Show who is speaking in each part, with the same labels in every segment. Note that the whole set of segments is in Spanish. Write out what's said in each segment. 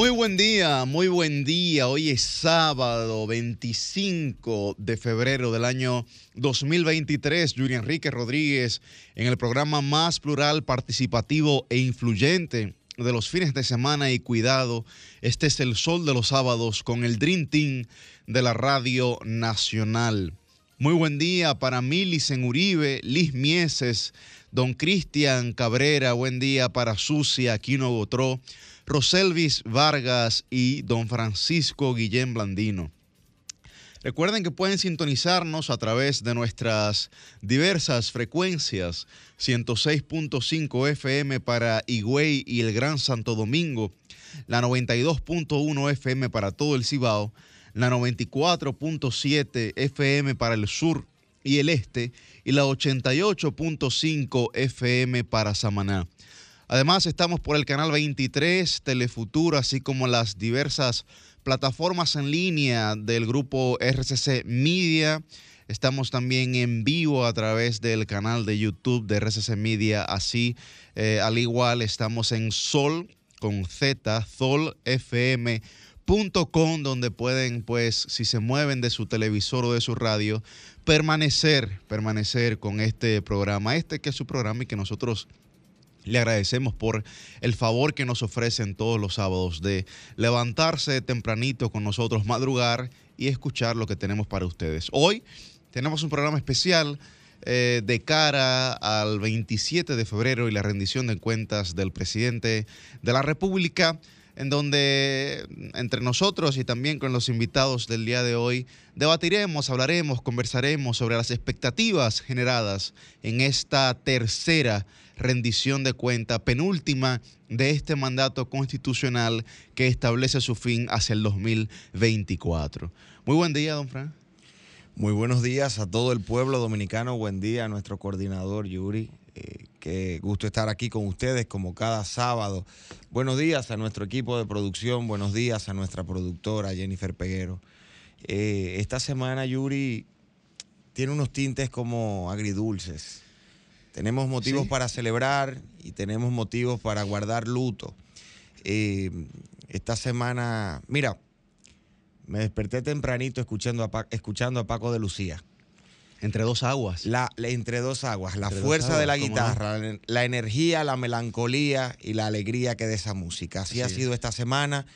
Speaker 1: Muy buen día, muy buen día. Hoy es sábado 25 de febrero del año 2023. Yuri Enrique Rodríguez en el programa más plural, participativo e influyente de los fines de semana y cuidado. Este es el sol de los sábados con el Dream Team de la Radio Nacional. Muy buen día para Milicen Uribe, Liz Mieses, Don Cristian Cabrera. Buen día para Sucia, Aquino Gotró. Roselvis Vargas y don Francisco Guillén Blandino. Recuerden que pueden sintonizarnos a través de nuestras diversas frecuencias, 106.5 FM para Higüey y el Gran Santo Domingo, la 92.1 FM para todo el Cibao, la 94.7 FM para el sur y el este y la 88.5 FM para Samaná. Además, estamos por el canal 23, Telefuturo, así como las diversas plataformas en línea del grupo RCC Media. Estamos también en vivo a través del canal de YouTube de RCC Media. Así, eh, al igual, estamos en Sol con Z, solfm.com, donde pueden, pues, si se mueven de su televisor o de su radio, permanecer, permanecer con este programa. Este que es su programa y que nosotros le agradecemos por el favor que nos ofrecen todos los sábados de levantarse tempranito con nosotros, madrugar y escuchar lo que tenemos para ustedes. Hoy tenemos un programa especial eh, de cara al 27 de febrero y la rendición de cuentas del presidente de la República en donde entre nosotros y también con los invitados del día de hoy debatiremos, hablaremos, conversaremos sobre las expectativas generadas en esta tercera rendición de cuenta, penúltima de este mandato constitucional que establece su fin hacia el 2024. Muy buen día, don Fran.
Speaker 2: Muy buenos días a todo el pueblo dominicano. Buen día a nuestro coordinador Yuri. Eh, qué gusto estar aquí con ustedes como cada sábado. Buenos días a nuestro equipo de producción. Buenos días a nuestra productora Jennifer Peguero. Eh, esta semana Yuri tiene unos tintes como agridulces. Tenemos motivos para celebrar y tenemos motivos para guardar luto. Eh, esta semana, mira, me desperté tempranito escuchando a, escuchando a Paco de Lucía.
Speaker 1: Entre dos aguas.
Speaker 2: La, entre dos aguas, la fuerza de la guitarra, la, energía, la melancolía y la alegría que de esa música. Así, ha sido esta semana,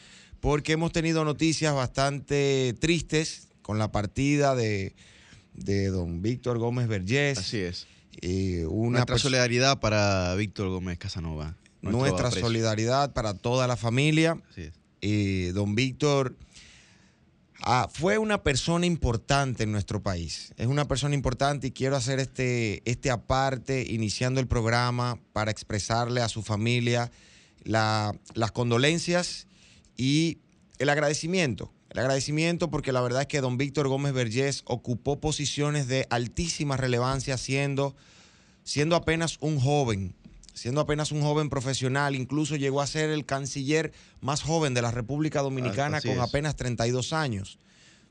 Speaker 2: porque hemos tenido noticias bastante tristes con la partida de, de don Víctor Gómez Vergés.
Speaker 1: Así es.
Speaker 2: Eh,
Speaker 1: Nuestra solidaridad para Víctor Gómez Casanova.
Speaker 2: Nuestra solidaridad para toda la familia. Eh, don Víctor ah, fue una persona importante en nuestro país. Es una persona importante y quiero hacer este, este aparte, iniciando el programa, para expresarle a su familia las condolencias y el agradecimiento. El agradecimiento porque la verdad es que don Víctor Gómez Vergés ocupó posiciones de altísima relevancia siendo, siendo apenas un joven, siendo apenas un joven profesional, incluso llegó a ser el canciller más joven de la República Dominicana con apenas 32 años.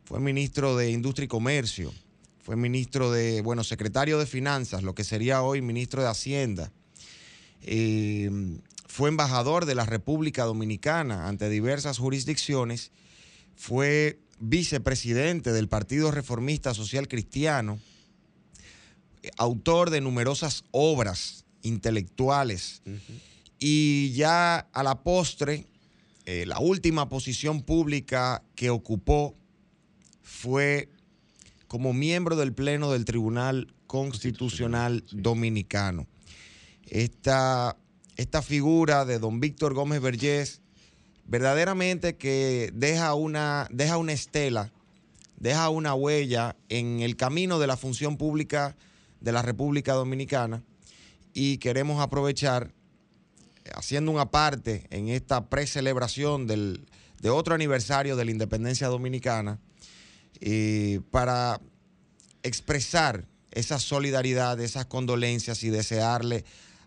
Speaker 2: Fue ministro de Industria y Comercio, fue ministro de, bueno, secretario de Finanzas, lo que sería hoy ministro de Hacienda. Eh, fue embajador de la República Dominicana ante diversas jurisdicciones fue vicepresidente del Partido Reformista Social Cristiano, autor de numerosas obras intelectuales. Y ya a la postre, eh, la última posición pública que ocupó fue como miembro del Pleno del Tribunal Constitucional Dominicano. Esta, esta figura de don Víctor Gómez Vergés verdaderamente que deja una, deja una estela, deja una huella en el camino de la función pública de la República Dominicana y queremos aprovechar, haciendo una parte en esta precelebración del, de otro aniversario de la independencia dominicana, eh, para expresar esa solidaridad, esas condolencias y desearle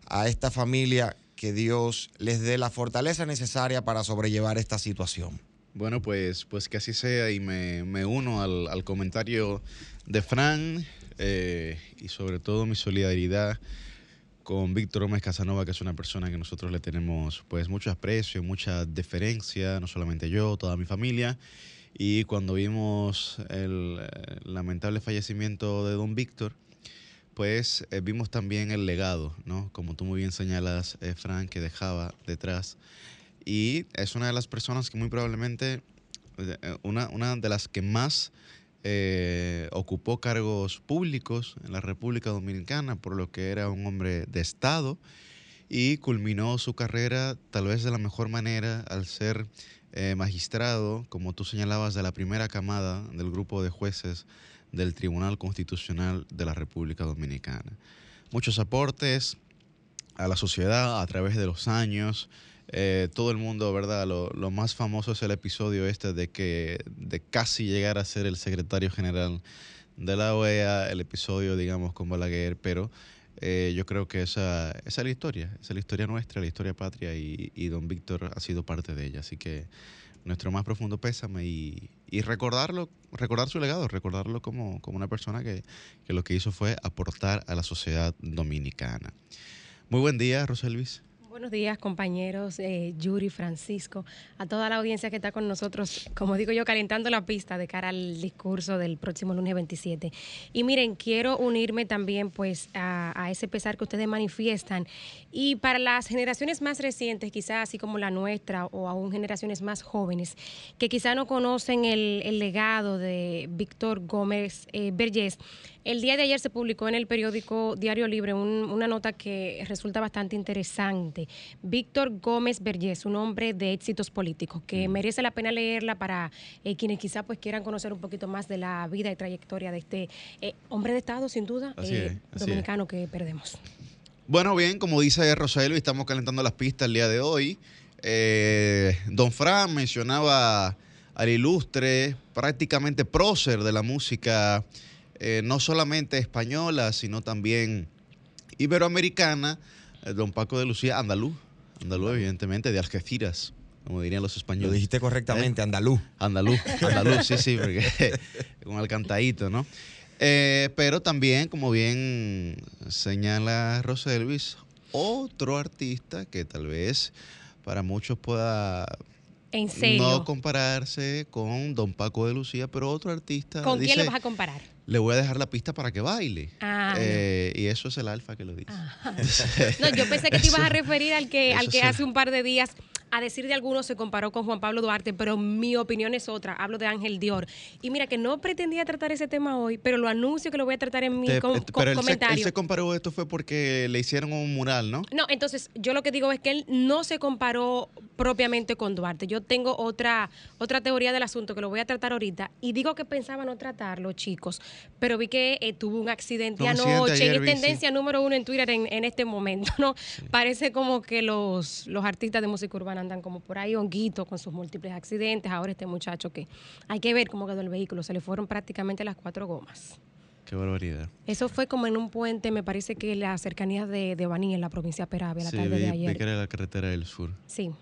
Speaker 2: a esta familia que Dios les dé la fortaleza necesaria para sobrellevar esta situación.
Speaker 1: Bueno, pues, pues que así sea y me, uno al, comentario de Fran eh, y sobre todo mi solidaridad con Víctor Gómez Casanova, que es una persona que nosotros le tenemos pues mucho aprecio, mucha deferencia, no solamente yo, toda mi familia. Y cuando vimos el eh, lamentable fallecimiento de don Víctor, pues eh, vimos también el legado, ¿no? Como tú muy bien señalas, eh, Frank, que dejaba detrás. Y es una de las personas que muy probablemente, una, una de las que más ocupó cargos públicos en la República Dominicana, por lo que era un hombre de Estado, y culminó su carrera tal vez de la mejor manera al ser eh, magistrado, como tú señalabas, de la primera camada del grupo de jueces del Tribunal Constitucional de la República Dominicana. Muchos aportes a la sociedad a través de los años. Eh, todo el mundo, ¿verdad? Lo, más famoso es el episodio este de que de casi llegar a ser el secretario general de la OEA, el episodio, digamos, con Balaguer, pero eh, yo creo que esa, esa, es la historia, esa es la historia nuestra, la historia patria y, don Víctor ha sido parte de ella. Así que nuestro más profundo pésame y, recordarlo, recordar su legado, recordarlo como, como una persona que, que, lo que hizo fue aportar a la sociedad dominicana. Muy buen día, Roselvis.
Speaker 3: Buenos días, compañeros, eh, Yuri, Francisco, a toda la audiencia que está con nosotros, como digo yo, calentando la pista de cara al discurso del próximo lunes 27. Y miren, quiero unirme también pues a, ese pesar que ustedes manifiestan. Y para las generaciones más recientes, quizás así como la nuestra, o aún generaciones más jóvenes, que quizás no conocen el, legado de Víctor Gómez eh, Vergés, el día de ayer se publicó en el periódico Diario Libre una nota que resulta bastante interesante. Víctor Gómez Vergés, un hombre de éxitos políticos, que mm. merece la pena leerla para eh, quienes quizá pues quieran conocer un poquito más de la vida y trayectoria de este eh, hombre de Estado, sin duda, eh, dominicano que perdemos.
Speaker 1: Bueno, bien, como dice Rosario, estamos calentando las pistas el día de hoy. don Fran mencionaba al ilustre, prácticamente prócer de la música eh, no solamente española, sino también iberoamericana, eh, don Paco de Lucía, andaluz, andaluz evidentemente, de Algeciras, como dirían los españoles.
Speaker 2: Lo dijiste correctamente,
Speaker 1: ¿Eh?
Speaker 2: andaluz.
Speaker 1: Andaluz, andaluz, sí, sí, porque con el cantadito, ¿no? pero también, como bien señala Roselvis, otro artista que tal vez para muchos pueda no compararse con Don Paco de Lucía, pero otro artista.
Speaker 3: ¿Con quién lo vas a comparar?
Speaker 1: Le voy a dejar la pista para que baile. Ah, eh, y eso es el alfa que lo dice.
Speaker 3: no, yo pensé que te ibas a referir al que, al que hace un par de días a decir de algunos se comparó con Juan Pablo Duarte, pero mi opinión es otra. Hablo de Ángel Dior. Y mira que no pretendía tratar ese tema hoy, pero lo anuncio que lo voy a tratar en mi eh, comentario.
Speaker 1: él se comparó esto fue porque le hicieron un mural, ¿no?
Speaker 3: No, entonces yo lo que digo es que él no se comparó propiamente con Duarte. Yo tengo otra, otra teoría del asunto que lo voy a tratar ahorita y digo que pensaba no tratarlo, chicos, pero vi que eh, tuvo un accidente anoche y es tendencia número uno en Twitter en, este momento, ¿no? Parece como que los, los artistas de música urbana andan como por ahí honguitos con sus múltiples accidentes. Ahora este muchacho que hay que ver cómo quedó el vehículo, se le fueron prácticamente las cuatro gomas.
Speaker 1: Qué barbaridad.
Speaker 3: Eso fue como en un puente, me parece que las cercanías de, de Baní, en la provincia de Peravia, la tarde de ayer.
Speaker 1: que era la carretera del sur.
Speaker 3: Sí.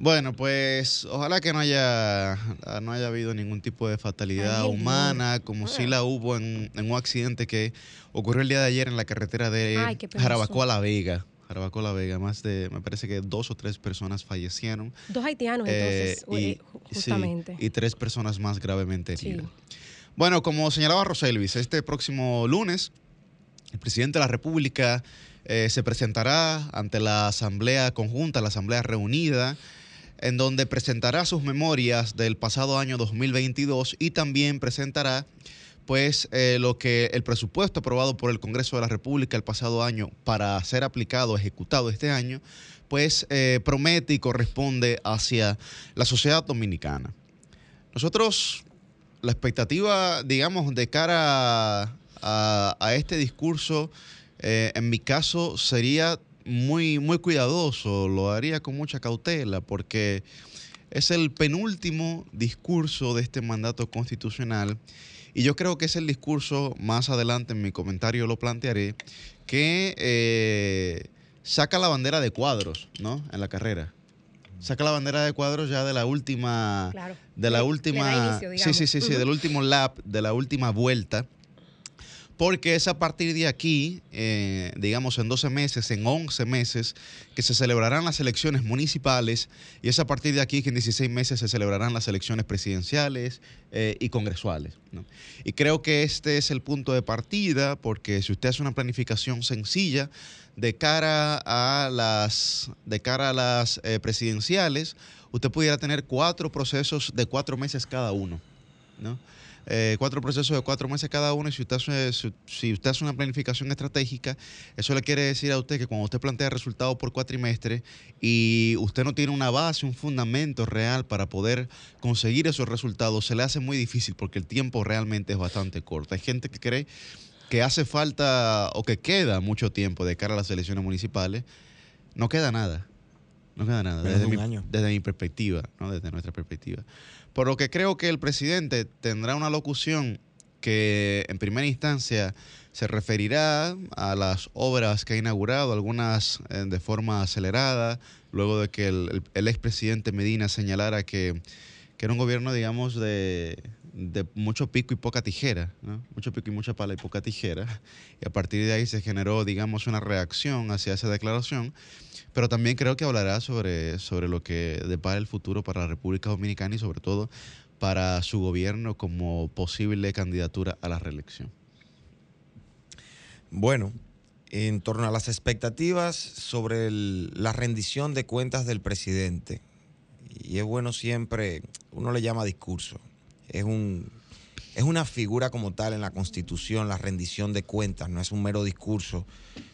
Speaker 1: Bueno, pues ojalá que no haya, no haya habido ningún tipo de fatalidad humana, como si la hubo en, un accidente que ocurrió el día de ayer en la carretera de Jarabacoa La Vega. Jarabacoa La Vega, más de, me parece que dos o tres personas fallecieron.
Speaker 3: Dos haitianos, eh, entonces, justamente.
Speaker 1: y tres personas más gravemente heridas. Bueno, como señalaba Roselvis, este próximo lunes, el presidente de la República eh, se presentará ante la Asamblea Conjunta, la Asamblea Reunida, en donde presentará sus memorias del pasado año 2022 y también presentará pues eh, lo que el presupuesto aprobado por el Congreso de la República el pasado año para ser aplicado, ejecutado este año, pues eh, promete y corresponde hacia la sociedad dominicana. Nosotros, la expectativa, digamos, de cara a, este discurso, eh, en mi caso, sería muy, muy cuidadoso, lo haría con mucha cautela, porque es el penúltimo discurso de este mandato constitucional y yo creo que es el discurso, más adelante en mi comentario lo plantearé, que eh, saca la bandera de cuadros, ¿no? En la carrera. Saca la bandera de cuadros ya de la última, de la última, sí, sí, sí, sí, del último lap, de la última vuelta, porque es a partir de aquí, eh, digamos en 12 meses, en 11 meses, que se celebrarán las elecciones municipales y es a partir de aquí que en 16 meses se celebrarán las elecciones presidenciales eh, y congresuales. Y creo que este es el punto de partida, porque si usted hace una planificación sencilla de cara a las, de cara a las eh, presidenciales, usted pudiera tener cuatro procesos de cuatro meses cada uno. ¿no? Eh, cuatro procesos de cuatro meses cada uno y si usted, hace, si usted hace una planificación estratégica, eso le quiere decir a usted que cuando usted plantea resultados por cuatrimestre y usted no tiene una base, un fundamento real para poder conseguir esos resultados, se le hace muy difícil porque el tiempo realmente es bastante corto. Hay gente que cree que hace falta o que queda mucho tiempo de cara a las elecciones municipales. No queda nada. No queda nada. Desde, mi, desde mi perspectiva, ¿no? desde nuestra perspectiva. Por lo que creo que el presidente tendrá una locución que en primera instancia se referirá a las obras que ha inaugurado, algunas eh, de forma acelerada, luego de que el, el, expresidente Medina señalara que, era un gobierno, digamos, de, mucho pico y poca tijera, mucho pico y mucha pala y poca tijera, y a partir de ahí se generó, digamos, una reacción hacia esa declaración pero también creo que hablará sobre, sobre lo que depara el futuro para la República Dominicana y sobre todo para su gobierno como posible candidatura a la reelección.
Speaker 2: Bueno, en torno a las expectativas sobre la rendición de cuentas del presidente, y es bueno siempre, uno le llama discurso, es, un, es una figura como tal en la Constitución, la rendición de cuentas, no es un mero discurso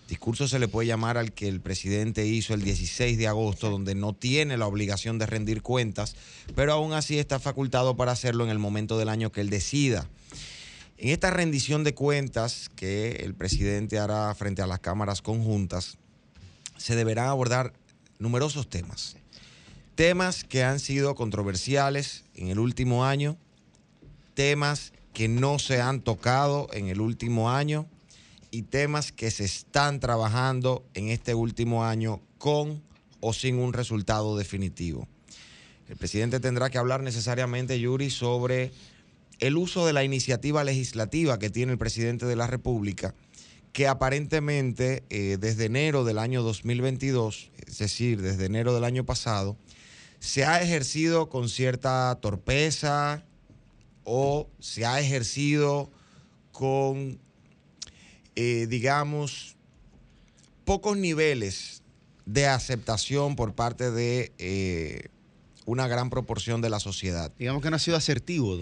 Speaker 2: Discurso se le puede llamar al que el presidente hizo el 16 de agosto, donde no tiene la obligación de rendir cuentas, pero aún así está facultado para hacerlo en el momento del año que él decida. En esta rendición de cuentas que el presidente hará frente a las cámaras conjuntas, se deberán abordar numerosos temas. Temas que han sido controversiales en el último año, temas que no se han tocado en el último año y temas que se están trabajando en este último año con o sin un resultado definitivo. El presidente tendrá que hablar necesariamente, Yuri, sobre el uso de la iniciativa legislativa que tiene el presidente de la República, que aparentemente eh, desde enero del año 2022, es decir, desde enero del año pasado, se ha ejercido con cierta torpeza o se ha ejercido con eh, digamos, pocos niveles de aceptación por parte de eh, una gran proporción de la sociedad.
Speaker 1: Digamos que no ha sido asertivo.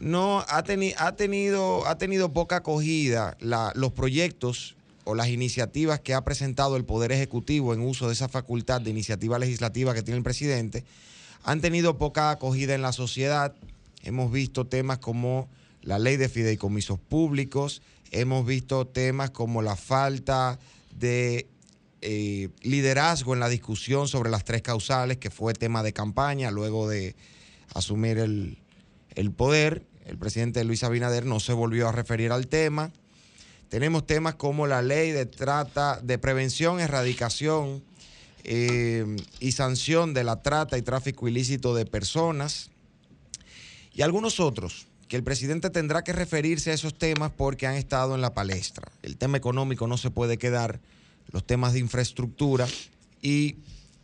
Speaker 2: No, ha, ha, tenido, ha tenido poca acogida los proyectos o las iniciativas que ha presentado el Poder Ejecutivo en uso de esa facultad de iniciativa legislativa que tiene el presidente, han tenido poca acogida en la sociedad. Hemos visto temas como la ley de fideicomisos públicos, Hemos visto temas como la falta de eh, liderazgo en la discusión sobre las tres causales, que fue tema de campaña luego de asumir el, poder. El presidente Luis Abinader no se volvió a referir al tema. Tenemos temas como la ley de trata, de prevención, erradicación eh, y sanción de la trata y tráfico ilícito de personas y algunos otros que el presidente tendrá que referirse a esos temas porque han estado en la palestra. El tema económico no se puede quedar, los temas de infraestructura y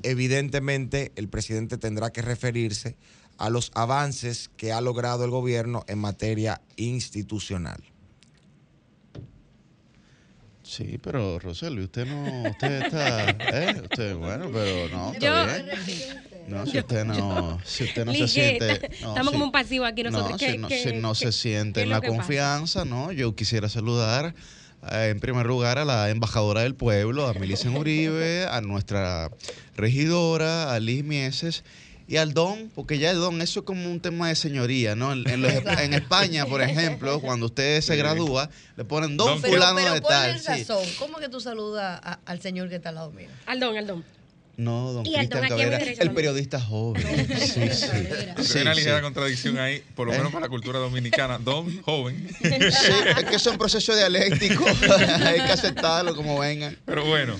Speaker 2: evidentemente el presidente tendrá que referirse a los avances que ha logrado el gobierno en materia institucional.
Speaker 1: Sí, pero Roseli, usted no, usted está, ¿eh? Usted, bueno, pero no, está bien. No, si usted no, si usted no se siente.
Speaker 3: Estamos como un pasivo aquí nosotros.
Speaker 1: No, si, no, se siente en la confianza, ¿no? Yo quisiera saludar eh, en primer lugar a la embajadora del pueblo, a Milicen Uribe, a nuestra regidora, a Liz Mieses y al don, porque ya el don, eso es como un tema de señoría, ¿no? En, en, España, por ejemplo, cuando usted se gradúa, le ponen don, fulano pero,
Speaker 4: de tal. razón. ¿Cómo que tú saludas al señor que está al lado mío?
Speaker 3: Al don, al don.
Speaker 1: No, don Cristian Cabrera, el periodista joven. Sí, sí.
Speaker 5: Hay una ligera contradicción ahí, por lo menos para la cultura dominicana. Don joven.
Speaker 1: Sí, es que es un proceso dialéctico. Hay que aceptarlo como venga.
Speaker 5: Pero bueno,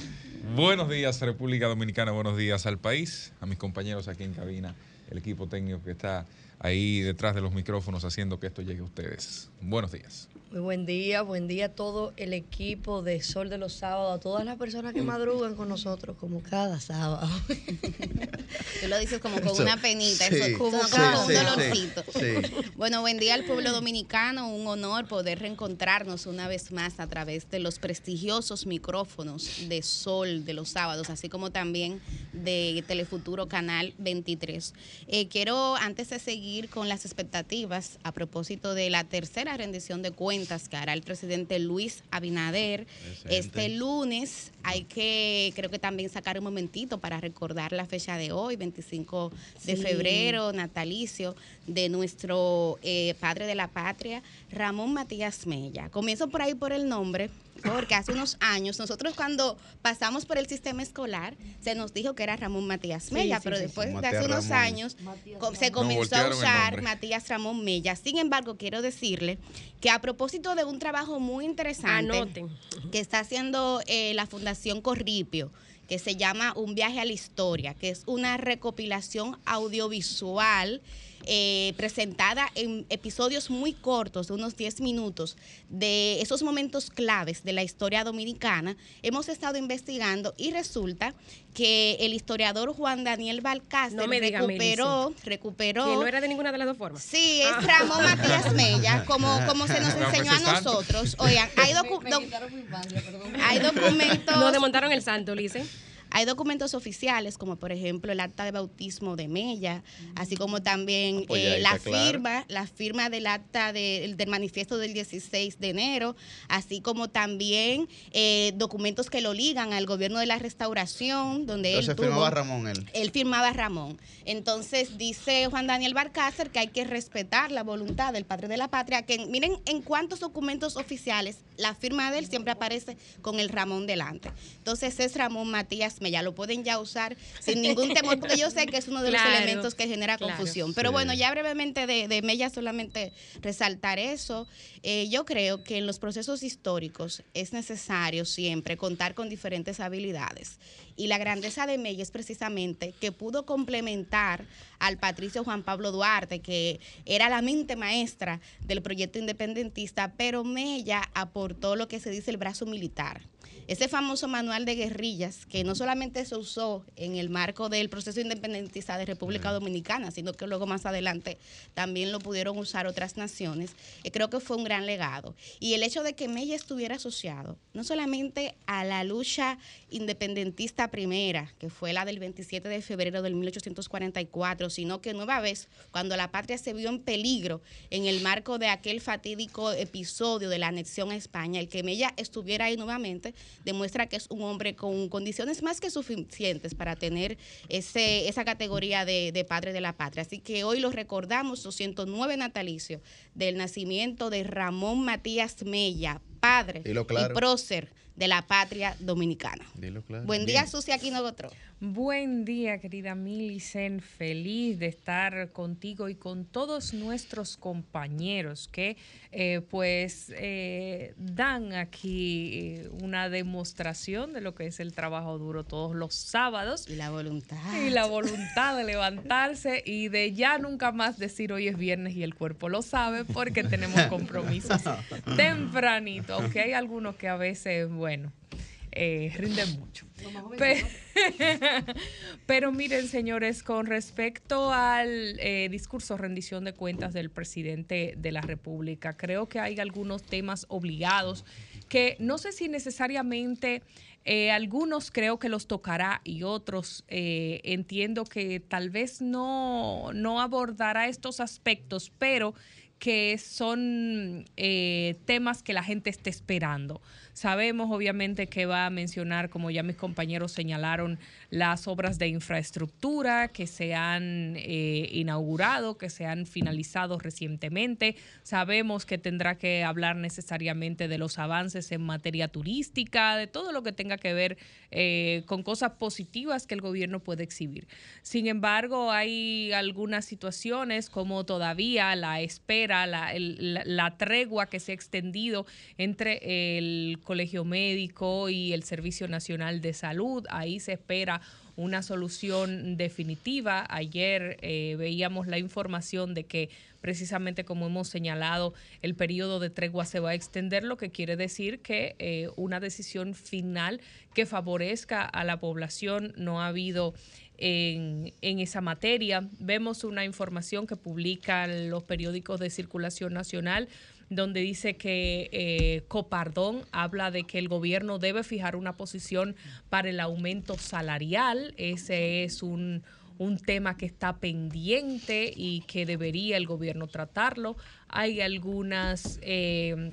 Speaker 5: buenos días República Dominicana, buenos días al país, a mis compañeros aquí en cabina, el equipo técnico que está ahí detrás de los micrófonos haciendo que esto llegue a ustedes. Buenos días.
Speaker 4: Muy buen día, buen día a todo el equipo de Sol de los Sábados, a todas las personas que madrugan con nosotros, como cada sábado.
Speaker 6: Tú lo dices como con una penita,
Speaker 1: Sí,
Speaker 6: eso, como
Speaker 1: sí,
Speaker 6: con
Speaker 1: sí,
Speaker 6: un dolorcito.
Speaker 1: sí.
Speaker 6: Bueno, buen día al pueblo dominicano, un honor poder reencontrarnos una vez más a través de los prestigiosos micrófonos de Sol de los sábados, así como también de Telefuturo Canal 23. Eh, quiero, antes de seguir con las expectativas, a propósito de la tercera rendición de cuentas que hará el presidente Luis Abinader,
Speaker 1: Excelente.
Speaker 6: este lunes hay que, creo que también sacar un momentito para recordar la fecha de hoy, 25 de febrero, natalicio de nuestro eh, padre de la patria, Ramón Matías Mella. Comienzo por ahí por el nombre, porque hace unos años, nosotros cuando pasamos por el sistema escolar, se nos dijo que era Ramón Matías Mella,
Speaker 3: sí,
Speaker 6: pero
Speaker 3: sí, sí.
Speaker 6: después de
Speaker 1: Matías
Speaker 6: hace unos
Speaker 1: Ramón.
Speaker 6: años se
Speaker 5: No
Speaker 6: comenzó a usar. Matías Ramón Mella. Sin embargo, quiero decirle que a propósito de un trabajo muy interesante
Speaker 3: Anoten.
Speaker 6: que está haciendo eh, la Fundación Corripio, que se llama Un viaje a la historia, que es una recopilación audiovisual eh, presentada en episodios muy cortos, de unos 10 minutos, de esos momentos claves de la historia dominicana. Hemos estado investigando y resulta que el historiador Juan Daniel Balcácer
Speaker 3: No me diga,
Speaker 6: recuperó, recuperó
Speaker 3: Que no era de ninguna de las dos formas.
Speaker 6: Sí, es Ramón Matías Mella, como, como se nos
Speaker 5: No,
Speaker 6: enseñó a nosotros. Oigan, hay, docu- doc- hay documentos.
Speaker 3: No desmontaron el santo, Lice.
Speaker 6: Hay documentos oficiales, como por ejemplo el acta de bautismo de Mella, así como también
Speaker 1: Pues
Speaker 6: eh, la
Speaker 1: claro.
Speaker 6: firma, la firma del acta de- del manifiesto del 16 de enero, así como también eh, documentos que lo ligan al gobierno de la restauración, donde él
Speaker 1: Entonces
Speaker 6: tuvo-
Speaker 1: firmaba Ramón él.
Speaker 6: él firmaba Ramón. Entonces dice Juan Daniel Barcácer que hay que respetar la voluntad del padre de la patria, que miren en cuántos documentos oficiales la firma de él siempre aparece con el Ramón delante. Entonces es Ramón Matías Mella, lo pueden ya usar sin ningún temor, porque yo sé que es uno de
Speaker 3: Claro,
Speaker 6: los elementos que genera
Speaker 3: claro.
Speaker 6: confusión. Pero
Speaker 1: Sí.
Speaker 6: bueno, ya brevemente de, de Mella solamente resaltar eso. Eh, yo creo que en los procesos históricos es necesario siempre contar con diferentes habilidades. Y la grandeza de Mella es precisamente que pudo complementar al patricio Juan Pablo Duarte, que era la mente maestra del proyecto independentista, pero Mella aportó lo que se dice el brazo militar. Ese famoso manual de guerrillas, que no solamente se usó en el marco del proceso independentista de República Dominicana, sino que luego más adelante también lo pudieron usar otras naciones, eh, creo que fue un gran legado. Y el hecho de que Mella estuviera asociado no solamente a la lucha independentista primera, que fue la del 27 de febrero del 1844, sino que nueva vez, cuando la patria se vio en peligro en el marco de aquel fatídico episodio de la anexión a España, el que Mella estuviera ahí nuevamente demuestra que es un hombre con condiciones más que suficientes para tener ese, esa categoría de, de padre de la patria. Así que hoy lo recordamos, su 109 natalicio del nacimiento de Ramón Matías Mella, padre
Speaker 1: claro.
Speaker 6: y prócer de la patria dominicana.
Speaker 1: Claro.
Speaker 6: Buen
Speaker 1: Bien.
Speaker 6: día, Susi Aquino.
Speaker 7: Buen día, querida Milicen. Feliz de estar contigo y con todos nuestros compañeros que eh, pues eh, dan aquí eh, una demostración de lo que es el trabajo duro todos los sábados
Speaker 6: Y la voluntad.
Speaker 7: y la voluntad de levantarse y de ya nunca más decir hoy es viernes y el cuerpo lo sabe porque tenemos compromisos tempranito, aunque hay algunos que a veces, bueno, eh, rinden mucho. Pe- Pero miren, señores, con respecto al eh, discurso rendición de cuentas del presidente de la República, creo que hay algunos temas obligados que no sé si necesariamente eh, algunos creo que los tocará y otros eh, entiendo que tal vez no, no abordará estos aspectos, pero que son eh, temas que la gente está esperando. Sabemos obviamente que va a mencionar, como ya mis compañeros señalaron, las obras de infraestructura que se han eh, inaugurado, que se han finalizado recientemente. Sabemos que tendrá que hablar necesariamente de los avances en materia turística, de todo lo que tenga que ver eh, con cosas positivas que el gobierno puede exhibir. Sin embargo, hay algunas situaciones como todavía la espera la- la tregua que se ha extendido entre el Colegio Médico y el Servicio Nacional de Salud. Ahí se espera una solución definitiva. Ayer eh, veíamos la información de que precisamente como hemos señalado, el periodo de tregua se va a extender, lo que quiere decir que eh, una decisión final que favorezca a la población no ha habido en, en esa materia. Vemos una información que publican los periódicos de circulación nacional donde dice que eh, Copardón habla de que el gobierno debe fijar una posición para el aumento salarial. Ese es un, un tema que está pendiente y que debería el gobierno tratarlo. Hay algunas eh,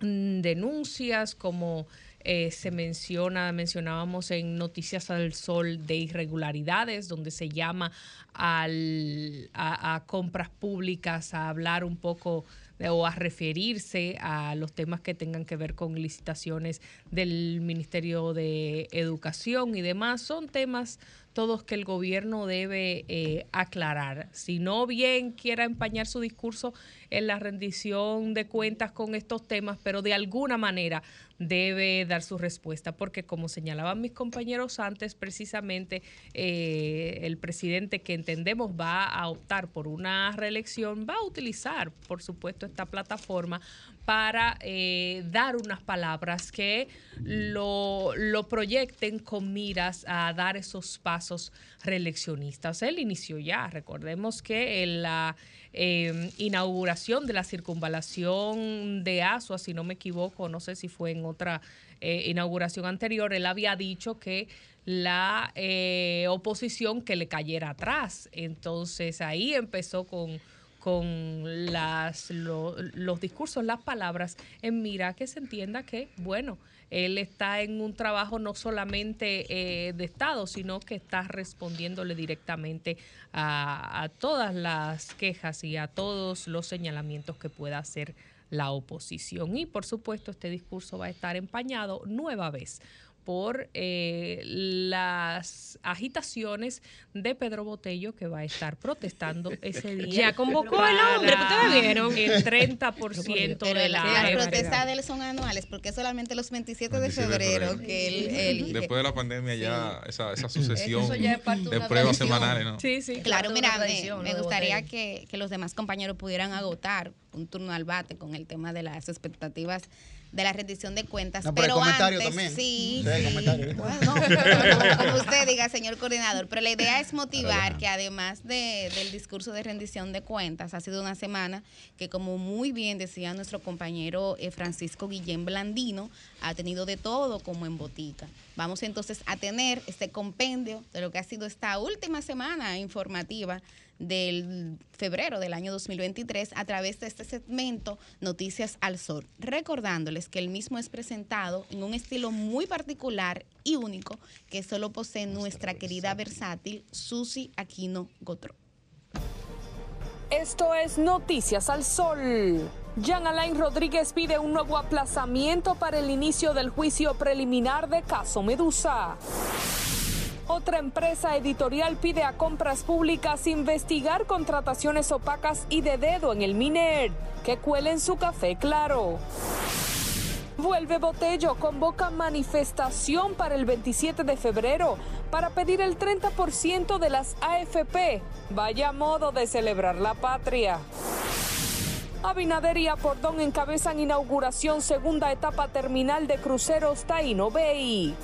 Speaker 7: denuncias como eh, se menciona, mencionábamos en Noticias al Sol de irregularidades, donde se llama al, a, compras públicas a hablar un poco o a referirse a los temas que tengan que ver con licitaciones del Ministerio de Educación y demás. Son temas todos que el gobierno debe eh, aclarar. Si no bien quiera empañar su discurso en la rendición de cuentas con estos temas, pero de alguna manera debe dar su respuesta, porque como señalaban mis compañeros antes, precisamente eh, el presidente que entendemos va a optar por una reelección, va a utilizar, por supuesto, esta plataforma para eh, dar unas palabras que lo, lo proyecten con miras a dar esos pasos reeleccionistas. Él inició ya, recordemos que en la eh, inauguración de la circunvalación de Asua, si no me equivoco, no sé si fue en otra eh, inauguración anterior, él había dicho que la eh, oposición que le cayera atrás. Entonces ahí empezó con con las, lo- los discursos, las palabras, en mira que se entienda que, bueno, él está en un trabajo no solamente eh, de Estado, sino que está respondiéndole directamente a todas las quejas y a todos los señalamientos que pueda hacer la oposición. Y por supuesto este discurso va a estar empañado nueva vez por eh, las agitaciones de Pedro Botello que va a estar protestando ese día.
Speaker 3: Ya convocó el hombre, ¿ustedes vieron?
Speaker 7: El 30%
Speaker 6: Pero
Speaker 7: de
Speaker 6: la-
Speaker 7: la
Speaker 6: las protestas de él son anuales, porque es solamente los 27 de
Speaker 5: 27 de
Speaker 6: febrero
Speaker 5: febrero.
Speaker 6: que él elige.
Speaker 5: Después de la pandemia ya esa, esa sucesión
Speaker 4: Eso ya es parte de
Speaker 5: pruebas semanales, ¿no?
Speaker 7: Sí, sí.
Speaker 6: Claro, mira, me, gustaría que los demás compañeros pudieran agotar un turno al bate con el tema de las expectativas de la rendición de cuentas.
Speaker 1: No, pero
Speaker 6: antes,
Speaker 1: también.
Speaker 6: sí,
Speaker 1: Sí,
Speaker 6: sí. Bueno, como, como usted diga, señor coordinador. Pero la idea es motivar que además de- del discurso de rendición de cuentas, ha sido una semana que, como muy bien decía nuestro compañero eh, Francisco Guillén Blandino, ha tenido de todo como en botica. Vamos entonces a tener este compendio de lo que ha sido esta última semana informativa del febrero del año 2023 a través de este segmento Noticias al Sol, recordándoles que el mismo es presentado en un estilo muy particular y único que solo posee nuestra querida versátil Susi Aquino Gotro.
Speaker 8: Esto es Noticias al Sol. Jean Alain Rodríguez pide un nuevo aplazamiento para el inicio del juicio preliminar de caso Medusa. Otra empresa editorial pide a compras públicas investigar contrataciones opacas y de dedo en el MINER, que cuelen su café claro. Vuelve Botello, convoca manifestación para el 27 de febrero para pedir el 30% de las AFP. Vaya modo de celebrar la patria. Abinader y Apordón encabezan inauguración segunda etapa terminal de cruceros Taino Bay.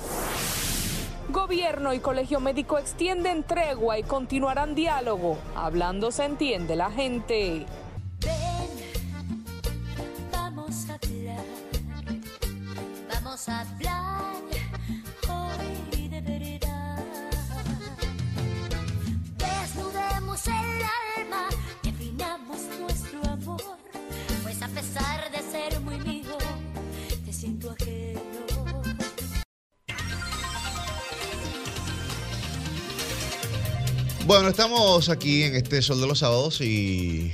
Speaker 8: Gobierno y Colegio Médico extienden tregua y continuarán diálogo. Hablando se entiende la gente.
Speaker 9: Vamos a hablar, vamos a hablar hoy de verdad. Desnudemos el alma, definamos nuestro amor, pues a pesar de ser muy mío, te siento ajeno.
Speaker 1: Bueno, estamos aquí en este Sol de los Sábados y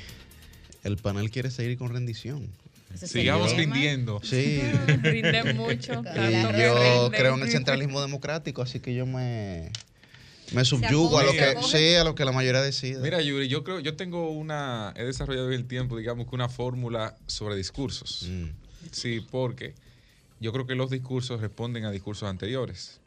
Speaker 1: el panel quiere seguir con rendición.
Speaker 5: Sigamos rindiendo.
Speaker 1: Sí.
Speaker 7: Rinde mucho. Que
Speaker 1: yo
Speaker 7: rinde.
Speaker 1: creo en el centralismo democrático, así que yo me, Me subyugo a lo que sea, a lo que la mayoría decide.
Speaker 5: Mira, Yuri, yo creo, yo tengo una, he desarrollado en el tiempo, digamos que una fórmula sobre discursos.
Speaker 1: Mm.
Speaker 5: Sí, porque yo creo que los discursos responden a discursos anteriores.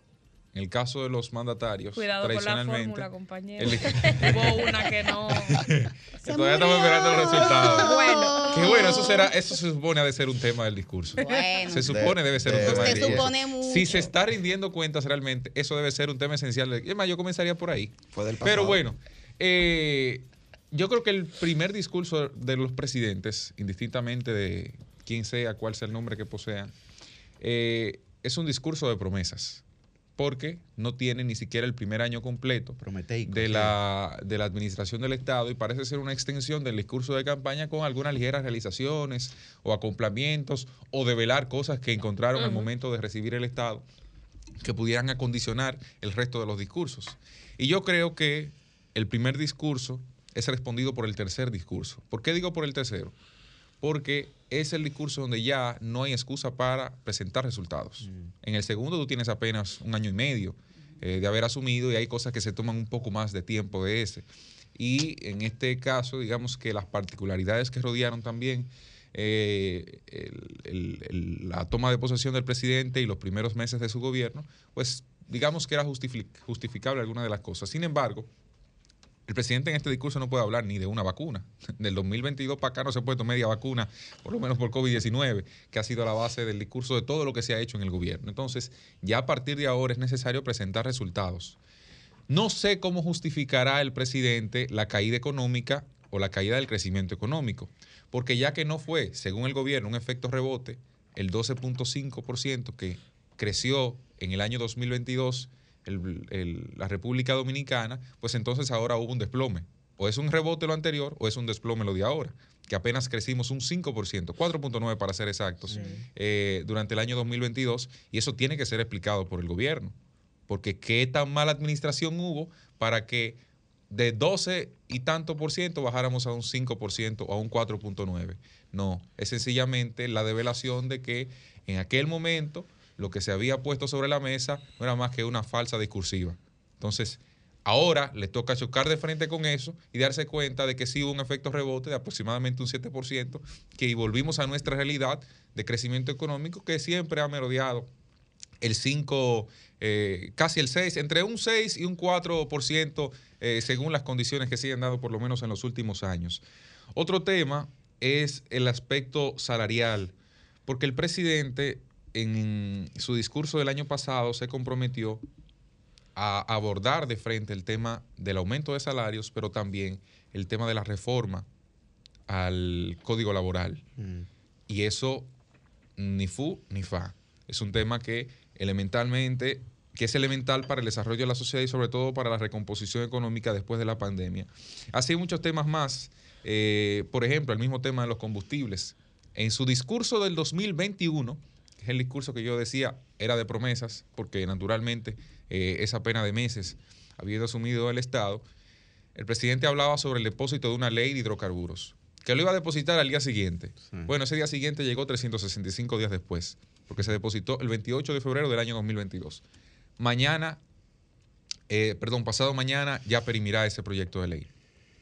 Speaker 5: En el caso de los mandatarios,
Speaker 7: Cuidado con la
Speaker 5: tradicionalmente,
Speaker 7: fórmula, compañero.
Speaker 5: el-
Speaker 7: Hubo una que no.
Speaker 5: que todavía estamos esperando el resultado.
Speaker 7: Bueno.
Speaker 5: Que bueno, eso será, eso se supone ha de ser un tema del discurso.
Speaker 6: Bueno.
Speaker 5: Se supone debe ser
Speaker 1: De-
Speaker 5: un tema del discurso.
Speaker 6: supone mucho.
Speaker 5: Si se está rindiendo cuentas realmente, eso debe ser un tema esencial. Es más, yo comenzaría por ahí.
Speaker 2: Fue del
Speaker 5: Pero bueno, eh, yo creo que el primer discurso de los presidentes, indistintamente de quién sea, cuál sea el nombre que posean, eh, es un discurso de promesas. Porque no tiene ni siquiera el primer año completo
Speaker 1: Prometeico,
Speaker 5: de la, de la administración del Estado y parece ser una extensión del discurso de campaña con algunas ligeras realizaciones o acoplamientos o develar cosas que encontraron al momento de recibir el Estado que pudieran acondicionar el resto de los discursos. Y yo creo que el primer discurso es respondido por el tercer discurso. ¿Por qué digo por el tercero? Porque es el discurso donde ya no hay excusa para presentar resultados. En el segundo tú tienes apenas un año y medio eh, de haber asumido y hay cosas que se toman un poco más de tiempo de ese. Y en este caso, digamos que las particularidades que rodearon también eh, el- el- el- la toma de posesión del presidente y los primeros meses de su gobierno, pues digamos que era justifi- justificable alguna de las cosas. Sin embargo, el presidente en este discurso no puede hablar ni de una vacuna. Del 2022 para acá no se ha puesto media vacuna, por lo menos por COVID-19, que ha sido la base del discurso de todo lo que se ha hecho en el gobierno. Entonces, ya a partir de ahora es necesario presentar resultados. No sé cómo justificará el presidente la caída económica o la caída del crecimiento económico, porque ya que no fue, según el gobierno, un efecto rebote, el 12.5% que creció en el año 2022 el- el- la República Dominicana, pues entonces ahora hubo un desplome. O es un rebote lo anterior o es un desplome lo de ahora, que apenas crecimos un 5%, 4.9 para ser exactos, eh, durante el año 2022, y eso tiene que ser explicado por el gobierno porque qué tan mala administración hubo para que de 12 y tanto por ciento bajáramos a un 5 por ciento o a un 4.9. No, es sencillamente la develación de que en aquel momento lo que se había puesto sobre la mesa no era más que una falsa discursiva. Entonces, ahora le toca chocar de frente con eso y darse cuenta de que sí hubo un efecto rebote de aproximadamente un 7%, que volvimos a nuestra realidad de crecimiento económico que siempre ha merodeado el 5, eh, casi el 6, entre un 6 y un 4%, eh, según las condiciones que se han dado por lo menos en los últimos años. Otro tema es el aspecto salarial, porque el presidente en su discurso del año pasado se comprometió a abordar de frente el tema del aumento de salarios, pero también el tema de la reforma al código laboral. Y eso ni fu ni fa. Es un tema que elementalmente, que es elemental para el desarrollo de la sociedad y sobre todo para la recomposición económica después de la pandemia. Así hay muchos temas más. Eh, por ejemplo, el mismo tema de los combustibles. En su discurso del 2021, que es el discurso que yo decía era de promesas, porque naturalmente eh, es apenas de meses habiendo asumido el Estado, el presidente hablaba sobre el depósito de una ley de hidrocarburos, que lo iba a depositar al día siguiente. Bueno, ese día siguiente llegó 365 días después, porque se depositó el 28 de febrero del año 2022. Mañana, eh, perdón, pasado mañana ya perimirá ese proyecto de ley.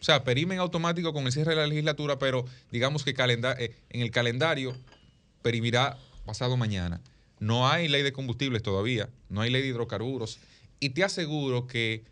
Speaker 5: O sea, perimen automático con el cierre de la legislatura, pero digamos que calenda- eh, en el calendario perimirá pasado mañana. No hay ley de combustibles todavía, no hay ley de hidrocarburos. Y te aseguro que,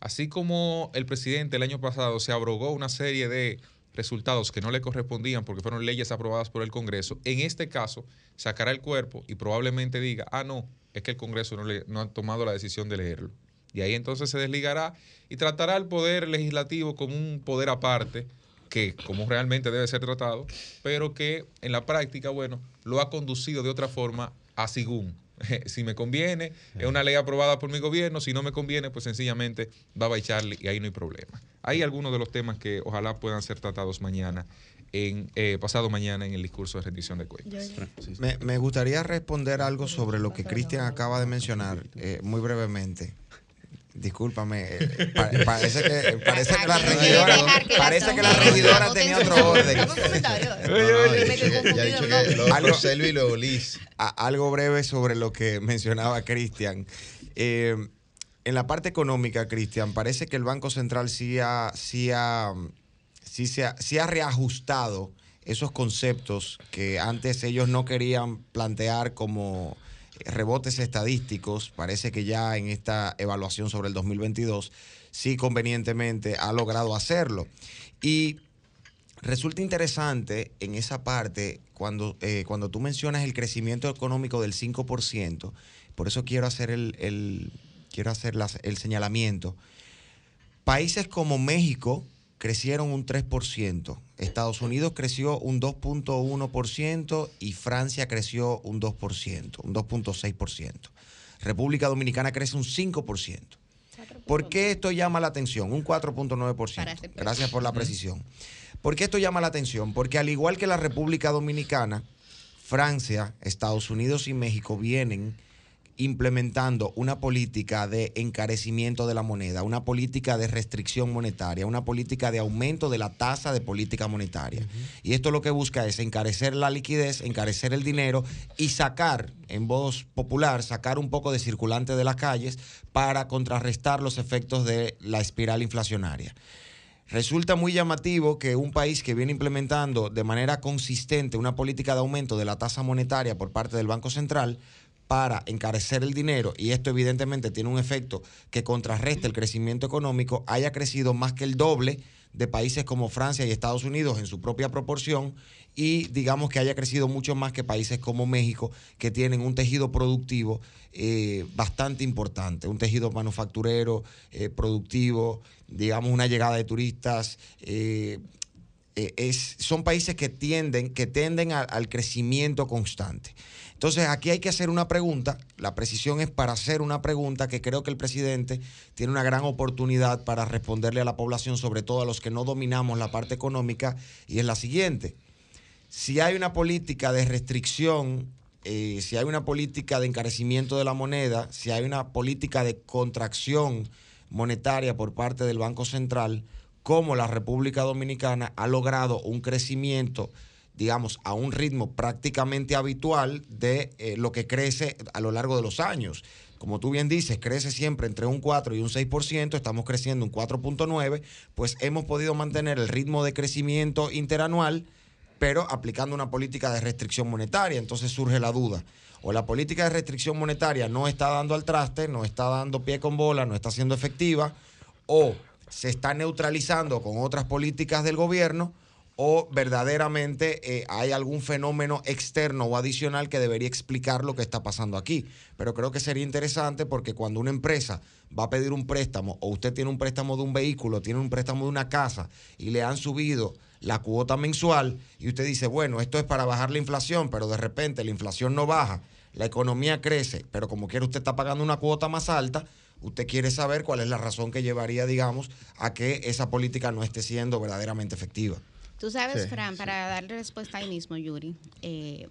Speaker 5: así como el presidente el año pasado se abrogó una serie de resultados que no le correspondían porque fueron leyes aprobadas por el Congreso, en este caso sacará el cuerpo y probablemente diga, ah, no, es que el Congreso no, le- ha tomado la decisión de leerlo. Y ahí entonces se desligará y tratará al poder legislativo como un poder aparte, que como realmente debe ser tratado, pero que en la práctica, bueno, lo ha conducido de otra forma a según. Si me conviene, es una ley aprobada por mi gobierno, si no me conviene, pues sencillamente va a baicharle y ahí no hay problema. Hay algunos de los temas que ojalá puedan ser tratados mañana, en, eh, pasado mañana en el discurso de rendición de cuentas.
Speaker 2: Me, me gustaría responder algo sobre lo que Cristian acaba de mencionar, eh, muy brevemente. Discúlpame, eh, pa- parece que, parece que la regidora,
Speaker 6: dejar que la
Speaker 2: parece que la
Speaker 6: zona
Speaker 2: regidora
Speaker 6: vote
Speaker 2: tenía otro orden. Algo breve sobre lo que mencionaba Cristian. Eh, en la parte económica, Cristian, parece que el Banco Central sí ha, sí ha, sí se ha, sí ha reajustado esos conceptos que antes ellos no querían plantear como rebotes estadísticos. Parece que ya en esta evaluación sobre el 2022 sí convenientemente ha logrado hacerlo. Y resulta interesante en esa parte cuando, eh, cuando tú mencionas el crecimiento económico del 5%, por eso quiero hacer el, quiero hacer el señalamiento. Países como México crecieron un 3%, Estados Unidos creció un 2.1% y Francia creció un 2%, un 2.6%. República Dominicana crece un 5%. ¿Por qué esto llama la atención? Un 4.9%. Gracias por la precisión. ¿Por qué esto llama la atención? Porque al igual que la República Dominicana, Francia, Estados Unidos y México vienen implementando una política de encarecimiento de la moneda, una política de restricción monetaria, una política de aumento de la tasa de política monetaria. Y esto lo que busca es encarecer la liquidez, encarecer el dinero y sacar, en voz popular, sacar un poco de circulante de las calles para contrarrestar los efectos de la espiral inflacionaria. Resulta muy llamativo que un país que viene implementando de manera consistente una política de aumento de la tasa monetaria por parte del Banco Central para encarecer el dinero, y esto evidentemente tiene un efecto que contrarresta el crecimiento económico, haya crecido más que el doble de países como Francia y Estados Unidos en su propia proporción y digamos que haya crecido mucho más que países como México que tienen un tejido productivo eh, bastante importante, un tejido manufacturero eh, productivo, digamos una llegada de turistas. eh, son países que tienden, que tienden al crecimiento constante. Entonces aquí hay que hacer una pregunta, la precisión es para hacer una pregunta que creo que el presidente tiene una gran oportunidad para responderle a la población, sobre todo a los que no dominamos la parte económica, y es la siguiente. Si hay una política de restricción, eh, si hay una política de encarecimiento de la moneda, si hay una política de contracción monetaria por parte del Banco Central, como la República Dominicana ha logrado un crecimiento, digamos, a un ritmo prácticamente habitual de eh, lo que crece a lo largo de los años. Como tú bien dices, crece siempre entre un 4 y un 6%, estamos creciendo un 4.9%, pues hemos podido mantener el ritmo de crecimiento interanual, pero aplicando una política de restricción monetaria. Entonces surge la duda. O la política de restricción monetaria no está dando al traste, no está dando pie con bola, no está siendo efectiva, o se está neutralizando con otras políticas del gobierno, o verdaderamente eh, hay algún fenómeno externo o adicional que debería explicar lo que está pasando aquí. Pero creo que sería interesante porque cuando una empresa va a pedir un préstamo o usted tiene un préstamo de un vehículo, tiene un préstamo de una casa y le han subido la cuota mensual y usted dice, bueno, esto es para bajar la inflación, pero de repente la inflación no baja, la economía crece, pero como quiere usted está pagando una cuota más alta, usted quiere saber cuál es la razón que llevaría, digamos, a que esa política no esté siendo verdaderamente efectiva.
Speaker 6: Tú sabes,
Speaker 2: Sí,
Speaker 6: Fran, para darle respuesta ahí mismo, Yuri, eh,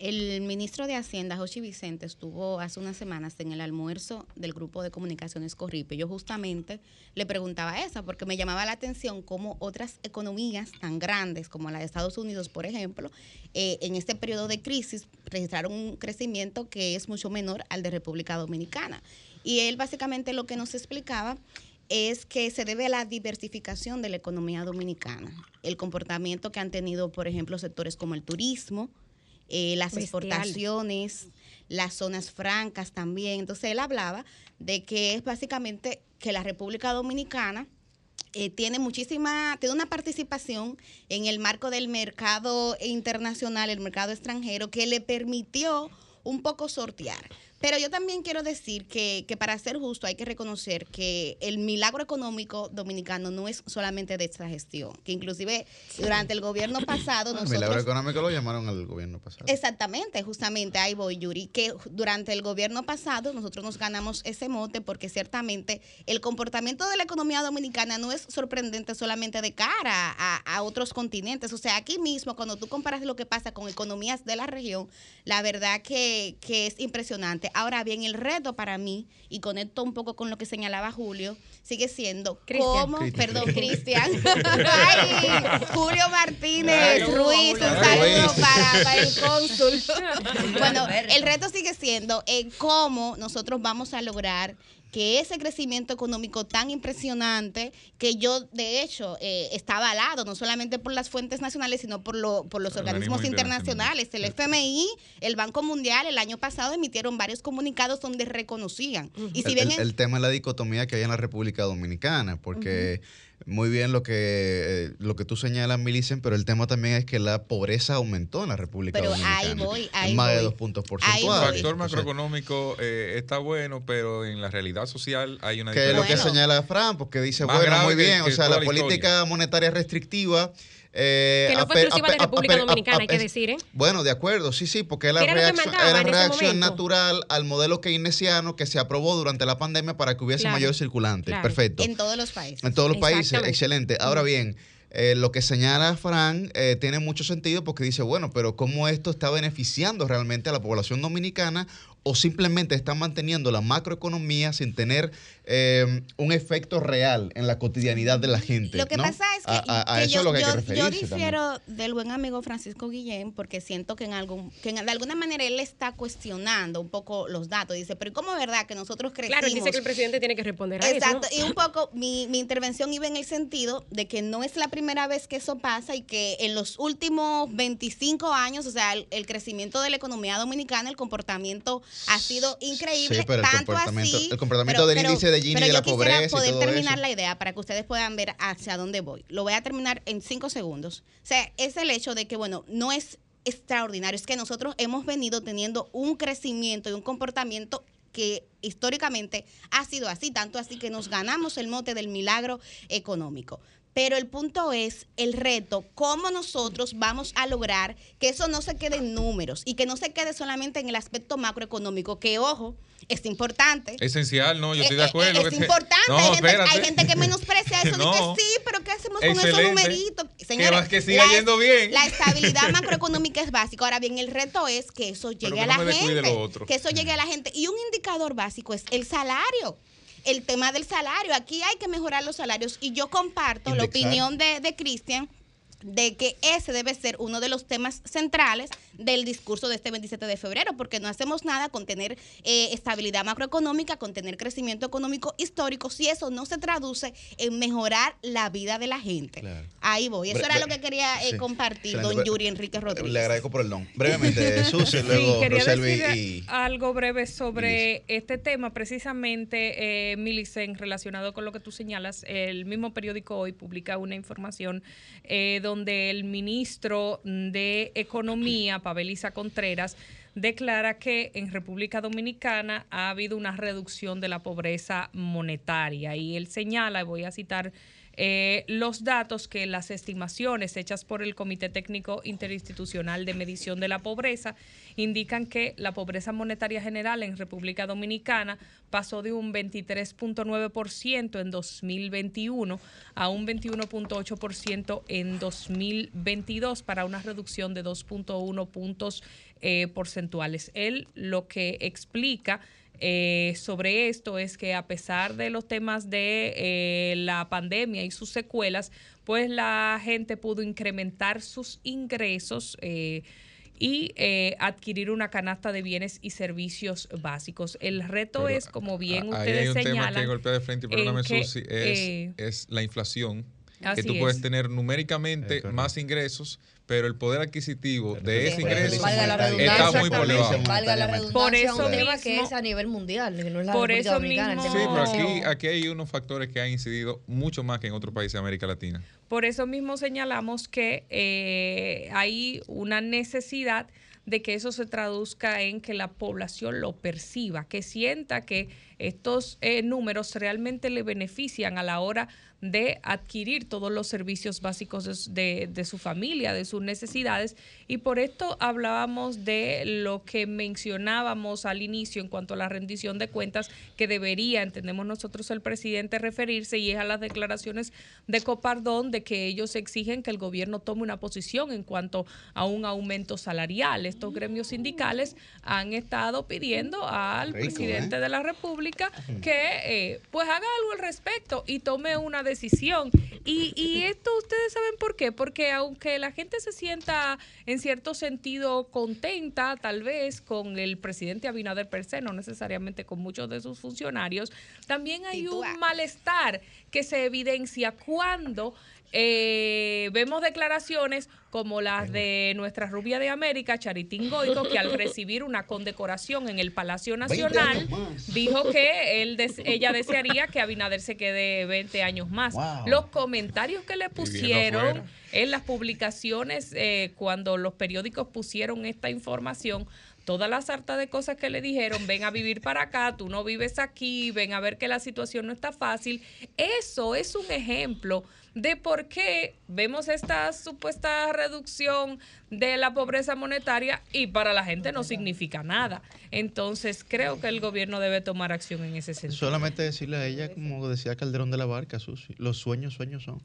Speaker 6: el ministro de Hacienda, Joshi Vicente, estuvo hace unas semanas en el almuerzo del grupo de comunicaciones Corripe. Yo justamente le preguntaba eso, porque me llamaba la atención cómo otras economías tan grandes como la de Estados Unidos, por ejemplo, eh, en este periodo de crisis registraron un crecimiento que es mucho menor al de República Dominicana. Y él básicamente lo que nos explicaba es que se debe a la diversificación de la economía dominicana, el comportamiento que han tenido, por ejemplo, sectores como el turismo, eh, las
Speaker 3: Bestial.
Speaker 6: exportaciones, las zonas francas también. Entonces él hablaba de que es básicamente que la República Dominicana eh, tiene muchísima, tiene una participación en el marco del mercado internacional, el mercado extranjero, que le permitió un poco sortear. Pero yo también quiero decir que, que para ser justo hay que reconocer que el milagro económico dominicano no es solamente de esta gestión, que inclusive durante el gobierno pasado
Speaker 1: El
Speaker 6: nosotros...
Speaker 1: milagro económico lo llamaron al gobierno pasado.
Speaker 6: Exactamente, justamente ahí voy, Yuri, que durante el gobierno pasado nosotros nos ganamos ese mote porque ciertamente el comportamiento de la economía dominicana no es sorprendente solamente de cara a, a otros continentes. O sea, aquí mismo, cuando tú comparas lo que pasa con economías de la región, la verdad que, que es impresionante. Ahora bien, el reto para mí, y conecto un poco con lo que señalaba Julio, sigue siendo cómo,
Speaker 3: Cristian.
Speaker 6: perdón, Cristian, Ay, Julio Martínez Ruiz, un saludo para el cónsul. bueno, el reto sigue siendo eh, cómo nosotros vamos a lograr que ese crecimiento económico tan impresionante, que yo de hecho eh, está avalado no solamente por las fuentes nacionales, sino por, lo, por los organismos
Speaker 5: Organismos
Speaker 6: internacionales, el FMI, el Banco Mundial, el año pasado emitieron varios comunicados donde reconocían. Y si
Speaker 1: el,
Speaker 6: bien
Speaker 1: el- tema es la dicotomía que hay en la República Dominicana, porque muy bien lo que eh, lo que tú señalas, Milicen, pero el tema también es que la pobreza aumentó en la República
Speaker 6: Pero
Speaker 1: Dominicana.
Speaker 6: ahí voy, ahí
Speaker 1: en más de dos puntos
Speaker 5: El
Speaker 1: porcentuales.
Speaker 6: voy.
Speaker 5: factor macroeconómico eh, está bueno, pero en la realidad social hay una
Speaker 1: que es lo que señala Fran, porque dice,
Speaker 5: Más
Speaker 1: bueno, muy bien,
Speaker 5: que
Speaker 1: o sea, la política monetaria restrictiva... eh,
Speaker 3: Que no fue exclusiva de República Dominicana, hay que decir, ¿eh?
Speaker 1: Bueno, de acuerdo, sí, sí, porque es la
Speaker 3: ¿Qué era que
Speaker 1: reacción, era natural al modelo keynesiano que se aprobó durante la pandemia para que hubiese
Speaker 3: Claro,
Speaker 1: mayor circulante.
Speaker 3: claro.
Speaker 1: Perfecto.
Speaker 6: en todos los países.
Speaker 1: En todos los países, excelente. Ahora bien, eh, lo que señala Fran eh, tiene mucho sentido porque dice, bueno, pero ¿cómo esto está beneficiando realmente a la población dominicana o simplemente está manteniendo la macroeconomía sin tener eh, un efecto real en la cotidianidad de la gente?
Speaker 6: Lo que
Speaker 1: ¿no?
Speaker 6: pasa es que,
Speaker 1: A, a- a
Speaker 6: que
Speaker 1: eso
Speaker 6: yo,
Speaker 1: es lo que hay
Speaker 6: yo-
Speaker 1: que
Speaker 6: yo
Speaker 1: referirse también.
Speaker 6: difiero del buen amigo Francisco Guillén porque siento que en algún que en- de alguna manera él está cuestionando un poco los datos. Dice, pero ¿y ¿cómo es verdad que nosotros crecimos?
Speaker 3: Claro, él dice que el presidente tiene que responder a
Speaker 6: Exacto,
Speaker 3: eso. ¿no?
Speaker 6: y un poco mi, mi intervención iba en el sentido de que no es la primera vez que eso pasa y que en los últimos 25 años, o sea, el, el crecimiento de la economía dominicana, el comportamiento ha sido increíble,
Speaker 1: Sí, pero el
Speaker 6: tanto
Speaker 1: comportamiento-
Speaker 6: así.
Speaker 1: el comportamiento del índice de Gini
Speaker 6: pero
Speaker 1: de
Speaker 6: yo
Speaker 1: la
Speaker 6: quisiera
Speaker 1: pobreza y
Speaker 6: poder
Speaker 1: todo
Speaker 6: terminar
Speaker 1: eso.
Speaker 6: la idea para que ustedes puedan ver hacia dónde voy. Lo voy a terminar en cinco segundos. O sea, es el hecho de que, bueno, no es extraordinario, es que nosotros hemos venido teniendo un crecimiento y un comportamiento que históricamente ha sido así, tanto así que nos ganamos el mote del milagro económico. Pero el punto es el reto, cómo nosotros vamos a lograr que eso no se quede en números y que no se quede solamente en el aspecto macroeconómico, que ojo, es importante.
Speaker 5: Esencial, no, yo estoy
Speaker 6: Eh,
Speaker 5: de
Speaker 6: eh,
Speaker 5: acuerdo.
Speaker 6: Es
Speaker 5: que te-
Speaker 6: importante.
Speaker 5: No,
Speaker 6: hay, gente, hay gente que menosprecia eso.
Speaker 5: No.
Speaker 6: Dice, sí, pero ¿qué hacemos con esos numeritos?
Speaker 5: va- que siga yendo bien.
Speaker 6: La estabilidad macroeconómica es básica. Ahora bien, el reto es que eso llegue
Speaker 5: que
Speaker 6: a la gente. Que eso llegue a la gente. Y un indicador básico es el salario. El tema del salario. Aquí hay que mejorar los salarios. Y yo comparto la opinión de, de Cristian de que ese debe ser uno de los temas centrales del discurso de este 27 de febrero, porque no hacemos nada con tener eh, estabilidad macroeconómica, con tener crecimiento económico histórico, si eso no se traduce en mejorar la vida de la gente.
Speaker 1: Claro.
Speaker 6: Ahí voy. Eso
Speaker 1: Bre-
Speaker 6: era lo que quería eh,
Speaker 1: sí.
Speaker 6: compartir,
Speaker 1: Excelente.
Speaker 6: don Yuri Enrique Rodríguez.
Speaker 1: Le agradezco por el don. Brevemente, Susi,
Speaker 7: Sí,
Speaker 1: luego
Speaker 7: quería
Speaker 1: Roselvi
Speaker 7: decir
Speaker 1: y...
Speaker 7: algo breve sobre este tema, precisamente, eh, Milicen, relacionado con lo que tú señalas. El mismo periódico hoy publica una información eh, donde el ministro de Economía, Pavel Isa Contreras, declara que en República Dominicana ha habido una reducción de la pobreza monetaria. Y él señala, voy a citar eh, los datos que las estimaciones hechas por el Comité Técnico Interinstitucional de Medición de la Pobreza indican que la pobreza monetaria general en República Dominicana pasó de un 23.9% en 2021 a un 21.8% en 2022 para una reducción de 2.1 puntos eh, porcentuales. Él lo que explica eh, sobre esto es que a pesar de los temas de eh, la pandemia y sus secuelas, pues la gente pudo incrementar sus ingresos. eh, y eh, adquirir una canasta de bienes y servicios básicos. El reto
Speaker 5: Pero
Speaker 7: es, como bien
Speaker 5: a- ahí
Speaker 7: ustedes
Speaker 5: hay un tema
Speaker 7: señalan,
Speaker 5: que golpea de frente, y
Speaker 7: en
Speaker 5: perdóname,
Speaker 7: que,
Speaker 5: Susi, es,
Speaker 7: eh,
Speaker 5: es la inflación. Que tú puedes
Speaker 7: es.
Speaker 5: tener numéricamente más ingresos, pero el poder adquisitivo de ese ingreso
Speaker 4: valga la
Speaker 5: está
Speaker 4: redundancia,
Speaker 5: muy por debajo.
Speaker 4: Valga la
Speaker 1: Monetariamente.
Speaker 7: Por eso
Speaker 4: un tema que es a nivel mundial, que no es la
Speaker 7: por eso
Speaker 4: el
Speaker 7: mismo-
Speaker 5: Sí, pero aquí, aquí hay unos factores que han incidido mucho más que en otros países de América Latina.
Speaker 7: Por eso mismo señalamos que eh, hay una necesidad de que eso se traduzca en que la población lo perciba, que sienta que estos eh, números realmente le benefician a la hora de adquirir todos los servicios básicos de, de- de su familia, de sus necesidades. Y por esto hablábamos de lo que mencionábamos al inicio en cuanto a la rendición de cuentas que debería, entendemos nosotros, el presidente referirse y es a las declaraciones de Copardón de que ellos exigen que el gobierno tome una posición en cuanto a un aumento salarial. Estos gremios sindicales han estado pidiendo al
Speaker 1: Rico,
Speaker 7: presidente
Speaker 1: ¿eh?
Speaker 7: de la República que eh, pues haga algo al respecto y tome una decisión. Y, y esto ustedes saben por qué, porque aunque la gente se sienta en cierto sentido contenta, tal vez con el presidente Abinader per se, no necesariamente con muchos de sus funcionarios, también hay un malestar que se evidencia cuando eh, vemos declaraciones como las de nuestra rubia de América, Charitín Goico, que al recibir una condecoración en el Palacio Nacional dijo que él des- ella desearía que Abinader se quede 20 años más.
Speaker 10: Wow.
Speaker 7: Los comentarios que le pusieron en las publicaciones, eh, cuando los periódicos pusieron esta información, toda la sarta de cosas que le dijeron, ven a vivir para acá, tú no vives aquí, ven a ver que la situación no está fácil. Eso es un ejemplo de por qué vemos esta supuesta reducción de la pobreza monetaria y para la gente no significa nada. Entonces, creo que el gobierno debe tomar acción en ese sentido.
Speaker 1: Solamente decirle a ella, como decía Calderón de la Barca, Susi, los sueños, sueños son.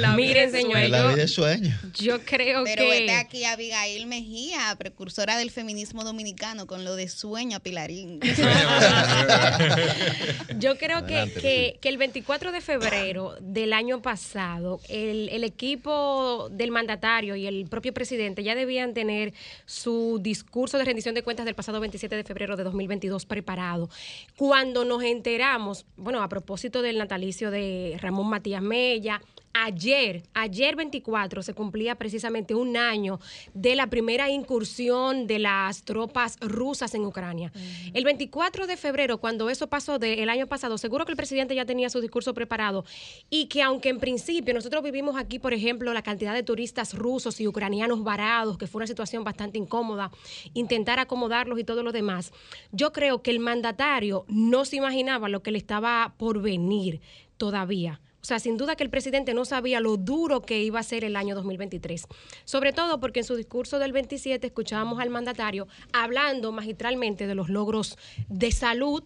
Speaker 7: La es
Speaker 3: señores,
Speaker 1: la
Speaker 3: yo,
Speaker 1: vida es sueño.
Speaker 3: yo creo
Speaker 6: Pero
Speaker 3: que...
Speaker 6: vete aquí Abigail Mejía, precursora del feminismo dominicano, con lo de sueño a Pilarín.
Speaker 3: Yo creo que, que, que el 24 de febrero del año pasado, el, el equipo del mandatario y el propio presidente ya debían tener su discurso de rendición de cuentas del pasado 27 de febrero de 2022 preparado. Cuando nos enteramos, bueno, a propósito del natalicio de Ramón Matías Mella, Ayer, ayer 24, se cumplía precisamente un año de la primera incursión de las tropas rusas en Ucrania. El 24 de febrero, cuando eso pasó del año pasado, seguro que el presidente ya tenía su discurso preparado y que aunque en principio nosotros vivimos aquí, por ejemplo, la cantidad de turistas rusos y ucranianos varados, que fue una situación bastante incómoda, intentar acomodarlos y todo lo demás, yo creo que el mandatario no se imaginaba lo que le estaba por venir todavía. O sea, sin duda que el presidente no sabía lo duro que iba a ser el año 2023. Sobre todo porque en su discurso del 27 escuchábamos al mandatario hablando magistralmente de los logros de salud.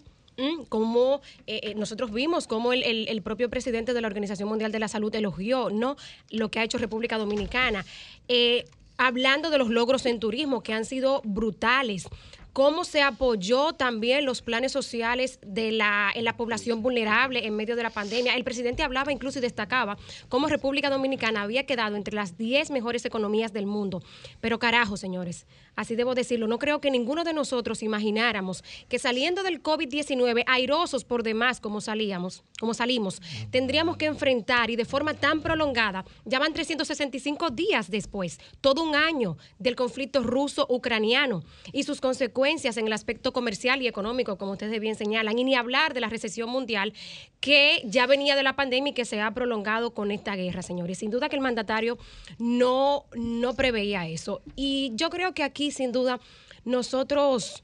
Speaker 3: Como eh, eh, nosotros vimos el- el propio presidente de la Organización Mundial de la Salud elogió no lo que ha hecho República Dominicana. Eh, hablando de los logros en turismo que han sido brutales cómo se apoyó también los planes sociales de la, en la población vulnerable en medio de la pandemia. El presidente hablaba incluso y destacaba cómo República Dominicana había quedado entre las 10 mejores economías del mundo. Pero carajo, señores, así debo decirlo, no creo que ninguno de nosotros imagináramos que saliendo del COVID-19, airosos por demás como salíamos, como salimos, tendríamos que enfrentar y de forma tan prolongada, ya van 365 días después, todo un año del conflicto ruso-ucraniano y sus consecuencias en el aspecto comercial y económico, como ustedes bien señalan, y ni hablar de la recesión mundial que ya venía de la pandemia y que se ha prolongado con esta guerra, señores. Sin duda que el mandatario no, no preveía eso. Y yo creo que aquí, sin duda, nosotros...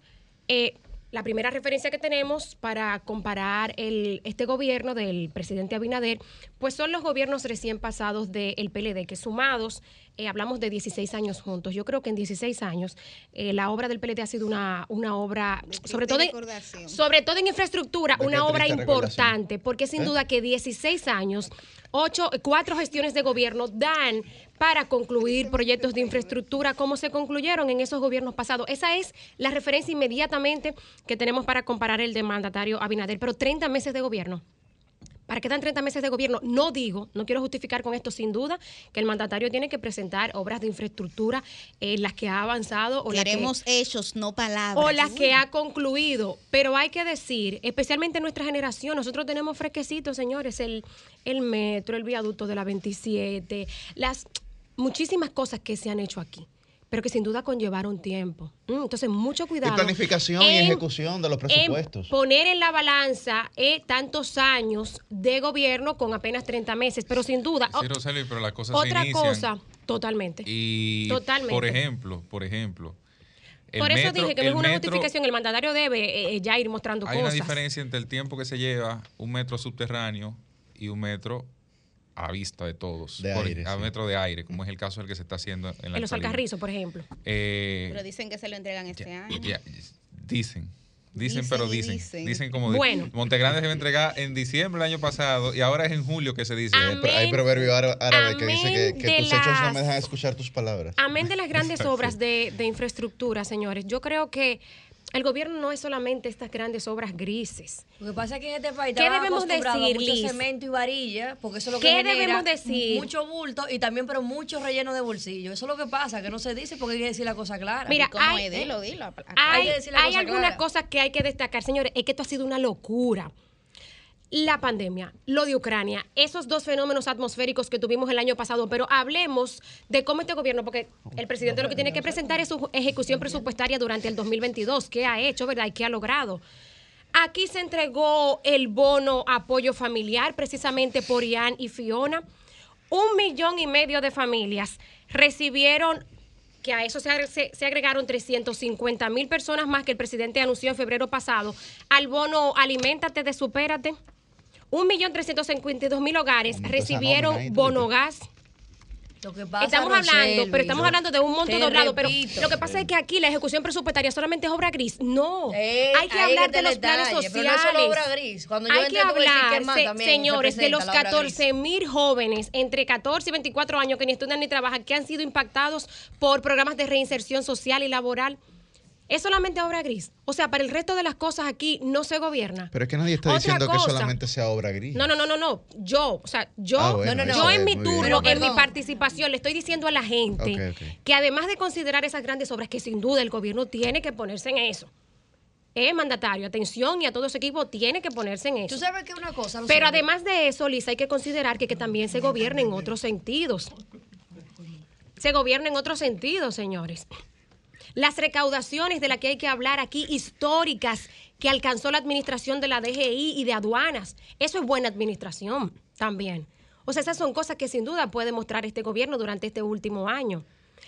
Speaker 3: eh, la primera referencia que tenemos para comparar el, este gobierno del presidente Abinader, pues son los gobiernos recién pasados del PLD, que sumados, eh, hablamos de 16 años juntos. Yo creo que en 16 años eh, la obra del PLD ha sido una, una obra, sobre todo, en, sobre todo en infraestructura,
Speaker 6: De
Speaker 3: una obra importante, porque sin
Speaker 6: ¿Eh?
Speaker 3: duda que 16 años, ocho, cuatro gestiones de gobierno dan para concluir proyectos de infraestructura como se concluyeron en esos gobiernos pasados. Esa es la referencia inmediatamente que tenemos para comparar el de mandatario Abinader, pero 30 meses de gobierno. ¿Para qué dan 30 meses de gobierno? No digo, no quiero justificar con esto sin duda que el mandatario tiene que presentar obras de infraestructura en las que ha avanzado o las que-
Speaker 6: Queremos hechos, no palabras.
Speaker 3: o las que ha concluido. Pero hay que decir, especialmente en nuestra generación, nosotros tenemos fresquecitos, señores, el, el metro, el viaducto de la 27, las muchísimas cosas que se han hecho aquí, pero que sin duda conllevaron tiempo. Mm, Entonces, mucho
Speaker 1: Y
Speaker 3: cuidado.
Speaker 1: planificación y
Speaker 3: en-
Speaker 1: ejecución de los
Speaker 3: en
Speaker 1: presupuestos.
Speaker 3: poner en la balanza eh, tantos años de gobierno con apenas 30 meses, pero sin duda,
Speaker 5: Sí, Roseli, pero las cosas
Speaker 3: otra
Speaker 5: se inician
Speaker 3: cosa, totalmente.
Speaker 5: y
Speaker 3: Totalmente.
Speaker 5: por ejemplo, por ejemplo, el
Speaker 3: Por eso
Speaker 5: metro-
Speaker 3: dije que no es una
Speaker 5: metro-
Speaker 3: justificación, el mandatario debe eh, ya ir mostrando
Speaker 5: Hay una
Speaker 3: cosas.
Speaker 5: diferencia entre el tiempo que se lleva un metro subterráneo y un metro a vista de todos.
Speaker 1: De
Speaker 5: Por-
Speaker 1: aire,
Speaker 5: a
Speaker 1: sí.
Speaker 5: metro de aire, como es el caso del que se está haciendo en la
Speaker 3: En los. Alcarrizos, por ejemplo.
Speaker 5: Eh,
Speaker 6: Pero dicen que se lo entregan este año.
Speaker 5: ya, dicen. Dicen,
Speaker 6: Dicen
Speaker 5: pero dicen.
Speaker 6: dicen.
Speaker 5: Dicen como
Speaker 3: Bueno.
Speaker 5: Montegrande se va a entregar en diciembre del año pasado y ahora es en julio que se dice.
Speaker 1: Pero hay proverbio ára- árabe que dice que,
Speaker 3: amén
Speaker 1: tus hechos no me dejan escuchar tus palabras.
Speaker 3: Amén de las grandes
Speaker 1: Exacto.
Speaker 3: obras de, de infraestructura, señores. Yo creo que el gobierno no es solamente estas grandes obras grises.
Speaker 4: Lo que pasa es que en este país
Speaker 3: ¿Qué
Speaker 4: estamos
Speaker 3: debemos
Speaker 4: acostumbrados
Speaker 3: decir,
Speaker 4: a mucho
Speaker 3: Liz?
Speaker 4: cemento y varilla, porque eso es lo que
Speaker 3: ¿Qué
Speaker 4: genera
Speaker 3: debemos decir?
Speaker 4: mucho bulto y también pero mucho relleno de bolsillo. Eso es lo que pasa, que no se dice porque hay que decir la cosa clara.
Speaker 3: Mira,
Speaker 6: ¿Cómo
Speaker 3: hay-
Speaker 6: es? Dilo, dilo.
Speaker 3: Hay,
Speaker 4: que decir la
Speaker 3: hay
Speaker 4: cosa
Speaker 3: algunas
Speaker 4: clara.
Speaker 3: cosas que hay que destacar, señores. Es que esto ha sido una locura. La pandemia, lo de Ucrania, esos dos fenómenos atmosféricos que tuvimos el año pasado, pero hablemos de cómo este gobierno, porque el presidente lo que tiene que presentar es su ejecución presupuestaria durante el 2022, qué ha hecho, ¿verdad? Y qué ha logrado. Aquí se entregó el bono apoyo familiar precisamente por Ian y Fiona. Un millón y medio de familias recibieron, que a eso se, agre- se- se agregaron 350 mil personas más que el presidente anunció en febrero pasado, al bono Aliméntate de Supérate. Un millón trescientos cincuenta y dos mil hogares
Speaker 1: Aumentó esa
Speaker 3: recibieron
Speaker 1: nómina ahí,
Speaker 3: bono gas.
Speaker 4: Lo que pasa,
Speaker 3: Estamos hablando, pero estamos hablando de un monto doblado. Pero lo que pasa es que aquí la ejecución presupuestaria solamente es obra gris. No.
Speaker 4: Eh,
Speaker 3: hay que hablar de los planes
Speaker 4: detalle,
Speaker 3: sociales.
Speaker 4: pero no es solo obra gris. Cuando yo
Speaker 3: hay
Speaker 4: entré,
Speaker 3: que hablar,
Speaker 4: que
Speaker 3: se- señores, de los
Speaker 4: la obra gris.
Speaker 3: 14 mil jóvenes entre 14 y 24 años que ni estudian ni trabajan, que han sido impactados por programas de reinserción social y laboral. Es solamente obra gris. O sea, para el resto de las cosas aquí no se gobierna.
Speaker 1: Pero es que nadie está
Speaker 3: Otra
Speaker 1: diciendo que solamente sea obra gris.
Speaker 3: No, no, no, no, no. Yo, o sea, yo,
Speaker 1: Ah, bueno,
Speaker 3: no, no, yo en mi turno, en mi participación, le estoy diciendo a la gente que además de considerar esas grandes obras, que sin duda el gobierno tiene que ponerse en eso. Es mandatario, atención, y a todo ese equipo tiene que ponerse en eso.
Speaker 4: Tú sabes que una cosa.
Speaker 3: Pero además de eso, Lisa, hay que considerar que, que también se gobierna en otros sentidos. Se gobierna en otros sentidos, señores. Las recaudaciones de las que hay que hablar aquí, históricas, que alcanzó la administración de la DGI y de aduanas. Eso es buena administración también. O sea, esas son cosas que sin duda puede mostrar este gobierno durante este último año.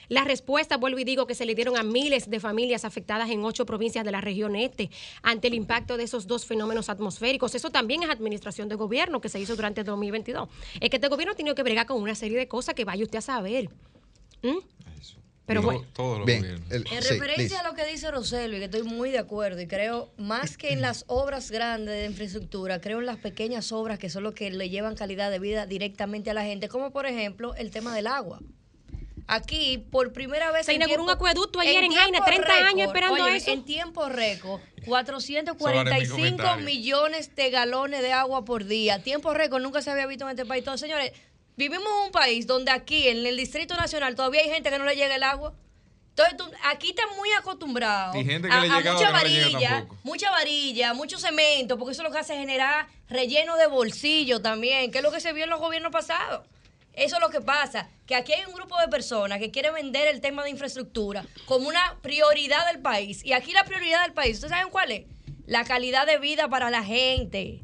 Speaker 3: La respuesta, vuelvo y digo, que se le dieron a miles de familias afectadas en ocho provincias de la región este ante el impacto de esos dos fenómenos atmosféricos. Eso también es administración de gobierno que se hizo durante el 2022. Es que este gobierno ha tenido que bregar con una serie de cosas que vaya usted a saber. ¿Mm? Pero bueno.
Speaker 5: todos los
Speaker 1: Bien.
Speaker 5: gobiernos.
Speaker 1: el-
Speaker 4: En
Speaker 1: sí,
Speaker 4: referencia
Speaker 1: Liz.
Speaker 4: a lo que dice Roselvi, que estoy muy de acuerdo y creo, más que en las obras grandes de infraestructura, creo en las pequeñas obras que son lo que le llevan calidad de vida directamente a la gente, como por ejemplo el tema del agua. Aquí, por primera vez.
Speaker 3: Se inauguró un acueducto ayer en Jaina, 30 años esperando
Speaker 4: oye,
Speaker 3: eso.
Speaker 4: En tiempo récord,
Speaker 5: Eso va en mi
Speaker 4: 445
Speaker 5: comentario.
Speaker 4: millones de galones de agua por día. Tiempo récord nunca se había visto en este país. Entonces, señores, vivimos en un país donde aquí, en el Distrito Nacional, todavía hay gente que no le llega el agua. Entonces, tú- aquí están muy acostumbrados
Speaker 5: Y gente que
Speaker 4: a,
Speaker 5: le
Speaker 4: a
Speaker 5: llegaba
Speaker 4: mucha
Speaker 5: que
Speaker 4: varilla, mucha varilla, mucho cemento, porque eso lo que hace es generar relleno de bolsillo también, que es lo que se vio en los gobiernos pasados. Eso es lo que pasa, que aquí hay un grupo de personas que quiere vender el tema de infraestructura como una prioridad del país. Y aquí la prioridad del país, ¿ustedes saben cuál es? La calidad de vida para la gente.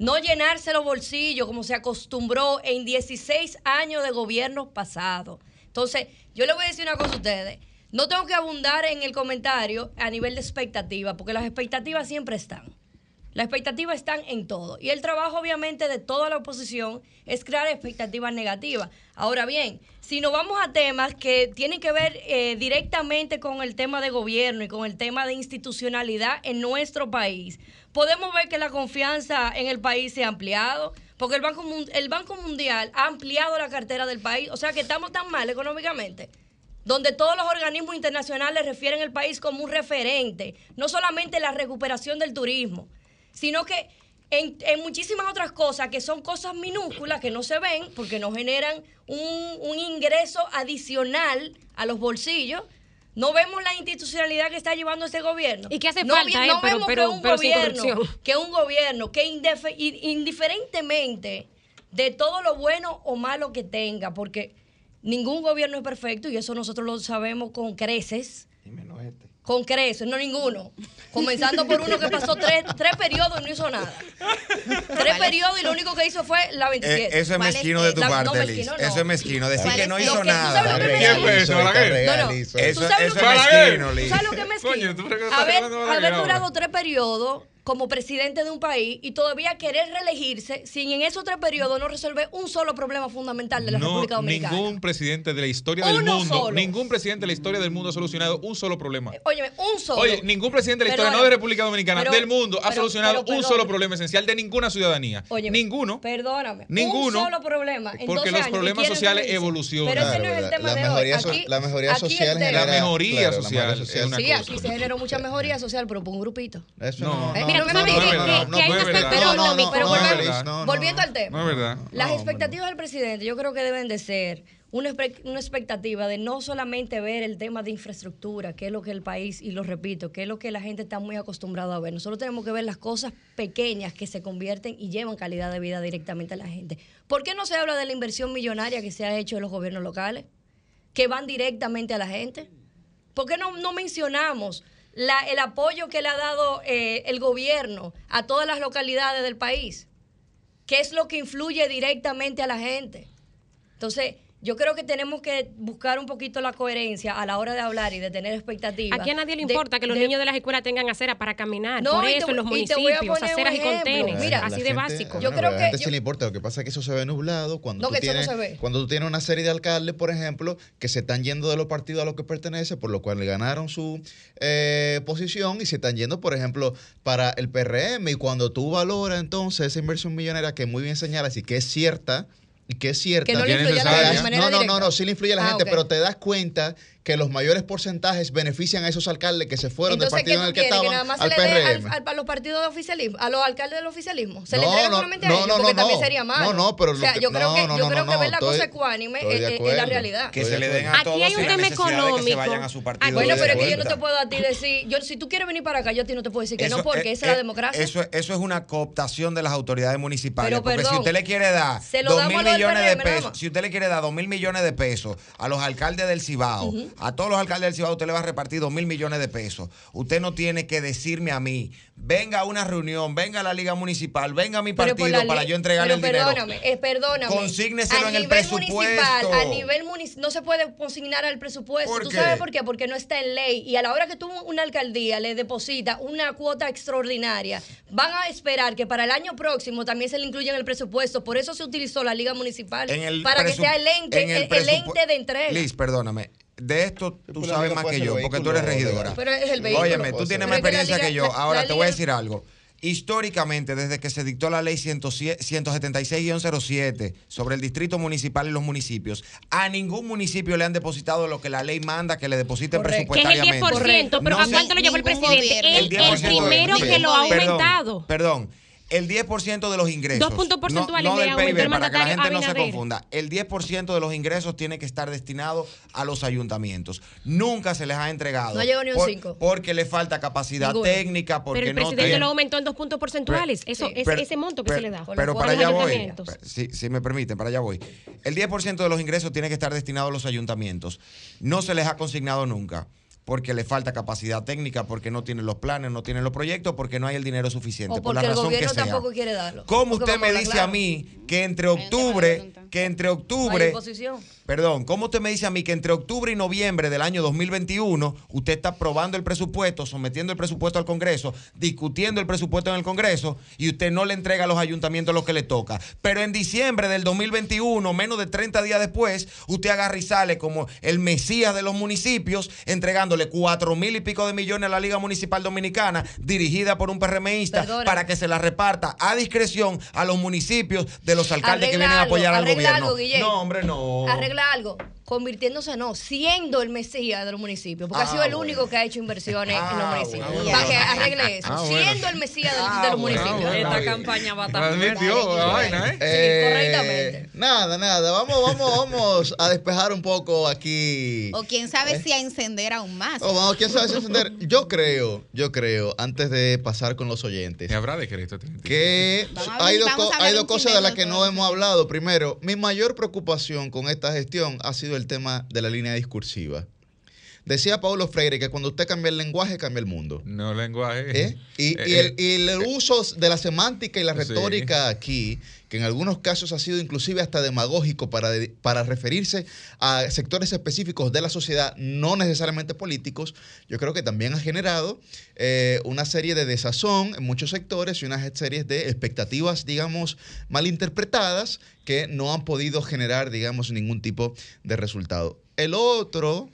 Speaker 4: No llenarse los bolsillos como se acostumbró en 16 años de gobiernos pasados. Entonces, yo le voy a decir una cosa a ustedes. No tengo que abundar en el comentario a nivel de expectativa, porque las expectativas siempre están. Las expectativas están en todo. Y el trabajo, obviamente, de toda la oposición es crear expectativas negativas. Ahora bien, si nos vamos a temas que tienen que ver eh, directamente con el tema de gobierno y con el tema de institucionalidad en nuestro país, podemos ver que la confianza en el país se ha ampliado, porque el Banco, el Banco Mundial ha ampliado la cartera del país. O sea que estamos tan mal económicamente donde todos los organismos internacionales refieren el país como un referente, no solamente la recuperación del turismo, sino que en, en muchísimas otras cosas que son cosas minúsculas que no se ven porque no generan un, un ingreso adicional a los bolsillos. No vemos la institucionalidad que está llevando este gobierno.
Speaker 3: Y que hace
Speaker 4: no,
Speaker 3: falta, ¿eh?
Speaker 4: no
Speaker 3: Pero-
Speaker 4: vemos
Speaker 3: pero-
Speaker 4: que un
Speaker 3: pero
Speaker 4: gobierno, que un gobierno que indiferentemente de todo lo bueno o malo que tenga, porque ningún gobierno es perfecto y eso nosotros lo sabemos con creces. Con creces, no ninguno. Comenzando por uno que pasó tres, tres periodos y no hizo nada. Tres periodos y lo único que hizo fue la 27.
Speaker 2: Eh, eso es
Speaker 4: ¿Cuál
Speaker 2: mezquino de tu
Speaker 4: La- no,
Speaker 2: parte, Liz.
Speaker 4: no.
Speaker 2: Eso es mezquino. Decir
Speaker 4: ¿Cuál
Speaker 2: que no hizo
Speaker 4: que- ¿tú
Speaker 2: nada.
Speaker 5: eso,
Speaker 2: Eso,
Speaker 4: sabes
Speaker 2: eso
Speaker 4: lo
Speaker 2: es mezquino,
Speaker 4: ¿Tú
Speaker 2: Liz.
Speaker 4: sabes lo que es mezquino?
Speaker 5: Coño, ¿tú crees que estás
Speaker 4: haber, haber durado tres periodos como presidente de un país y todavía querer reelegirse sin en esos tres periodos no resolver un solo problema fundamental de la
Speaker 5: No,
Speaker 4: República Dominicana.
Speaker 5: ningún presidente de la historia del
Speaker 4: Uno
Speaker 5: mundo,
Speaker 4: solo.
Speaker 5: ningún presidente de la historia del mundo ha solucionado un solo problema.
Speaker 4: Óyeme, un solo.
Speaker 5: Oye, ningún presidente de la historia, no de República Dominicana,
Speaker 4: Pero-
Speaker 5: del mundo, ha
Speaker 4: pero-
Speaker 5: solucionado
Speaker 4: pero
Speaker 5: un solo problema esencial de ninguna ciudadanía.
Speaker 4: Óyeme,
Speaker 5: Ninguno.
Speaker 4: Perdóname.
Speaker 5: Ninguno,
Speaker 4: Un solo problema. en
Speaker 5: porque
Speaker 4: 12
Speaker 5: los problemas sociales evolucionan.
Speaker 4: Pero ese no es el
Speaker 1: la-
Speaker 4: tema
Speaker 1: la
Speaker 4: de
Speaker 1: mejoría
Speaker 4: hoy.
Speaker 1: so-
Speaker 4: Aquí,
Speaker 1: la mejoría
Speaker 4: aquí
Speaker 1: social
Speaker 5: La
Speaker 1: genera-
Speaker 5: mejoría
Speaker 1: claro, la
Speaker 5: social
Speaker 1: mejoría social.
Speaker 4: Sí, aquí se generó mucha mejoría social, pero por un grupito.
Speaker 1: Eso
Speaker 5: No,
Speaker 1: no,
Speaker 4: Eh,
Speaker 1: no,
Speaker 4: mira, tú sabes que- hay un aspecto económico, pero volviendo al tema.
Speaker 5: No es verdad.
Speaker 4: Las expectativas del presidente, yo creo que deben de ser una, una expectativa de no solamente ver el tema de infraestructura, que es lo que el país, y lo repito, que es lo que la gente está muy acostumbrada a ver. Nosotros tenemos que ver las cosas pequeñas que se convierten y llevan calidad de vida directamente a la gente. ¿Por qué no se habla de la inversión millonaria que se ha hecho en los gobiernos locales, que van directamente a la gente? ¿Por qué no, no mencionamos la- el apoyo que le ha dado eh, el gobierno a todas las localidades del país? ¿Qué es lo que influye directamente a la gente? Entonces, yo creo que tenemos que buscar un poquito la coherencia a la hora de hablar y de tener expectativas.
Speaker 3: Aquí a nadie le
Speaker 4: de-
Speaker 3: importa que los
Speaker 4: de-
Speaker 3: niños de las escuelas tengan acera para caminar.
Speaker 4: No,
Speaker 3: Por
Speaker 4: te
Speaker 3: eso
Speaker 4: voy-
Speaker 3: en los
Speaker 4: te
Speaker 3: municipios, aceras y contenes.
Speaker 4: Mira,
Speaker 3: así
Speaker 1: La
Speaker 3: de
Speaker 1: gente-
Speaker 3: básico.
Speaker 4: Yo
Speaker 1: bueno,
Speaker 4: creo
Speaker 1: pero a la
Speaker 4: que
Speaker 1: gente
Speaker 4: yo-
Speaker 1: sí le importa. Lo que pasa es que eso se ve nublado. Cuando,
Speaker 4: No,
Speaker 1: tú
Speaker 4: que eso no
Speaker 1: tienes,
Speaker 4: se ve.
Speaker 1: cuando tú tienes una serie de alcaldes, por ejemplo, que se están yendo de los partidos a los que pertenece, por lo cual le ganaron su eh, posición y se están yendo, por ejemplo, para el PRM. Y cuando tú valoras entonces esa inversión millonaria que muy bien señalas y que es cierta, que es cierta.
Speaker 4: Que no le
Speaker 5: Que es
Speaker 4: influye a la
Speaker 1: te
Speaker 4: gente
Speaker 5: necesaria.
Speaker 4: de
Speaker 1: das-
Speaker 4: manera
Speaker 1: no, no,
Speaker 4: directa.
Speaker 1: no, no, sí le influye a la
Speaker 4: Ah,
Speaker 1: gente, pero te das cuenta que los mayores porcentajes benefician a esos alcaldes que se fueron
Speaker 4: Entonces,
Speaker 1: del
Speaker 4: ¿qué
Speaker 1: partido en el que?
Speaker 4: Que
Speaker 1: estaban
Speaker 4: nada más se
Speaker 1: al
Speaker 4: le dé al-
Speaker 1: PRM.
Speaker 4: al- a los partidos de oficialismo, a los alcaldes del oficialismo. Se le
Speaker 1: No,
Speaker 4: entrega
Speaker 1: no,
Speaker 4: solamente a
Speaker 1: no,
Speaker 4: ellos,
Speaker 1: no,
Speaker 4: porque
Speaker 1: no,
Speaker 4: también
Speaker 1: no.
Speaker 4: sería malo.
Speaker 1: No, no, pero
Speaker 4: o sea,
Speaker 1: lo que-
Speaker 4: yo creo
Speaker 1: no,
Speaker 4: que,
Speaker 1: no,
Speaker 4: yo
Speaker 1: no,
Speaker 4: creo
Speaker 1: no,
Speaker 4: que ver la
Speaker 1: estoy-
Speaker 4: cosa ecuánime es, es- es la realidad.
Speaker 2: Que se le den a
Speaker 3: Aquí
Speaker 2: todos
Speaker 3: hay un tema
Speaker 2: de que se
Speaker 3: económico.
Speaker 2: vayan a su partido.
Speaker 4: Bueno, pero es que yo no te puedo a ti decir, yo, si tú quieres venir para acá, yo a ti no te puedo decir que
Speaker 2: Eso
Speaker 4: no, porque
Speaker 2: es-
Speaker 4: esa es la
Speaker 2: es-
Speaker 4: democracia.
Speaker 2: Eso, eso es una cooptación de las autoridades municipales.
Speaker 4: Pero,
Speaker 2: porque si
Speaker 4: perdón,
Speaker 2: usted le quiere dar
Speaker 4: se lo
Speaker 2: dos
Speaker 4: damos
Speaker 2: mil
Speaker 4: a lo del
Speaker 2: millones de
Speaker 4: PRM
Speaker 2: pesos, si usted le quiere dar dos mil millones de pesos a los alcaldes del Cibao, a todos los alcaldes del Cibao, usted le va a repartir dos mil millones de pesos. Usted no tiene que decirme a mí, venga a una reunión, venga a la liga municipal, venga a mi partido para yo entregarle el dinero.
Speaker 4: perdóname, eh, perdóname.
Speaker 2: Consígneselo
Speaker 4: A
Speaker 2: en el presupuesto.
Speaker 4: A nivel municipal, no se puede consignar al presupuesto.
Speaker 2: ¿Por
Speaker 4: ¿Tú
Speaker 2: qué?
Speaker 4: sabes por qué? Porque no está en ley. Y a la hora que tú una alcaldía le deposita una cuota extraordinaria, van a esperar que para el año próximo también se le incluya en el presupuesto. Por eso se utilizó la liga municipal.
Speaker 2: En el
Speaker 4: para que sea el ente,
Speaker 2: en
Speaker 4: el, el ente de entrega.
Speaker 2: Liz, perdóname. De esto tú
Speaker 1: Pues
Speaker 2: sabes más que yo, porque tú eres regidora.
Speaker 4: Pero es el vehículo.
Speaker 2: Óyeme, tú
Speaker 1: Pero
Speaker 2: tienes
Speaker 4: es
Speaker 2: más experiencia que yo. Ahora te voy a decir algo. Históricamente, desde que se dictó la ley 176-07 sobre el distrito municipal y los municipios, a ningún municipio le han depositado lo que la ley manda que le depositen
Speaker 4: Correcto.
Speaker 3: Que es el
Speaker 2: presupuestariamente.
Speaker 3: 10%, pero
Speaker 2: No
Speaker 3: ¿a cuánto lo llevó el presidente?
Speaker 6: gobierno.
Speaker 2: El
Speaker 3: el
Speaker 2: 10%
Speaker 3: primero que lo ha
Speaker 2: Perdón,
Speaker 3: aumentado.
Speaker 2: Perdón. El 10% de los ingresos.
Speaker 3: Dos puntos
Speaker 2: no-
Speaker 3: porcentuales
Speaker 2: No,
Speaker 3: le
Speaker 2: del PIB, para que la gente no se confunda. El 10% de los ingresos tiene que estar destinado a los ayuntamientos. Nunca se les ha entregado.
Speaker 4: No llegó ni un
Speaker 2: por-
Speaker 4: cinco.
Speaker 2: Porque le falta capacidad
Speaker 4: Ninguno.
Speaker 2: técnica, porque
Speaker 3: Pero el
Speaker 2: no
Speaker 3: presidente
Speaker 2: tiene-
Speaker 3: lo aumentó en dos puntos porcentuales. Eso,
Speaker 4: Sí.
Speaker 3: es,
Speaker 2: pero-
Speaker 3: ese monto que
Speaker 2: pero-
Speaker 3: se le da.
Speaker 2: Pero para allá voy. Si, si me permiten, para allá voy. El 10% de los ingresos tiene que estar destinado a los ayuntamientos. No se les ha consignado nunca porque le falta capacidad técnica, porque no tienen los planes, no tienen los proyectos, porque no hay el dinero suficiente.
Speaker 4: O
Speaker 2: por la
Speaker 4: porque el
Speaker 2: razón
Speaker 4: gobierno
Speaker 2: que sea.
Speaker 4: tampoco quiere darlo.
Speaker 2: ¿Cómo
Speaker 4: Porque
Speaker 2: usted me dice
Speaker 4: claro.
Speaker 2: a mí que entre octubre, que entre
Speaker 4: No hay
Speaker 2: octubre. Perdón, ¿cómo usted me dice a mí que entre octubre y noviembre del año 2021 usted está aprobando el presupuesto, sometiendo el presupuesto al Congreso, discutiendo el presupuesto en el Congreso y usted no le entrega a los ayuntamientos lo que le toca? Pero en diciembre del 2021, menos de 30 días después, usted agarra y sale como el mesías de los municipios, entregándole cuatro mil y pico de millones a la Liga Municipal Dominicana, dirigida por un PRMista,
Speaker 4: Perdona.
Speaker 2: para que se la reparta a discreción a los municipios de los alcaldes que vienen a apoyar al gobierno. no, hombre, no.
Speaker 4: Algo. Convirtiéndose, no, siendo el mesías de los municipios. Porque
Speaker 2: Ah,
Speaker 4: ha sido el
Speaker 2: bueno.
Speaker 4: único que ha hecho inversiones en los
Speaker 2: Ah,
Speaker 4: municipios.
Speaker 2: bueno.
Speaker 4: Para que arregle eso.
Speaker 2: Ah, bueno.
Speaker 4: Siendo el mesías de,
Speaker 2: Ah,
Speaker 4: de los municipios.
Speaker 2: Ah, bueno.
Speaker 7: Esta campaña va a estar
Speaker 5: Transmitió la vaina, ¿eh?
Speaker 1: Eh,
Speaker 4: correctamente.
Speaker 1: Nada, nada. Vamos, vamos, vamos a despejar un poco aquí.
Speaker 6: O quién sabe si a encender aún más.
Speaker 1: Oh, vamos, ¿quién sabe si encender? Yo creo, yo creo, antes de pasar con los oyentes,
Speaker 5: ¿Qué habrá de crédito?
Speaker 1: que
Speaker 6: Vamos a
Speaker 1: hay dos,
Speaker 6: a
Speaker 1: hay dos cosas de las que no hemos hablado. Primero, mi mayor preocupación con esta gestión ha sido el tema de la línea discursiva. Decía Paulo Freire que cuando usted cambia el lenguaje, cambia el mundo.
Speaker 5: No lenguaje.
Speaker 1: ¿Eh? Y,
Speaker 5: Eh,
Speaker 1: y el,
Speaker 5: eh,
Speaker 1: y el uso de la semántica y la
Speaker 5: Sí.
Speaker 1: retórica aquí, que en algunos casos ha sido inclusive hasta demagógico para, de- para referirse a sectores específicos de la sociedad, no necesariamente políticos, yo creo que también ha generado una serie de desazón en muchos sectores y una serie de expectativas, digamos, malinterpretadas que no han podido generar, digamos, ningún tipo de resultado. El otro,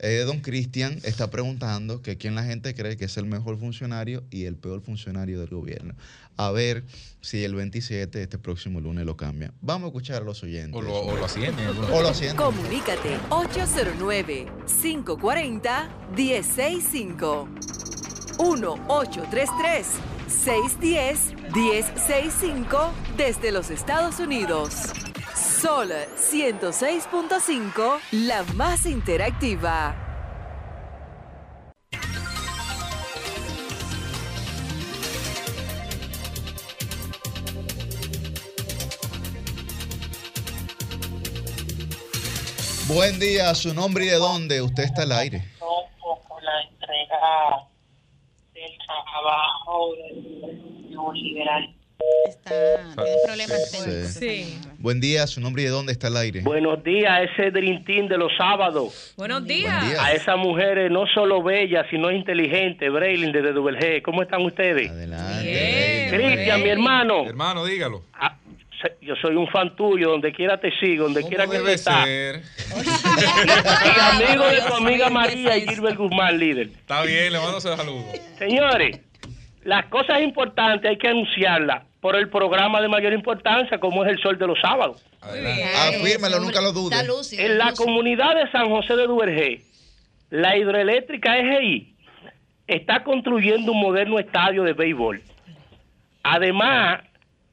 Speaker 1: eh, don Cristian está preguntando que quién la gente cree que es el mejor funcionario y el peor funcionario del gobierno. A ver si el 27, este próximo lunes, lo cambian. Vamos a escuchar a los oyentes.
Speaker 5: O lo, o lo ascienden. algunos.
Speaker 1: O lo ascienden.
Speaker 10: Comunícate 809-540-1065. 1-833-610-1065 desde los Estados Unidos. Sol 106.5, la más interactiva.
Speaker 1: Buen día, su nombre y de dónde. Usted está al aire.
Speaker 11: por la entrega del trabajo del liberal.
Speaker 6: Está, tiene problemas
Speaker 1: Sí.
Speaker 6: técnicos.
Speaker 7: Sí.
Speaker 1: Buen día, su nombre y de dónde está al aire.
Speaker 11: Buenos días, ese Team de los sábados.
Speaker 7: Buenos
Speaker 1: Buen
Speaker 7: días.
Speaker 1: día.
Speaker 11: A esas mujeres no solo bellas, sino inteligentes. Braylin desde Duvergé. ¿Cómo están ustedes?
Speaker 1: Adelante.
Speaker 7: Bien.
Speaker 11: Cristian, mi hermano.
Speaker 5: Hermano, dígalo.
Speaker 11: Ah, Yo soy un fan tuyo, donde quiera te sigo, donde
Speaker 5: ¿Cómo
Speaker 11: quiera que
Speaker 5: debe
Speaker 11: estás.
Speaker 5: ser?
Speaker 11: Y amigo de tu amiga María y Gilbert Guzmán, líder.
Speaker 5: Está bien, le mando ese saludo.
Speaker 11: Señores, las cosas importantes hay que anunciarlas por el programa de mayor importancia, como es el Sol de los Sábados.
Speaker 5: Adelante.
Speaker 1: Afírmelo, nunca lo dude.
Speaker 4: Está lúcido.
Speaker 11: En la
Speaker 4: lúcido.
Speaker 11: comunidad de San José de Duvergé, la hidroeléctrica EGI está construyendo un moderno estadio de béisbol. Además,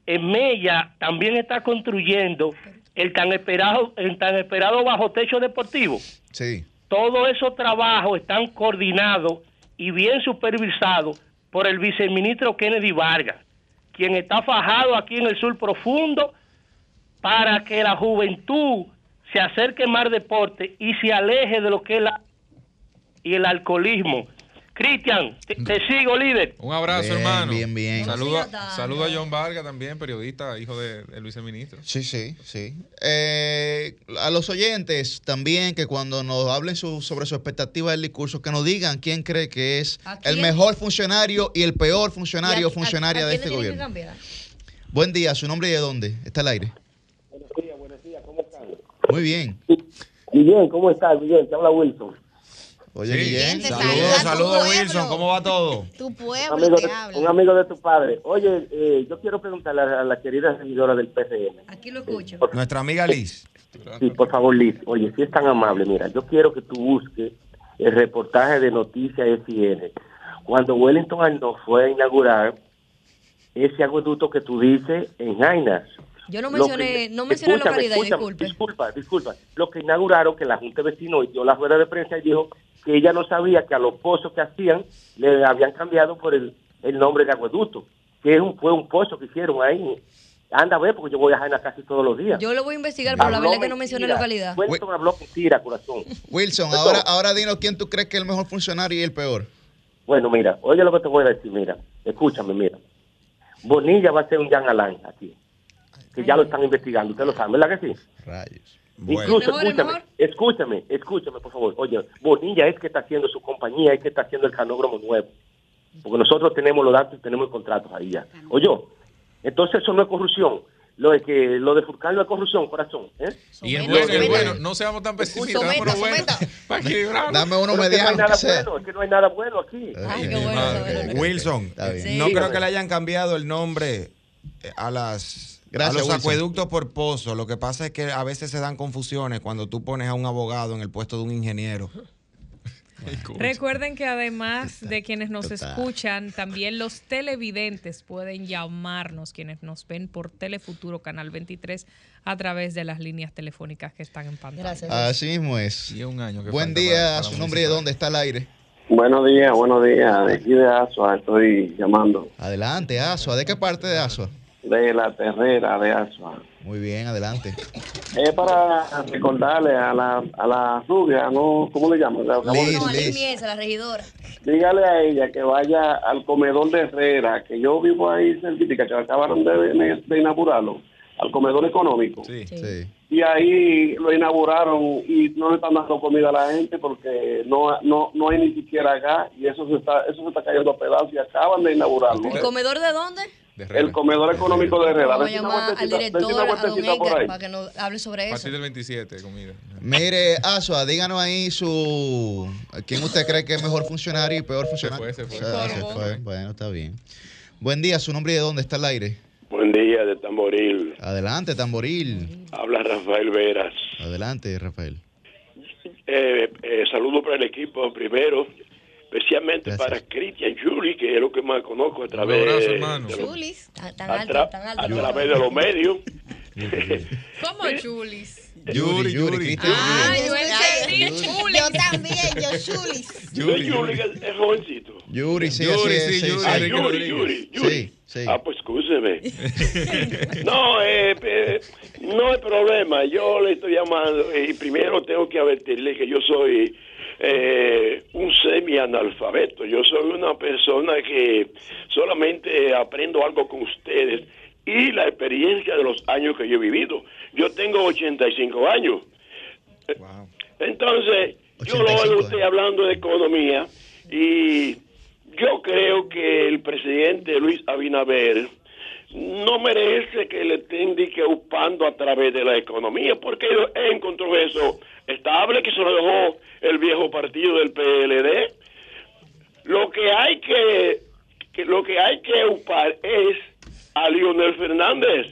Speaker 11: en Mella también está construyendo el tan esperado, el tan esperado bajo techo deportivo.
Speaker 1: Sí.
Speaker 11: Todos esos trabajos están coordinados y bien supervisados por el viceministro Kennedy Vargas, quien está fajado aquí en el sur profundo para que la juventud se acerque más deporte y se aleje de lo que es la y el alcoholismo. Cristian, te, te sigo, líder.
Speaker 5: Un abrazo,
Speaker 1: Bien,
Speaker 5: hermano.
Speaker 1: bien, bien.
Speaker 4: Tanto.
Speaker 5: saluda a John Vargas también, periodista, hijo de- del viceministro.
Speaker 1: Sí, sí, sí. Eh, a los oyentes también que cuando nos hablen su- sobre su expectativa del discurso, que nos digan quién cree que es
Speaker 4: ¿A
Speaker 1: el mejor funcionario y el peor
Speaker 4: ¿Y
Speaker 1: funcionario o funcionaria
Speaker 4: a- a
Speaker 1: de este gobierno. Buen día, su nombre y de dónde. Está al aire.
Speaker 11: Buenos días, buenos días, ¿cómo están?
Speaker 1: Muy bien.
Speaker 11: Guillén, ¿cómo estás? Guillén, te habla Wilson.
Speaker 1: Oye,
Speaker 5: Sí.
Speaker 1: Guillén.
Speaker 6: Te
Speaker 2: Saludos, saludos. Wilson, ¿cómo va todo?
Speaker 6: Tu
Speaker 11: Un
Speaker 6: pueblo
Speaker 11: amigo,
Speaker 6: te
Speaker 11: de,
Speaker 6: habla.
Speaker 11: un amigo de tu padre. Oye, eh, yo quiero preguntarle a la querida seguidora del PCM.
Speaker 4: Aquí lo escucho.
Speaker 2: Nuestra amiga Liz.
Speaker 11: Sí, por favor, Liz. Oye, si es tan amable, mira, yo quiero que tú busques el reportaje de Noticias SN. Cuando Wellington Arnold fue a inaugurar ese acueducto que tú dices en Jainas.
Speaker 4: Yo no mencioné,
Speaker 11: que-
Speaker 4: no mencioné
Speaker 11: escúchame,
Speaker 4: localidad, disculpe.
Speaker 11: Disculpa, disculpa. Lo que inauguraron, que la Junta de Vecinos dio la rueda de prensa y dijo que ella no sabía que a los pozos que hacían le habían cambiado por el, el nombre de acueducto, que es un, fue un pozo que hicieron ahí. Anda a ver, porque yo voy a Jaina casi todos los días.
Speaker 4: Yo lo voy a investigar, pero la verdad es que no mencioné localidad.
Speaker 11: Wellington habló mentira, corazón.
Speaker 1: Wilson, ahora, ahora dinos quién tú crees que es el mejor funcionario y el peor.
Speaker 11: Bueno, mira, oye lo que te voy a decir, mira, escúchame, mira. Bonilla va a ser un Jan Alain aquí, que ya lo están investigando, usted lo sabe, ¿verdad que sí?
Speaker 1: Rayos.
Speaker 2: Bueno,
Speaker 11: Incluso,
Speaker 4: ¿El mejor, el
Speaker 11: escúchame,
Speaker 4: mejor?
Speaker 11: escúchame, escúchame, por favor. Oye, Bonilla es que está haciendo su compañía, es que está haciendo el canódromo nuevo. Porque nosotros tenemos los datos y tenemos contratos ahí ya. Oye, entonces eso no es corrupción. Lo de que lo de Furcán no es corrupción, corazón. ¿eh?
Speaker 5: Y el bueno, el bueno, no seamos tan pesimistas,
Speaker 4: Someta,
Speaker 5: pero bueno,
Speaker 4: someta.
Speaker 5: para equilibrar.
Speaker 1: Dame uno
Speaker 11: Pero es que no hay
Speaker 1: mediano.
Speaker 11: bueno, es que no hay nada bueno aquí.
Speaker 4: Ay, bueno.
Speaker 2: Wilson, no creo que le hayan cambiado el nombre a las
Speaker 1: Gracias,
Speaker 2: a los
Speaker 1: Wilson.
Speaker 2: acueductos por pozo. Lo que pasa es que a veces se dan confusiones cuando tú pones a un abogado en el puesto de un ingeniero.
Speaker 7: Recuerden que además de quienes nos
Speaker 1: Total.
Speaker 7: escuchan, también los televidentes pueden llamarnos, quienes nos ven por Telefuturo Canal 23 a través de las líneas telefónicas que están en pantalla.
Speaker 4: Gracias.
Speaker 1: Así mismo es.
Speaker 5: Y es un año que
Speaker 1: Buen día,
Speaker 5: para- para
Speaker 1: su nombre y dónde está al aire.
Speaker 12: Buenos días, buenos días. De aquí de Asua estoy llamando.
Speaker 1: Adelante, Asua. ¿De qué parte de Asua?
Speaker 12: De la terrera de Asua.
Speaker 1: Muy bien, adelante.
Speaker 12: Es para recordarle a la, a la rubia, ¿no? ¿Cómo le llaman? La-
Speaker 4: No, Liz la regidora.
Speaker 12: Dígale a ella que vaya al comedor de Herrera, que yo vivo ahí cerquita, que acabaron de, de inaugurarlo, al comedor económico.
Speaker 1: Sí.
Speaker 12: Y ahí lo inauguraron y no le están dando comida a la gente porque no, no, no hay ni siquiera gas y eso se está, eso se está cayendo a pedazos y acaban de inaugurarlo.
Speaker 4: ¿El comedor de dónde?
Speaker 12: El comedor económico de Herrera.
Speaker 4: Vamos a llamar al director, a Don Edgar, para que nos hable sobre
Speaker 5: A
Speaker 4: eso.
Speaker 5: partir del 27, comida.
Speaker 1: Mire, Asua, díganos ahí su. ¿Quién usted cree que es mejor funcionario y peor funcionario?
Speaker 5: Se fue, se fue.
Speaker 1: se fue. Bueno, está bien. Buen día, su nombre y de dónde está el aire.
Speaker 13: Buen día de Tamboril.
Speaker 1: Adelante, tamboril.
Speaker 13: Habla Rafael Veras.
Speaker 1: Adelante, Rafael.
Speaker 13: Eh, eh, saludo para el equipo primero, especialmente para Cristian Juli, que es lo que más conozco a través,
Speaker 5: abrazo,
Speaker 13: de, los-.
Speaker 4: Tan,
Speaker 13: a,
Speaker 4: alto,
Speaker 13: a través de los medios.
Speaker 7: ¿Cómo chulis?
Speaker 1: Yuri, Yuri, Cristian
Speaker 7: Ah,
Speaker 1: Yuri.
Speaker 7: yo entendí.
Speaker 6: Yo también, yo chulis.
Speaker 13: Yuri, Yuri es jovencito.
Speaker 1: Yuri, sí,
Speaker 5: Yuri, sí,
Speaker 1: sí,
Speaker 5: Yuri,
Speaker 1: sí.
Speaker 13: Ah, Yuri. Yuri, Yuri.
Speaker 1: Sí, sí.
Speaker 13: Ah, pues escúcheme. no, eh, eh, no hay problema. Yo le estoy llamando y primero tengo que advertirle que yo soy eh, un semi-analfabeto. Yo soy una persona que solamente aprendo algo con ustedes y la experiencia de los años que yo he vivido. Yo tengo 85 años. Entonces, yo lo
Speaker 1: 85
Speaker 13: oigo usted hablando de economía y yo creo que el presidente Luis Abinader no merece que le estén upando a través de la economía, porque él encontró eso estable, que se lo dejó el viejo partido del PLD. Lo que hay que, que lo que hay que upar es a Lionel Fernández,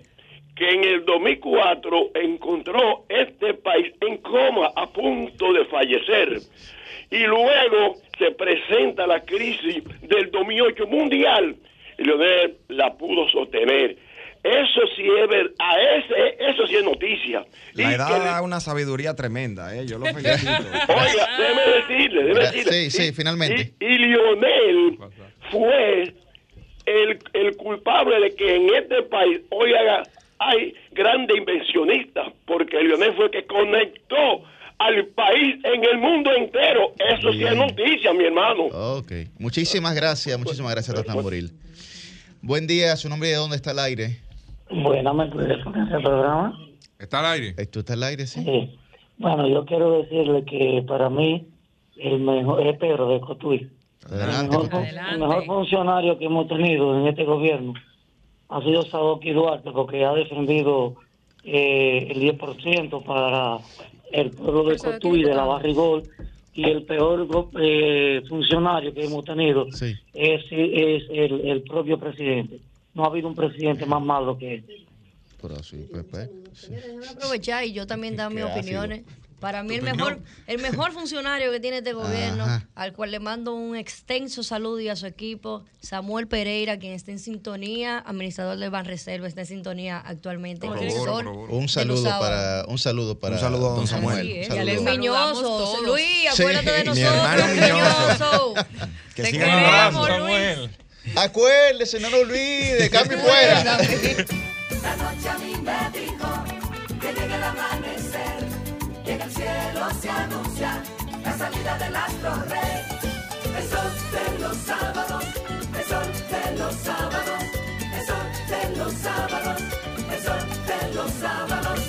Speaker 13: que en el 2004 encontró este país en coma, a punto de fallecer. Y luego se presenta la crisis del 2008 mundial y Lionel la pudo sostener. Eso sí es ver, a ese, eso sí es noticia.
Speaker 2: La
Speaker 13: Y
Speaker 2: edad
Speaker 13: que
Speaker 2: da una sabiduría tremenda, ¿eh? Yo lo felicito.
Speaker 13: Oiga, déjeme decirle, déjeme decirle.
Speaker 1: sí, sí, finalmente.
Speaker 13: Y, y Lionel fue el, el culpable de que en este país hoy haga- hay grandes invencionistas, porque Lionel fue el que conectó al país en el mundo entero. Eso sí es noticia, mi hermano.
Speaker 1: Ok. Muchísimas gracias, muchísimas gracias, Tamboril. Buen día, su nombre y de dónde está el aire.
Speaker 14: Buenas, ¿me puedes poner ese programa?
Speaker 5: ¿Está al aire?
Speaker 1: ¿Tú estás al aire, sí?
Speaker 14: Sí. Bueno, yo quiero decirle que para mí el mejor es Pedro de Cotuí.
Speaker 1: Adelante.
Speaker 14: El mejor, el mejor funcionario que hemos tenido en este gobierno ha sido Sadoki Duarte porque ha defendido eh, el 10% para el pueblo de Cotuí, de la Barrigol, y el peor eh, funcionario que hemos tenido
Speaker 1: Sí.
Speaker 14: es, es el, el propio presidente. No ha habido un presidente más malo que él.
Speaker 1: Pero sí, Pepe.
Speaker 4: Déjame aprovechar y yo también dar mis
Speaker 1: ácido.
Speaker 4: Para mí el
Speaker 1: ¿Tu
Speaker 4: mejor, el mejor funcionario que tiene este gobierno,
Speaker 1: Ajá.
Speaker 4: al cual le mando un extenso saludo y a su equipo, Samuel Pereira, quien está en sintonía, administrador del Banreserva, está en sintonía actualmente en el sol.
Speaker 1: Un saludo para un saludo para
Speaker 2: Un saludo a don Samuel.
Speaker 4: Eh,
Speaker 1: saludo.
Speaker 4: Miñoso, Luis,
Speaker 1: Sí.
Speaker 4: acuérdate de
Speaker 1: Mi
Speaker 4: nosotros,
Speaker 1: hermano
Speaker 4: Miñoso.
Speaker 1: Que
Speaker 4: Te
Speaker 1: siga
Speaker 4: queremos.
Speaker 1: Samuel. Acuérdese, no lo olvide, cambio fuera.
Speaker 9: La noche a mí me dijo que llega el amanecer, en el cielo se anuncia la salida del astro rey. El sol de los sábados, el sol de los sábados, el sol de los sábados, el sol de los sábados.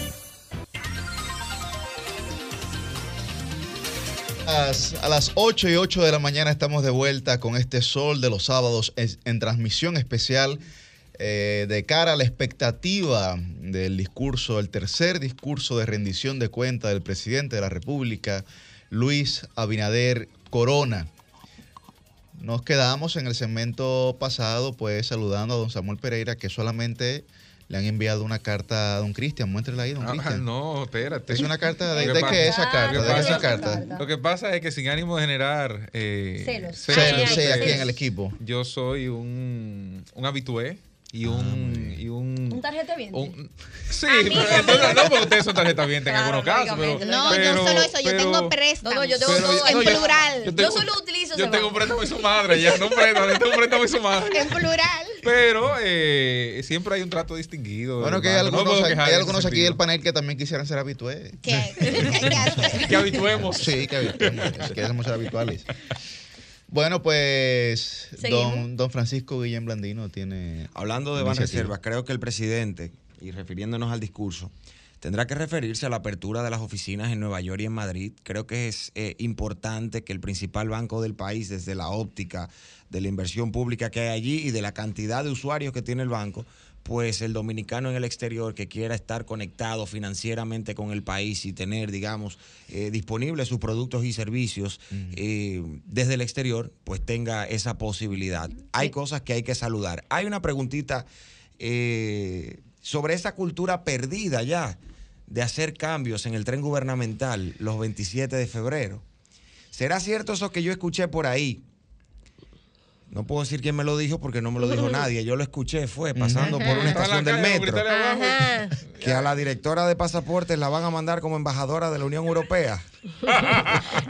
Speaker 1: A las 8 y 8 de la mañana estamos de vuelta con este sol de los sábados en transmisión especial eh, de cara a la expectativa del discurso, el tercer discurso de rendición de cuenta del presidente de la República, Luis Abinader Corona. Nos quedamos en el segmento pasado pues saludando a don Samuel Pereira que solamente le han enviado una carta a don Cristian. Muéstrela ahí, don
Speaker 5: Ah,
Speaker 1: Cristian.
Speaker 5: no, espérate.
Speaker 1: Es una carta de, de
Speaker 5: que
Speaker 1: qué es esa carta,
Speaker 5: lo que
Speaker 1: de qué es esa
Speaker 5: pasa-
Speaker 1: carta.
Speaker 5: Lo que pasa es que sin ánimo de generar eh,
Speaker 1: Celos. Celos, sí, aquí en el equipo.
Speaker 5: Yo soy un, un habitué y
Speaker 1: Ah,
Speaker 5: un, y un,
Speaker 4: Un tarjeta bien.
Speaker 5: un- sí, pero entonces, no porque ustedes son tarjeta bien en algunos casos, pero,
Speaker 6: No,
Speaker 5: pero-
Speaker 6: no solo eso, yo
Speaker 5: pero-
Speaker 6: tengo préstamos.
Speaker 4: No, no, yo tengo
Speaker 5: pero
Speaker 4: todo
Speaker 5: yo-
Speaker 6: en
Speaker 5: no, yo-
Speaker 6: plural.
Speaker 5: yo
Speaker 4: solo utilizo
Speaker 5: Yo tengo un préstamo de su madre, ya, no préstamo, yo tengo un préstamo de su madre.
Speaker 6: En plural.
Speaker 5: Pero eh, siempre hay un trato distinguido.
Speaker 1: Bueno, que hay.
Speaker 5: No
Speaker 1: algunos, hay algunos aquí del panel que también quisieran ser habitués.
Speaker 5: Que habituemos.
Speaker 1: Sí, que habituemos. que queremos ser habituales. Bueno, pues don, don Francisco Guillén Blandino tiene.
Speaker 2: Hablando de Banreservas, creo que el presidente, y refiriéndonos al discurso, tendrá que referirse a la apertura de las oficinas en Nueva York y en Madrid. Creo que es eh, importante que el principal banco del país, desde la óptica de la inversión pública que hay allí y de la cantidad de usuarios que tiene el banco, pues el dominicano en el exterior que quiera estar conectado financieramente con el país y tener, digamos, eh, disponibles sus productos y servicios eh, desde el exterior, pues tenga esa posibilidad. Hay cosas que hay que saludar. Hay una preguntita eh, sobre esa cultura perdida ya de hacer cambios en el tren gubernamental los 27 de febrero. ¿Será cierto eso que yo escuché por ahí? No puedo decir quién me lo dijo porque no me lo dijo nadie. Yo lo escuché, fue pasando por una estación del metro. Que a la directora de pasaportes la van a mandar como embajadora de la Unión Europea.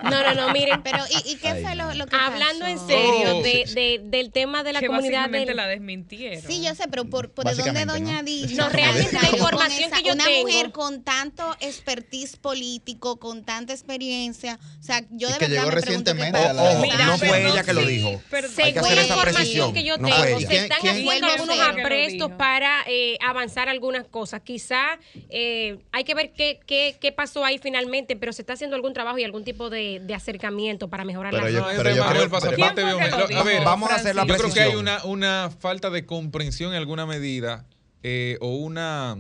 Speaker 3: No, no, no, miren.
Speaker 6: Pero, ¿y, y qué fue lo, lo que
Speaker 3: Hablando en
Speaker 6: pasó?
Speaker 3: serio
Speaker 7: Oh.
Speaker 3: de, de- del tema de la
Speaker 7: que
Speaker 3: comunidad
Speaker 7: básicamente
Speaker 3: del-
Speaker 7: la desmintieron.
Speaker 6: Sí, yo sé, pero por, por de dónde doña
Speaker 1: ¿no?
Speaker 3: No, realmente la información que yo
Speaker 6: una
Speaker 3: tengo-
Speaker 6: mujer con tanto expertise político, con tanta experiencia. O sea, yo
Speaker 1: Y
Speaker 6: de
Speaker 1: que
Speaker 6: verdad
Speaker 1: llegó
Speaker 6: me
Speaker 1: recientemente
Speaker 6: pasó.
Speaker 1: a la-
Speaker 2: Ojo,
Speaker 3: Mira,
Speaker 2: no fue
Speaker 3: perdón,
Speaker 2: ella que lo dijo. Hay que hacer
Speaker 3: la
Speaker 2: esa
Speaker 3: información
Speaker 2: precisión.
Speaker 3: que yo
Speaker 2: No
Speaker 3: tengo,
Speaker 2: fue
Speaker 3: se
Speaker 2: ella.
Speaker 3: están
Speaker 1: ¿Quién-
Speaker 3: haciendo
Speaker 6: quién?
Speaker 3: algunos aprestos para eh, avanzar algunas cosas. Quizá eh, hay que ver qué, qué, qué pasó ahí finalmente, pero se está haciendo algún trabajo y algún tipo de, de acercamiento para mejorar
Speaker 1: Pero
Speaker 3: la
Speaker 1: yo- pero yo creo-
Speaker 5: el pasaporte
Speaker 7: ¿Quién fue que lo
Speaker 5: biométrico.
Speaker 7: dijo,
Speaker 5: A ver,
Speaker 2: Vamos a hacer la
Speaker 5: yo creo que hay
Speaker 2: precisión.
Speaker 5: una, una falta de comprensión en alguna medida eh, o una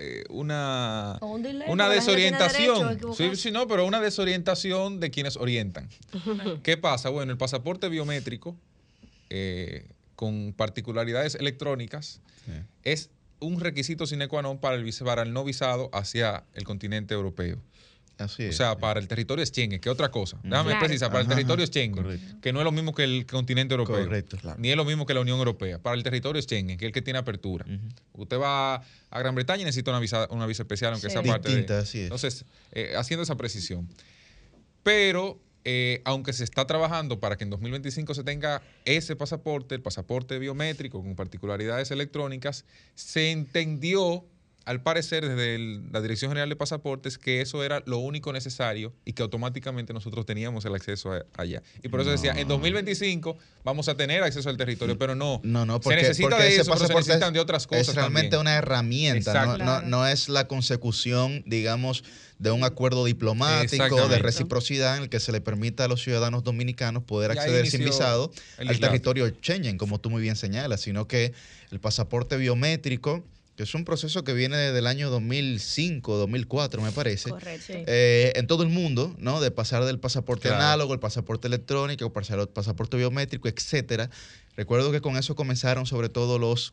Speaker 5: eh, una una desorientación. Sí, sí, no, pero una desorientación de quienes orientan. ¿Qué pasa? Bueno, el pasaporte biométrico eh, con particularidades electrónicas es un requisito sine qua non para el, para el no visado hacia el continente europeo.
Speaker 1: Así
Speaker 5: O
Speaker 1: es.
Speaker 5: sea, para el territorio Schengen, que es otra cosa. Déjame
Speaker 3: Claro.
Speaker 5: precisar, para el territorio
Speaker 1: ajá,
Speaker 5: Schengen,
Speaker 1: correcto.
Speaker 5: que no es lo mismo que el continente europeo.
Speaker 1: Correcto.
Speaker 5: Ni es lo mismo que la Unión Europea. Para el territorio Schengen, que es el que tiene apertura. Usted va a Gran Bretaña y necesita una visa, una visa especial, aunque
Speaker 4: Sí.
Speaker 5: sea parte
Speaker 1: Distinta,
Speaker 5: de...
Speaker 1: así es.
Speaker 5: Entonces, eh, haciendo esa precisión. Pero, eh, aunque se está trabajando para que en 2025 se tenga ese pasaporte, el pasaporte biométrico con particularidades electrónicas, se entendió, al parecer, desde el- la Dirección General de Pasaportes, que eso era lo único necesario y que automáticamente nosotros teníamos el acceso a- allá. Y por eso decía, en 2025 vamos a tener acceso al territorio, pero no.
Speaker 1: No, no,
Speaker 5: se necesita
Speaker 1: porque
Speaker 5: de
Speaker 1: ese
Speaker 5: eso, pero se necesitan de otras cosas
Speaker 1: es realmente
Speaker 5: también.
Speaker 1: una herramienta, no, no, no es la consecución, digamos, de un acuerdo diplomático, de reciprocidad en el que se le permita a los ciudadanos dominicanos poder acceder sin visado al
Speaker 5: islam.
Speaker 1: territorio Schengen, como tú muy bien señalas, sino que el pasaporte biométrico, que es un proceso que viene desde el año 2005, 2004, me parece,
Speaker 6: Correcto.
Speaker 1: eh, en todo el mundo, ¿no? De pasar del pasaporte
Speaker 5: Claro.
Speaker 1: análogo, el pasaporte electrónico, pasar al pasaporte biométrico, etcétera. Recuerdo que con eso comenzaron sobre todo los,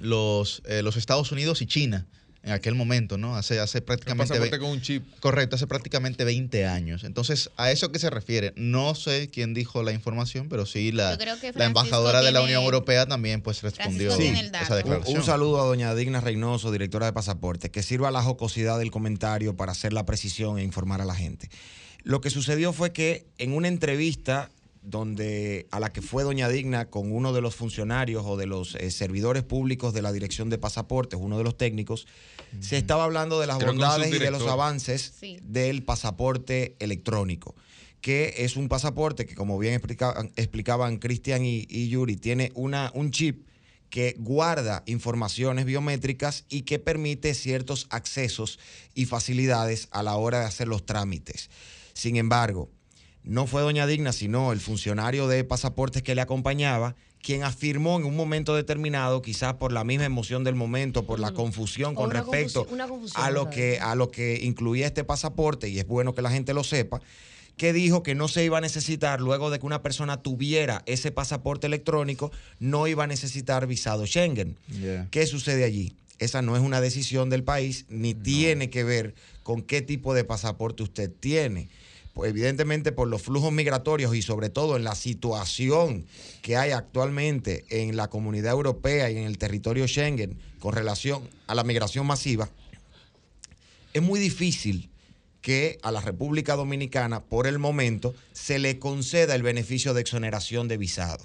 Speaker 1: los, eh, los Estados Unidos y China en aquel momento, ¿no? Hace, hace prácticamente...
Speaker 5: pasaporte
Speaker 1: ve-
Speaker 5: con un chip.
Speaker 1: Correcto, hace prácticamente 20 años. Entonces, ¿a eso qué se refiere? No sé quién dijo la información, pero sí la,
Speaker 6: que
Speaker 1: la embajadora de la Unión Europea también pues respondió
Speaker 6: dato.
Speaker 1: esa
Speaker 2: Un,
Speaker 1: declaración.
Speaker 2: un saludo a doña Digna Reynoso, directora de pasaporte, que sirva la jocosidad del comentario para hacer la precisión e informar a la gente. Lo que sucedió fue que en una entrevista donde a la que fue doña Digna con uno de los funcionarios o de los eh, servidores públicos de la Dirección de Pasaportes, uno de los técnicos, se estaba hablando de las
Speaker 5: Creo
Speaker 2: bondades y de los avances
Speaker 6: Sí.
Speaker 2: del pasaporte electrónico que es un pasaporte que, como bien explicaban, explicaban Cristian y, y Yuri, tiene una, un chip que guarda informaciones biométricas y que permite ciertos accesos y facilidades a la hora de hacer los trámites. Sin embargo, no fue doña Digna, sino el funcionario de pasaportes que le acompañaba, quien afirmó en un momento determinado, quizás por la misma emoción del momento, por la confusión
Speaker 4: O
Speaker 2: con respecto
Speaker 4: confusión- confusión,
Speaker 2: a lo que a lo que incluía este pasaporte, y es bueno que la gente lo sepa, que dijo que no se iba a necesitar, luego de que una persona tuviera ese pasaporte electrónico, no iba a necesitar visado Schengen.
Speaker 1: Yeah.
Speaker 2: ¿Qué sucede allí? Esa no es una decisión del país, ni tiene que ver con qué tipo de pasaporte usted tiene. Evidentemente por los flujos migratorios y sobre todo en la situación que hay actualmente en la comunidad europea y en el territorio Schengen con relación a la migración masiva, es muy difícil que a la República Dominicana, por el momento, se le conceda el beneficio de exoneración de visado.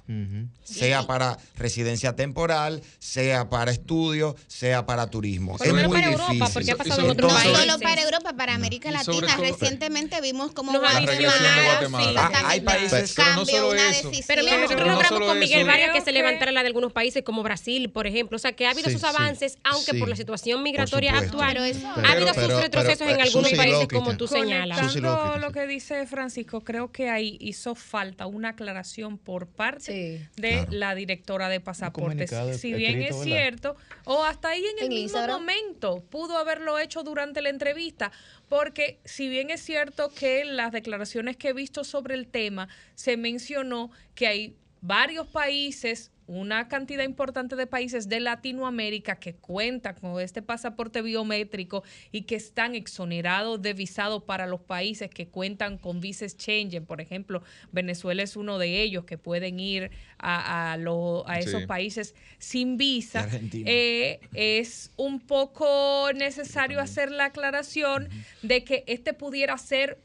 Speaker 2: Sea para residencia temporal, sea para estudio, sea para turismo.
Speaker 6: Por
Speaker 2: es muy
Speaker 6: para Europa,
Speaker 2: difícil.
Speaker 6: porque ha pasado en otros
Speaker 2: Entonces,
Speaker 6: países. No solo para Europa, para América Latina.
Speaker 2: todo-
Speaker 6: Recientemente vimos cómo
Speaker 7: Nos
Speaker 6: Guatemala, sí,
Speaker 7: Guatemala.
Speaker 2: Ah, hay países-
Speaker 5: Pero no solo
Speaker 6: una
Speaker 5: eso.
Speaker 6: decisión.
Speaker 3: Pero mira, nosotros
Speaker 5: Pero no
Speaker 3: logramos con Miguel. Vargas que se levantara la de algunos países como Brasil, por ejemplo. O sea, que ha habido
Speaker 1: Sí,
Speaker 3: esos
Speaker 1: sí.
Speaker 3: avances, aunque
Speaker 1: Sí.
Speaker 3: por la situación migratoria actual
Speaker 6: Pero
Speaker 3: ha habido
Speaker 1: Pero-
Speaker 3: sus retrocesos
Speaker 1: pero-
Speaker 3: en algunos
Speaker 1: Susi,
Speaker 3: países,
Speaker 1: lo
Speaker 3: como tú señalas.
Speaker 7: Conectando lo que dice Francisco, creo que ahí hizo falta una aclaración por parte
Speaker 4: Sí.
Speaker 7: de
Speaker 2: Claro.
Speaker 7: la directora de pasaportes. Si bien
Speaker 1: escrito,
Speaker 7: es
Speaker 1: ¿verdad?
Speaker 7: cierto, o hasta ahí en el
Speaker 4: En
Speaker 7: mismo
Speaker 4: Instagram.
Speaker 7: momento pudo haberlo hecho durante la entrevista, porque si bien es cierto que en las declaraciones que he visto sobre el tema se mencionó que hay varios países una cantidad importante de países de Latinoamérica que cuentan con este pasaporte biométrico y que están exonerados de visado para los países que cuentan con Visa Exchange. Por ejemplo, Venezuela es uno de ellos que pueden ir a, a, lo- a esos
Speaker 5: Sí.
Speaker 7: países sin visa. Eh, es un poco necesario hacer la aclaración de que este pudiera ser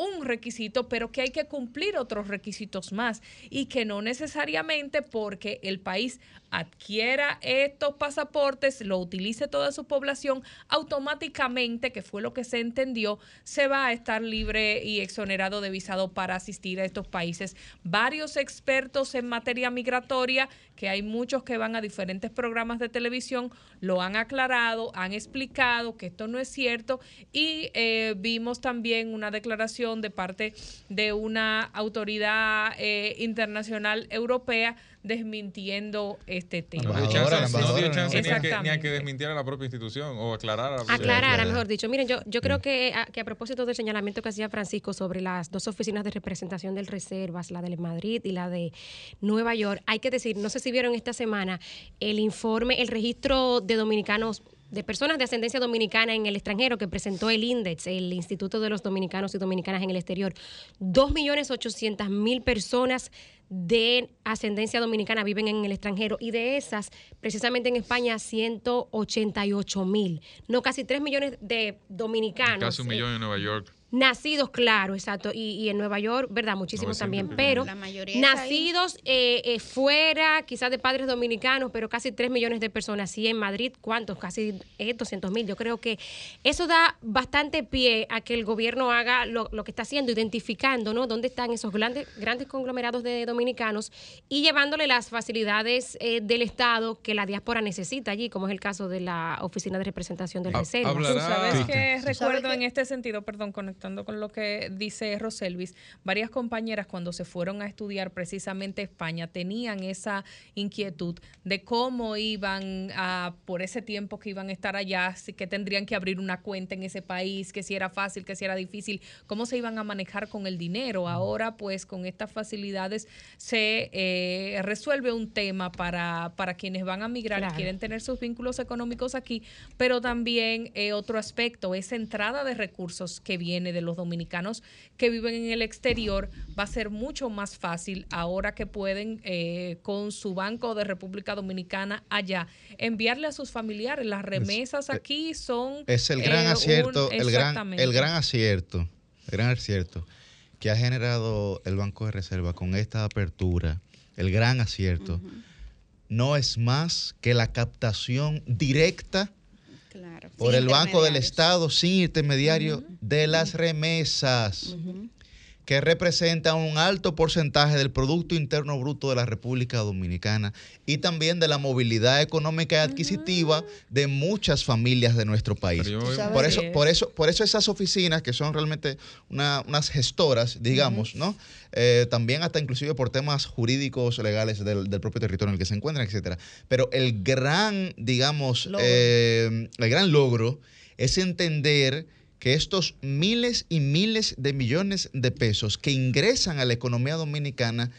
Speaker 7: un requisito, pero que hay que cumplir otros requisitos más y que no necesariamente porque el país adquiera estos pasaportes, lo utilice toda su población, automáticamente, que fue lo que se entendió, se va a estar libre y exonerado de visado para asistir a estos países. Varios expertos en materia migratoria, que hay muchos que van a diferentes programas de televisión, lo han aclarado, han explicado que esto no es cierto y eh, vimos también una declaración de parte de una autoridad eh, internacional europea desmintiendo este tema.
Speaker 5: No dio
Speaker 1: Embajadora,
Speaker 5: chance, no dio chance ni, a que, ni a que desmintiera la propia institución o aclarara. la propia
Speaker 3: Aclarara, mejor dicho. Miren, yo, yo creo que a, que a propósito del señalamiento que hacía Francisco sobre las dos oficinas de representación del Reservas, la de Madrid y la de Nueva York, hay que decir, no sé si vieron esta semana el informe, el registro de dominicanos de personas de ascendencia dominicana en el extranjero que presentó el INDEX, el Instituto de los Dominicanos y Dominicanas en el exterior. 2.800.000 personas de ascendencia dominicana viven en el extranjero y de esas, precisamente en España, 188.000. No, casi 3 millones de dominicanos.
Speaker 5: Casi un
Speaker 3: eh,
Speaker 5: millón en Nueva York.
Speaker 3: Nacidos, claro, exacto. Y, y en Nueva York, ¿verdad? Muchísimos
Speaker 5: 900
Speaker 3: también.
Speaker 5: y.
Speaker 3: Pero
Speaker 6: La mayoría
Speaker 3: nacidos eh, eh, fuera, quizás de padres dominicanos, pero casi 3 millones de personas. Sí, en Madrid, ¿cuántos? Casi eh, 200 mil. Yo creo que eso da bastante pie a que el gobierno haga lo, lo que está haciendo, identificando, ¿no? Dónde están esos grandes, grandes conglomerados de dominicanos y llevándole las facilidades eh, del Estado que la diáspora necesita allí, como es el caso de la Oficina de Representación del Reserva.
Speaker 5: hablará-
Speaker 7: Tú sabes
Speaker 5: Cristian.
Speaker 7: que
Speaker 4: ¿Tú sabes
Speaker 7: recuerdo en este sentido, perdón, conectando con lo que dice Roselvis, varias compañeras cuando se fueron a estudiar precisamente España tenían esa inquietud de cómo iban a, por ese tiempo que iban a estar allá, si que tendrían que abrir una cuenta en ese país, que si era fácil, que si era difícil, cómo se iban a manejar con el dinero. Ahora, pues, con estas facilidades se eh, resuelve un tema para, para quienes van a migrar y quieren tener sus vínculos económicos aquí, pero también eh, otro aspecto, esa entrada de recursos que viene de los dominicanos que viven en el exterior va a ser mucho más fácil ahora que pueden eh, con su banco de República Dominicana allá enviarle a sus familiares. Las remesas aquí son...
Speaker 1: Es el gran
Speaker 7: eh, un-
Speaker 1: acierto, el gran,
Speaker 7: exactamente.
Speaker 1: el gran acierto, el gran acierto que ha generado el Banco de Reserva con esta apertura, el gran acierto, no es más que la captación directa
Speaker 6: Claro.
Speaker 1: por el Banco del. Estado sin intermediario de las remesas, que representa un alto porcentaje del Producto Interno Bruto de la República Dominicana y también de la movilidad económica y adquisitiva de muchas familias de nuestro país. Por eso,
Speaker 7: es.
Speaker 1: por eso, por eso esas oficinas que son realmente una- unas gestoras, digamos, ¿no? Eh, también hasta inclusive por temas jurídicos, legales del, del propio territorio en el que se encuentran, etcétera. Pero el gran, digamos,
Speaker 4: Logro.
Speaker 1: eh, el gran logro es entender que estos miles y miles de millones de pesos que ingresan a la economía dominicana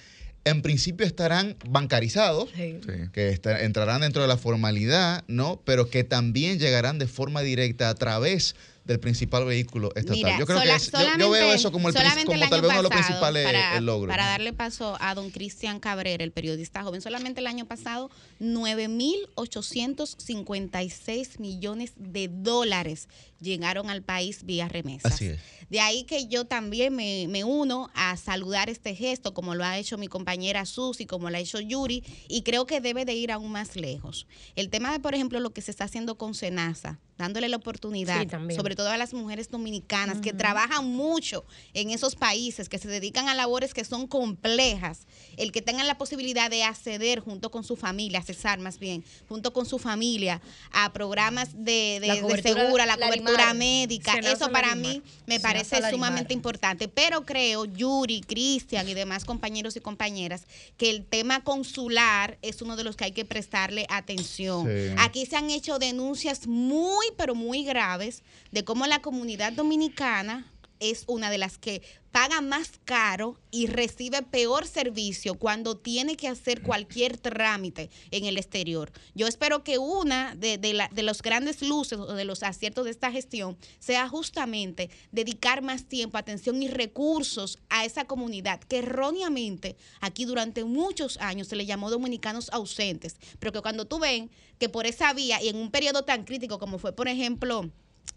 Speaker 1: en principio estarán bancarizados,
Speaker 5: Sí.
Speaker 1: que entrarán dentro de la formalidad, ¿no? Pero que también llegarán de forma directa a través del principal vehículo estatal.
Speaker 6: Mira,
Speaker 1: yo creo
Speaker 6: sola-
Speaker 1: que es- yo- yo, veo eso como, el, como
Speaker 6: el
Speaker 1: tal vez uno de los principales
Speaker 6: para,
Speaker 1: eh, logros.
Speaker 6: Para darle paso a don Cristian Cabrera, el periodista joven, solamente el año pasado 9.856 millones de dólares llegaron al país vía remesas.
Speaker 1: Así es.
Speaker 6: De ahí que yo también me, me uno a saludar este gesto, como lo ha hecho mi compañera Susi, como lo ha hecho Yuri, y creo que debe de ir aún más lejos. El tema de, por ejemplo, lo que se está haciendo con Senasa, dándole la oportunidad,
Speaker 3: Sí,
Speaker 6: sobre todo a las mujeres dominicanas que trabajan mucho en esos países, que se dedican a labores que son complejas, el que tengan la posibilidad de acceder junto con su familia, accesar más bien, junto con su familia, a programas de, de,
Speaker 4: La
Speaker 6: de segura, la cobertura médica,
Speaker 4: Senasa
Speaker 6: eso para mí me
Speaker 4: Senasa
Speaker 6: parece sumamente importante. Pero creo, Yuri, Cristian y demás compañeros y compañeras, que el tema consular es uno de los que hay que prestarle atención.
Speaker 15: Sí.
Speaker 6: Aquí se han hecho denuncias muy, pero muy graves de cómo la comunidad dominicana es una de las que paga más caro y recibe peor servicio cuando tiene que hacer cualquier trámite en el exterior. Yo espero que una de, de de los grandes luces o de los aciertos de esta gestión sea justamente dedicar más tiempo, atención y recursos a esa comunidad que erróneamente aquí durante muchos años se le llamó dominicanos ausentes, pero que cuando tú ven que por esa vía y en un periodo tan crítico como fue, por ejemplo,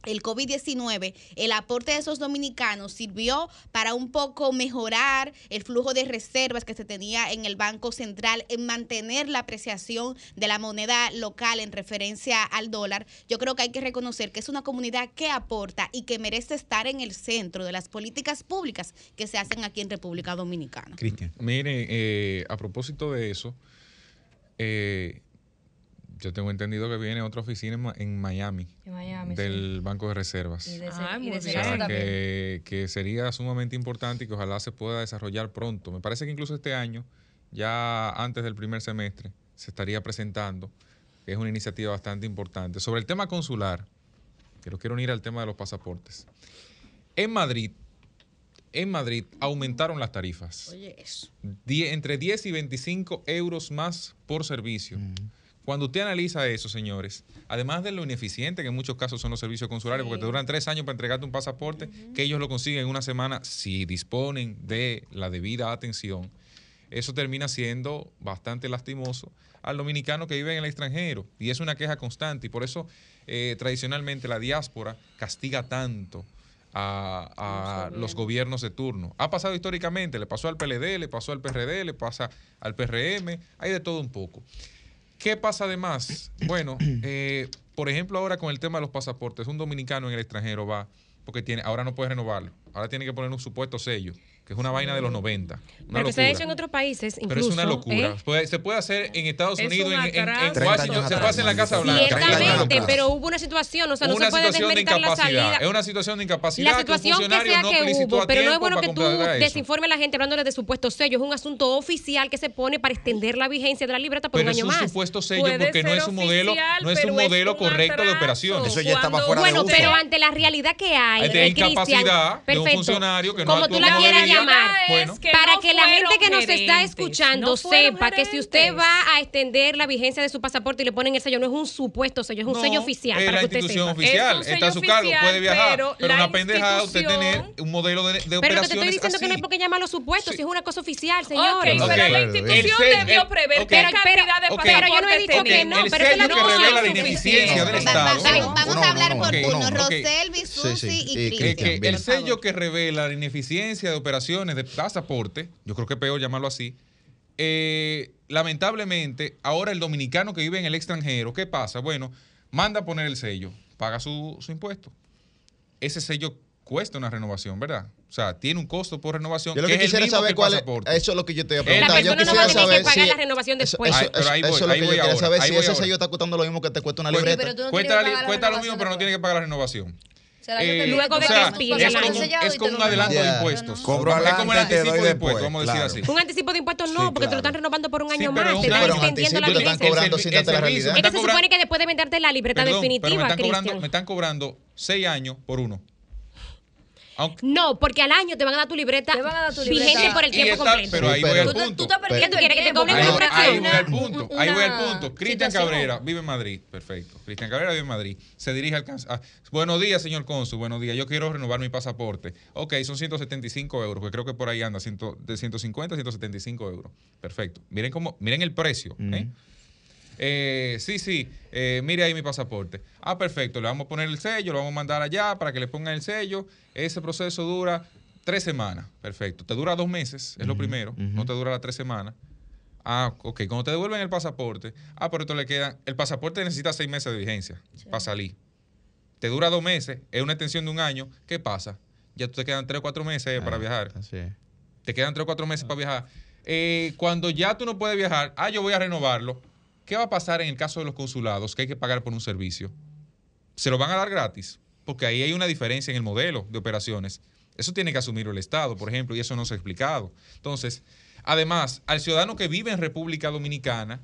Speaker 6: el COVID-19, el aporte de esos dominicanos sirvió para un poco mejorar el flujo de reservas que se tenía en el Banco Central, en mantener la apreciación de la moneda local en referencia al dólar. Yo creo que hay que reconocer que es una comunidad que aporta y que merece estar en el centro de las políticas públicas que se hacen aquí en República Dominicana.
Speaker 1: Cristian.
Speaker 5: Mire, eh, a propósito de eso, eh, yo tengo entendido que viene otra oficina en, Ma- en Miami,
Speaker 4: En Miami,
Speaker 5: del Banco de Reservas.
Speaker 4: Y de,
Speaker 7: Ay,
Speaker 4: y de
Speaker 5: O sea, que, que sería sumamente importante y que ojalá se pueda desarrollar pronto. Me parece que incluso este año, ya antes del primer semestre, se estaría presentando, que es una iniciativa bastante importante. Sobre el tema consular, que lo quiero unir al tema de los pasaportes. En Madrid, en Madrid aumentaron las tarifas.
Speaker 6: Oye, eso.
Speaker 5: Die- entre 10 y 25 euros más por servicio. Cuando usted analiza eso, señores, además de lo ineficiente que en muchos casos son los servicios consulares, porque te duran tres años para entregarte un pasaporte, que ellos lo consiguen en una semana si disponen de la debida atención, eso termina siendo bastante lastimoso al dominicano que vive en el extranjero. Y es una queja constante. Y por eso, eh, tradicionalmente, la diáspora castiga tanto a, a los gobiernos de turno. Ha pasado históricamente, le pasó al PLD, le pasó al PRD, le pasa al PRM, hay de todo un poco. ¿Qué pasa además? Bueno, eh, por ejemplo, ahora con el tema de los pasaportes, un dominicano en el extranjero va, porque tiene, ahora no puede renovarlo, ahora tiene que poner un supuesto sello, que es una vaina de los 90. Una
Speaker 3: Pero que se ha hecho en otros países, incluso.
Speaker 5: Pero es una locura.
Speaker 3: ¿eh?
Speaker 5: Puede- se puede hacer en Estados
Speaker 3: Es
Speaker 5: Unidos,
Speaker 3: un
Speaker 5: en, en- en. Washington, se puede hacer en la Casa Blanca.
Speaker 3: Ciertamente, pero hubo una situación, o sea, no
Speaker 5: una
Speaker 3: se puede
Speaker 5: situación de
Speaker 3: desmeritar la
Speaker 5: incapacidad.
Speaker 3: salida.
Speaker 5: Es una situación de incapacidad
Speaker 3: La situación
Speaker 5: que un
Speaker 3: que,
Speaker 5: funcionario
Speaker 3: sea
Speaker 5: no
Speaker 3: que hubo, pero no es bueno que tú desinformes a la gente hablando de supuestos sellos. Es un asunto oficial que se pone para extender la vigencia de la libreta por
Speaker 5: Pero
Speaker 3: un
Speaker 5: es
Speaker 3: año
Speaker 5: un
Speaker 3: más.
Speaker 5: supuesto sello porque no es un modelo, no es un
Speaker 3: pero es
Speaker 5: modelo
Speaker 3: un
Speaker 5: correcto de operación.
Speaker 3: Eso ya estaba fuera de Bueno, pero ante la realidad que hay,
Speaker 5: Ante
Speaker 3: Cristian,
Speaker 5: incapacidad de un funcionario que no
Speaker 3: como tú la quieras llamar,
Speaker 5: bueno.
Speaker 3: para
Speaker 7: no
Speaker 3: que la gente que nos está
Speaker 7: gerentes,
Speaker 3: escuchando
Speaker 7: no
Speaker 3: sepa que si usted va a extender la vigencia de su pasaporte y le ponen el sello, no es un supuesto sello, es un
Speaker 5: No,
Speaker 3: sello oficial.
Speaker 5: Es
Speaker 3: para
Speaker 5: la
Speaker 3: que usted
Speaker 5: institución
Speaker 3: sepa.
Speaker 5: oficial, está a su cargo, puede viajar.
Speaker 3: pero
Speaker 5: Pero, una pendejada usted tener un modelo de, de
Speaker 3: Pero que te estoy
Speaker 5: operaciones
Speaker 3: diciendo que no hay
Speaker 5: así.
Speaker 3: por qué llamarlo supuesto, si es una cosa oficial, señores.
Speaker 7: Ok, pero la institución debió prever
Speaker 5: ok.
Speaker 7: qué cantidad de
Speaker 5: Ok.
Speaker 3: Pero yo no he dicho que no,
Speaker 5: el
Speaker 3: pero es la
Speaker 5: que revela la ineficiencia del Estado.
Speaker 6: Vamos a hablar por turno.
Speaker 5: ok.
Speaker 6: Roselvi, Susi y
Speaker 5: que-
Speaker 6: Cristian.
Speaker 5: que el sello que revela la ineficiencia de operaciones de pasaporte, yo creo que es peor llamarlo así, eh, lamentablemente, ahora el dominicano que vive en el extranjero, ¿qué pasa? Bueno, manda a poner el sello, paga su, su impuesto. Ese sello cuesta una renovación, ¿verdad? O sea, tiene un costo por renovación.
Speaker 1: Yo lo
Speaker 5: que
Speaker 1: que
Speaker 5: es el
Speaker 1: quisiera
Speaker 5: mismo que
Speaker 1: saber
Speaker 5: el
Speaker 1: cuál es.
Speaker 5: pasaporte.
Speaker 1: Eso es lo que yo te iba a
Speaker 5: La
Speaker 1: preguntar. Yo
Speaker 3: persona no va a
Speaker 1: quisiera
Speaker 3: tener que
Speaker 1: saber
Speaker 3: pagar
Speaker 1: si.
Speaker 3: la renovación después.
Speaker 1: eso,
Speaker 5: Ay, pero
Speaker 1: eso-
Speaker 5: ahí voy,
Speaker 1: eso es lo
Speaker 5: ahí
Speaker 1: que yo
Speaker 5: voy
Speaker 1: quería
Speaker 5: ahora,
Speaker 1: saber.
Speaker 5: ahí
Speaker 1: Si
Speaker 5: voy
Speaker 1: ese
Speaker 5: ahora.
Speaker 1: sello está costando lo mismo que te cuesta una libreta.
Speaker 4: pero tú no
Speaker 5: Cuesta,
Speaker 4: que la
Speaker 5: cuesta lo mismo, pero no tiene que pagar la renovación.
Speaker 4: Sea,
Speaker 5: Eh,
Speaker 4: que
Speaker 3: Luego de
Speaker 5: o
Speaker 3: que
Speaker 5: sea,
Speaker 3: expire
Speaker 5: es es como un adelanto de impuestos.
Speaker 2: Cobro
Speaker 5: es como el anticipo de impuestos, vamos a decir
Speaker 2: claro.
Speaker 5: así.
Speaker 3: Un anticipo de impuestos no,
Speaker 2: Sí,
Speaker 3: porque te lo
Speaker 2: claro.
Speaker 3: están renovando por un
Speaker 5: Sí,
Speaker 3: año
Speaker 5: pero
Speaker 3: más.
Speaker 5: un
Speaker 3: Te están extendiendo la
Speaker 1: te están cobrando sin darte la realidad.
Speaker 3: Es que se supone que después de venderte la libreta
Speaker 5: Perdón, pero me
Speaker 3: definitiva,
Speaker 5: están, cobrando,
Speaker 3: Cristian.
Speaker 5: me están cobrando seis años por uno.
Speaker 3: No, porque al año te van a dar tu libreta
Speaker 4: Te van a dar tu
Speaker 3: vigente por el tiempo
Speaker 5: está-
Speaker 3: completo.
Speaker 5: pero ahí voy al punto.
Speaker 4: Tú estás perdiendo
Speaker 3: ¿Qué tú quieres? ¿Que te cobren
Speaker 5: Ahí,
Speaker 3: una
Speaker 5: ahí voy al punto. Ahí voy al punto. Cristian. Cabrera vive en Madrid. Perfecto. Cristian Cabrera vive en Madrid. Se dirige al ah, Buenos días, señor cónsul. Buenos días. Yo quiero renovar mi pasaporte. Ok, son 175 euros, que creo que por ahí anda, ciento- de 150 a 175 euros. Perfecto. Miren cómo, miren el precio. ¿eh? Eh, sí, sí, eh, mire ahí mi pasaporte. Ah, perfecto, le vamos a poner el sello, lo vamos a mandar allá para que le pongan el sello. Ese proceso dura tres semanas. Perfecto. Te dura dos meses, es lo primero. No te dura las tres semanas. Ah, ok. Cuando te devuelven el pasaporte, ah, pero esto le queda. El pasaporte necesita seis meses de vigencia para salir. Te dura dos meses, es una extensión de un año. ¿Qué pasa? Ya tú te quedan tres o cuatro meses para viajar. Te quedan tres o cuatro meses para viajar. Eh, cuando ya tú no puedes viajar, ah, yo voy a renovarlo. ¿Qué va a pasar en el caso de los consulados que hay que pagar por un servicio? ¿Se lo van a dar gratis? Porque ahí hay una diferencia en el modelo de operaciones. Eso tiene que asumirlo el Estado, por ejemplo, y eso no se ha explicado. Entonces, además, al ciudadano que vive en República Dominicana,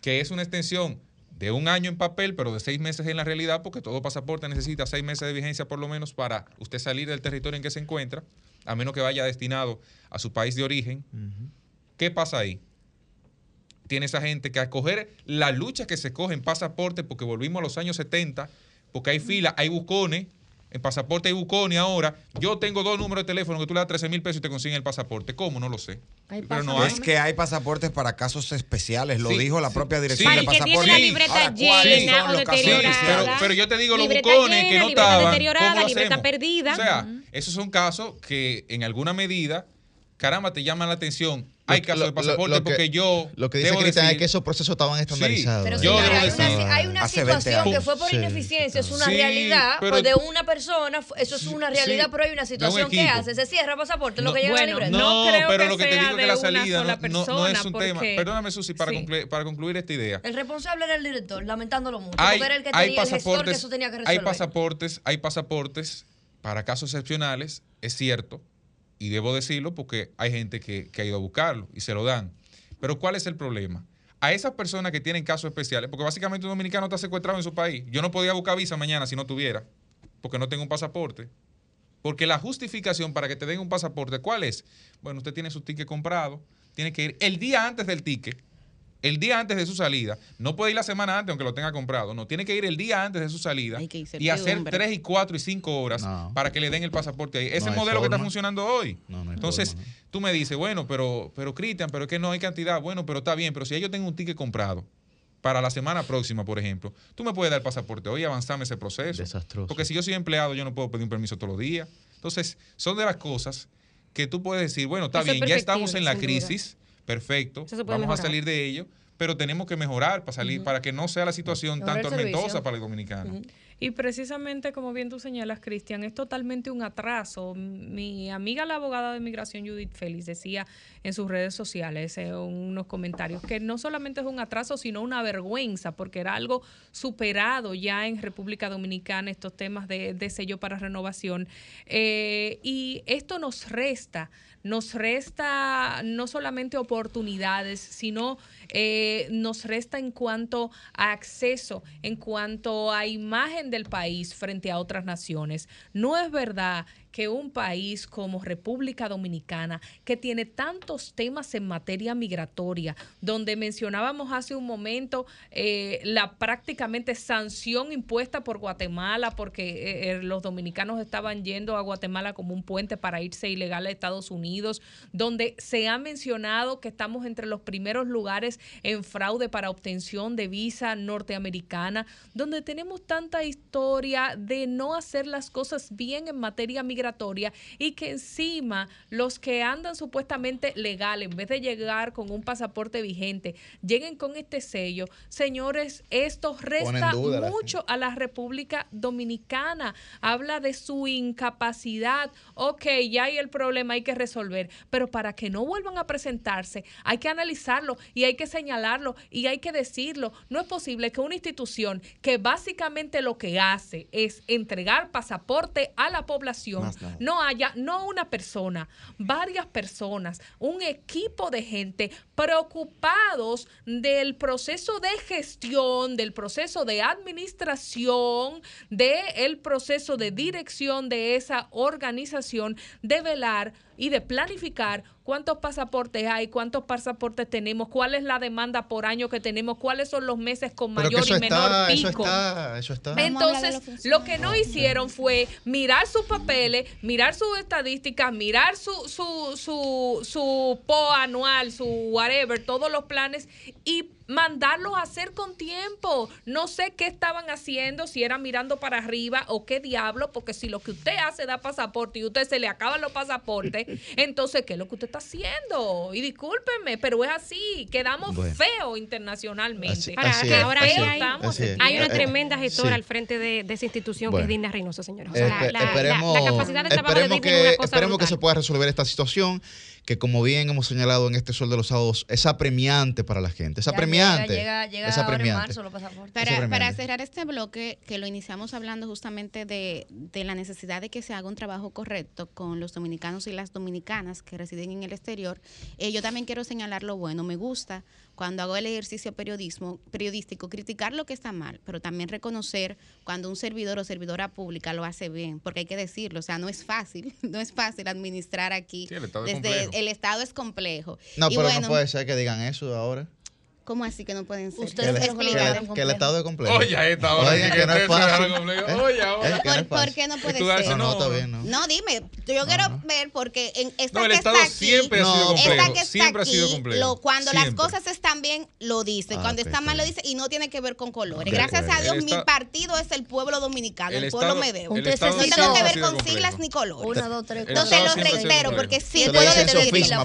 Speaker 5: que es una extensión de un año en papel, pero de seis meses en la realidad, porque todo pasaporte necesita seis meses de vigencia por lo menos para usted salir del territorio en que se encuentra, a menos que vaya destinado a su país de origen. ¿Qué pasa ahí? Tiene esa gente que a coger la lucha que se coge en pasaporte, porque volvimos a los años 70, porque hay fila, hay bucones, en pasaporte hay bucones ahora. Yo tengo dos números de teléfono que tú le das 13 mil pesos y te consiguen el pasaporte. ¿Cómo? No lo sé. Pero no.
Speaker 2: Es que hay pasaportes para casos especiales, lo
Speaker 5: Sí,
Speaker 2: dijo la
Speaker 5: sí,
Speaker 2: propia dirección
Speaker 5: Para
Speaker 2: de
Speaker 5: el que tiene
Speaker 2: pasaportes.
Speaker 5: la libreta
Speaker 2: Ahora, ¿cuáles
Speaker 3: llena
Speaker 2: son
Speaker 3: o
Speaker 2: los casos
Speaker 3: deteriorada.
Speaker 2: especiales?
Speaker 5: Pero, pero yo te digo, los
Speaker 3: Libreta
Speaker 5: bucones
Speaker 3: llena,
Speaker 5: que no
Speaker 3: libreta
Speaker 5: estaban.
Speaker 3: deteriorada,
Speaker 5: ¿cómo lo
Speaker 3: libreta
Speaker 5: hacemos?
Speaker 3: perdida.
Speaker 5: O sea, esos son casos que en alguna medida, caramba, te llaman la atención. Hay
Speaker 1: Lo-
Speaker 5: casos
Speaker 1: lo-
Speaker 5: de pasaporte
Speaker 1: lo que-
Speaker 5: porque yo.
Speaker 1: Lo que dice
Speaker 5: debo
Speaker 1: Cristian es
Speaker 5: decir-
Speaker 1: que esos procesos estaban estandarizados.
Speaker 4: Pero.
Speaker 5: Yo
Speaker 4: hay
Speaker 5: decir-
Speaker 4: una, hay una
Speaker 1: Hace 20
Speaker 4: situación que fue por
Speaker 1: Sí,
Speaker 4: ineficiencia, es una
Speaker 5: Sí,
Speaker 4: realidad,
Speaker 5: pero-
Speaker 4: pues de una persona, eso es una realidad,
Speaker 5: sí,
Speaker 4: pero hay una
Speaker 5: un
Speaker 4: situación que hace, se cierra pasaporte, lo
Speaker 5: No,
Speaker 4: que llega a la
Speaker 7: bueno.
Speaker 5: No,
Speaker 7: creo
Speaker 5: pero
Speaker 7: que
Speaker 5: lo que te
Speaker 7: sea
Speaker 5: digo es que la
Speaker 7: una
Speaker 5: salida
Speaker 7: sola
Speaker 5: no, no- no es
Speaker 7: persona,
Speaker 5: un tema. Perdóname, Susi, para,
Speaker 7: Sí.
Speaker 5: conclu- para concluir esta idea.
Speaker 4: El responsable era el director, lamentándolo mucho,
Speaker 5: Hay,
Speaker 4: porque era el que
Speaker 5: hay
Speaker 4: tenía el gestor que
Speaker 5: pasaportes,
Speaker 4: eso tenía que
Speaker 5: hay
Speaker 4: resolver.
Speaker 5: pasaportes, hay pasaportes para casos excepcionales, es cierto, y debo decirlo porque hay gente que, que ha ido a buscarlo y se lo dan. Pero ¿cuál es el problema? A esas personas que tienen casos especiales, porque básicamente un dominicano está secuestrado en su país. Yo no podía buscar visa mañana si no tuviera, porque no tengo un pasaporte. Porque la justificación para que te den un pasaporte, ¿cuál es? Bueno, usted tiene su ticket comprado, tiene que ir el día antes del ticket, el día antes de su salida. No puede ir la semana antes aunque lo tenga comprado. No, tiene que ir el día antes de su salida y hacer tres y cuatro y cinco horas para que le den el pasaporte ahí. Ese
Speaker 1: No hay
Speaker 5: modelo que está funcionando hoy.
Speaker 1: No, no hay
Speaker 5: Entonces,
Speaker 1: forma,
Speaker 5: tú me dices, bueno, pero, pero Cristian, pero es que no hay cantidad. Bueno, pero está bien, pero si yo tengo un ticket comprado para la semana próxima, por ejemplo, tú me puedes dar el pasaporte hoy y avanzarme ese proceso.
Speaker 1: Desastroso.
Speaker 5: Porque si yo soy empleado, yo no puedo pedir un permiso todos los días. Entonces, son de las cosas que tú puedes decir, bueno, está
Speaker 3: Eso es
Speaker 5: bien, ya estamos en la
Speaker 3: duda.
Speaker 5: Perfecto, vamos a salir de ello, pero tenemos que mejorar para salir, para que no sea la situación tan
Speaker 7: Mejorar el
Speaker 5: tormentosa para el dominicano.
Speaker 7: Y precisamente, como bien tú señalas, Cristian, es totalmente un atraso. Mi amiga, la abogada de migración Judith Félix, decía en sus redes sociales, en unos comentarios, que no solamente es un atraso, sino una vergüenza, porque era algo superado ya en República Dominicana, estos temas de, de sello para renovación. Eh, y esto nos resta nos resta no solamente oportunidades, sino eh, nos resta en cuanto a acceso, en cuanto a imagen del país frente a otras naciones. No es verdad que un país como República Dominicana, que tiene tantos temas en materia migratoria, donde mencionábamos hace un momento eh, la prácticamente sanción impuesta por Guatemala, porque eh, eh, los dominicanos estaban yendo a Guatemala como un puente para irse ilegal a Estados Unidos, donde se ha mencionado que estamos entre los primeros lugares en fraude para obtención de visa norteamericana, donde tenemos tanta historia de no hacer las cosas bien en materia migratoria y que encima los que andan supuestamente legal, en vez de llegar con un pasaporte vigente, lleguen con este sello. Señores, esto resta mucho a la República Dominicana. Habla de su incapacidad. Ok, ya hay el problema, hay que resolver. Pero para que no vuelvan a presentarse, hay que analizarlo y hay que señalar señalarlo y hay que decirlo. No es posible que una institución que básicamente lo que hace es entregar pasaporte a la población, No. Haya, no una persona, varias personas, un equipo de gente preocupados del proceso de gestión, del proceso de administración, del proceso de dirección de esa organización, de velar y de planificar cuántos pasaportes hay, cuántos pasaportes tenemos, cuál es la demanda por año que tenemos, cuáles son los meses con mayor
Speaker 1: eso
Speaker 7: y menor
Speaker 1: está, eso
Speaker 7: pico.
Speaker 1: está, eso está.
Speaker 7: Entonces, lo que no hicieron fue mirar sus papeles, mirar sus estadísticas, mirar su, su, su, su PO anual, su whatever, todos los planes y mandarlos a hacer con tiempo. No sé qué estaban haciendo, si era mirando para arriba o qué diablo, porque si lo que usted hace da pasaporte y a usted se le acaban los pasaportes, entonces, ¿qué es lo que usted está haciendo? Y discúlpenme, pero es así, quedamos
Speaker 1: Bueno.
Speaker 7: feos internacionalmente.
Speaker 1: Así-
Speaker 3: Ahora,
Speaker 1: así
Speaker 3: que
Speaker 1: es,
Speaker 3: ahora hay,
Speaker 1: así es.
Speaker 3: hay una
Speaker 1: Eh,
Speaker 3: tremenda gestora
Speaker 1: sí.
Speaker 3: al frente de, de esa institución
Speaker 1: Bueno.
Speaker 3: que es Dina Reynoso, señora. O sea, la, la- la-
Speaker 1: esperemos
Speaker 3: la capacidad de trabajo de
Speaker 1: esperemos
Speaker 3: Disney es una
Speaker 1: que,
Speaker 3: cosa
Speaker 1: esperemos que
Speaker 3: brutal.
Speaker 1: se pueda resolver esta situación, que como bien hemos señalado en este Sol de los Sábados, es apremiante para la gente. Es apremiante.
Speaker 6: llega- llega
Speaker 1: es
Speaker 6: ahora en
Speaker 1: apremiante.
Speaker 6: marzo
Speaker 1: Es
Speaker 6: Para,
Speaker 1: apremiante.
Speaker 6: para cerrar este bloque, que lo iniciamos hablando justamente de, de la necesidad de que se haga un trabajo correcto con los dominicanos y las dominicanas que residen en el exterior, eh, yo también quiero señalar lo bueno. Me gusta cuando hago el ejercicio periodismo, periodístico, criticar lo que está mal, pero también reconocer cuando un servidor o servidora pública lo hace bien, porque hay que decirlo, o sea, no es fácil, no es fácil administrar aquí.
Speaker 1: Sí, el Estado es
Speaker 6: desde
Speaker 1: complejo.
Speaker 6: el Estado es complejo.
Speaker 1: No,
Speaker 6: Y
Speaker 1: pero
Speaker 6: bueno,
Speaker 1: no puede ser que digan eso ahora.
Speaker 6: ¿Cómo así que no pueden ser?
Speaker 1: Que el, que el- que el Estado es complejo.
Speaker 5: Oye, ahí está, sí
Speaker 1: que
Speaker 5: que
Speaker 1: no es
Speaker 5: ustedes
Speaker 1: fácil. ¿Eh?
Speaker 5: Oye, ahora.
Speaker 1: ¿Eh?
Speaker 6: ¿Por, por qué no puede ser?
Speaker 1: No, no, está bien, no.
Speaker 6: No, dime, yo quiero ver porque en esta
Speaker 5: No, el
Speaker 6: que
Speaker 5: Estado
Speaker 6: está aquí,
Speaker 5: siempre ha sido
Speaker 6: esta
Speaker 5: complejo,
Speaker 6: que está
Speaker 5: siempre ha sido
Speaker 6: aquí,
Speaker 5: complejo,
Speaker 6: lo- cuando las cosas están bien, lo dice,
Speaker 5: Ah,
Speaker 6: cuando
Speaker 5: ok,
Speaker 6: están mal, lo dice y no tiene que ver con colores.
Speaker 5: De
Speaker 6: Gracias a. Dios,
Speaker 5: El
Speaker 6: mi partido es el pueblo dominicano, el,
Speaker 5: El
Speaker 6: pueblo me debo.
Speaker 5: el Estado
Speaker 6: no tengo que ver con siglas ni colores.
Speaker 4: Una, dos, tres,
Speaker 6: Entonces lo reitero porque sí puedo decirlo.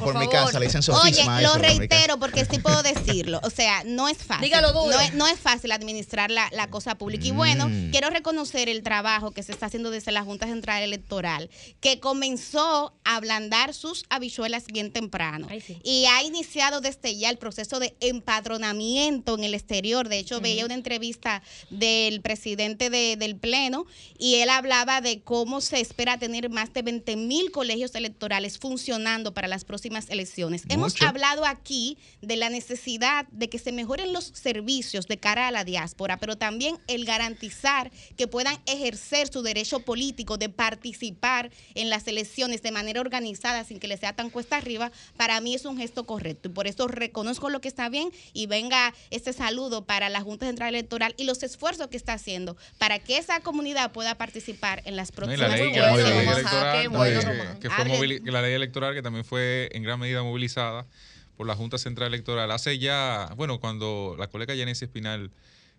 Speaker 6: Oye, lo reitero porque sí puedo decirlo. O sea, no es fácil.
Speaker 4: Dígalo duro.
Speaker 6: No es, no es fácil administrar la, la cosa pública. Y bueno,
Speaker 1: Mm.
Speaker 6: quiero reconocer el trabajo que se está haciendo desde la Junta Central Electoral, que comenzó a ablandar sus habichuelas bien temprano. Y ha iniciado desde ya el proceso de empadronamiento en el exterior. De hecho, veía una entrevista del presidente de- del Pleno y él hablaba de cómo se espera tener más de 20 mil colegios electorales funcionando para las próximas elecciones. Hemos hablado aquí de la necesidad de que se mejoren los servicios de cara a la diáspora, pero también el garantizar que puedan ejercer su derecho político de participar en las elecciones de manera organizada sin que les sea tan cuesta arriba, para mí es un gesto correcto. Y por eso reconozco lo que está bien y venga este saludo para la Junta Central Electoral y los esfuerzos que está haciendo para que esa comunidad pueda participar en las próximas elecciones.
Speaker 5: la ley electoral que también fue en gran medida movilizada por la Junta Central Electoral. Hace ya, bueno, cuando la colega Yanesia Espinal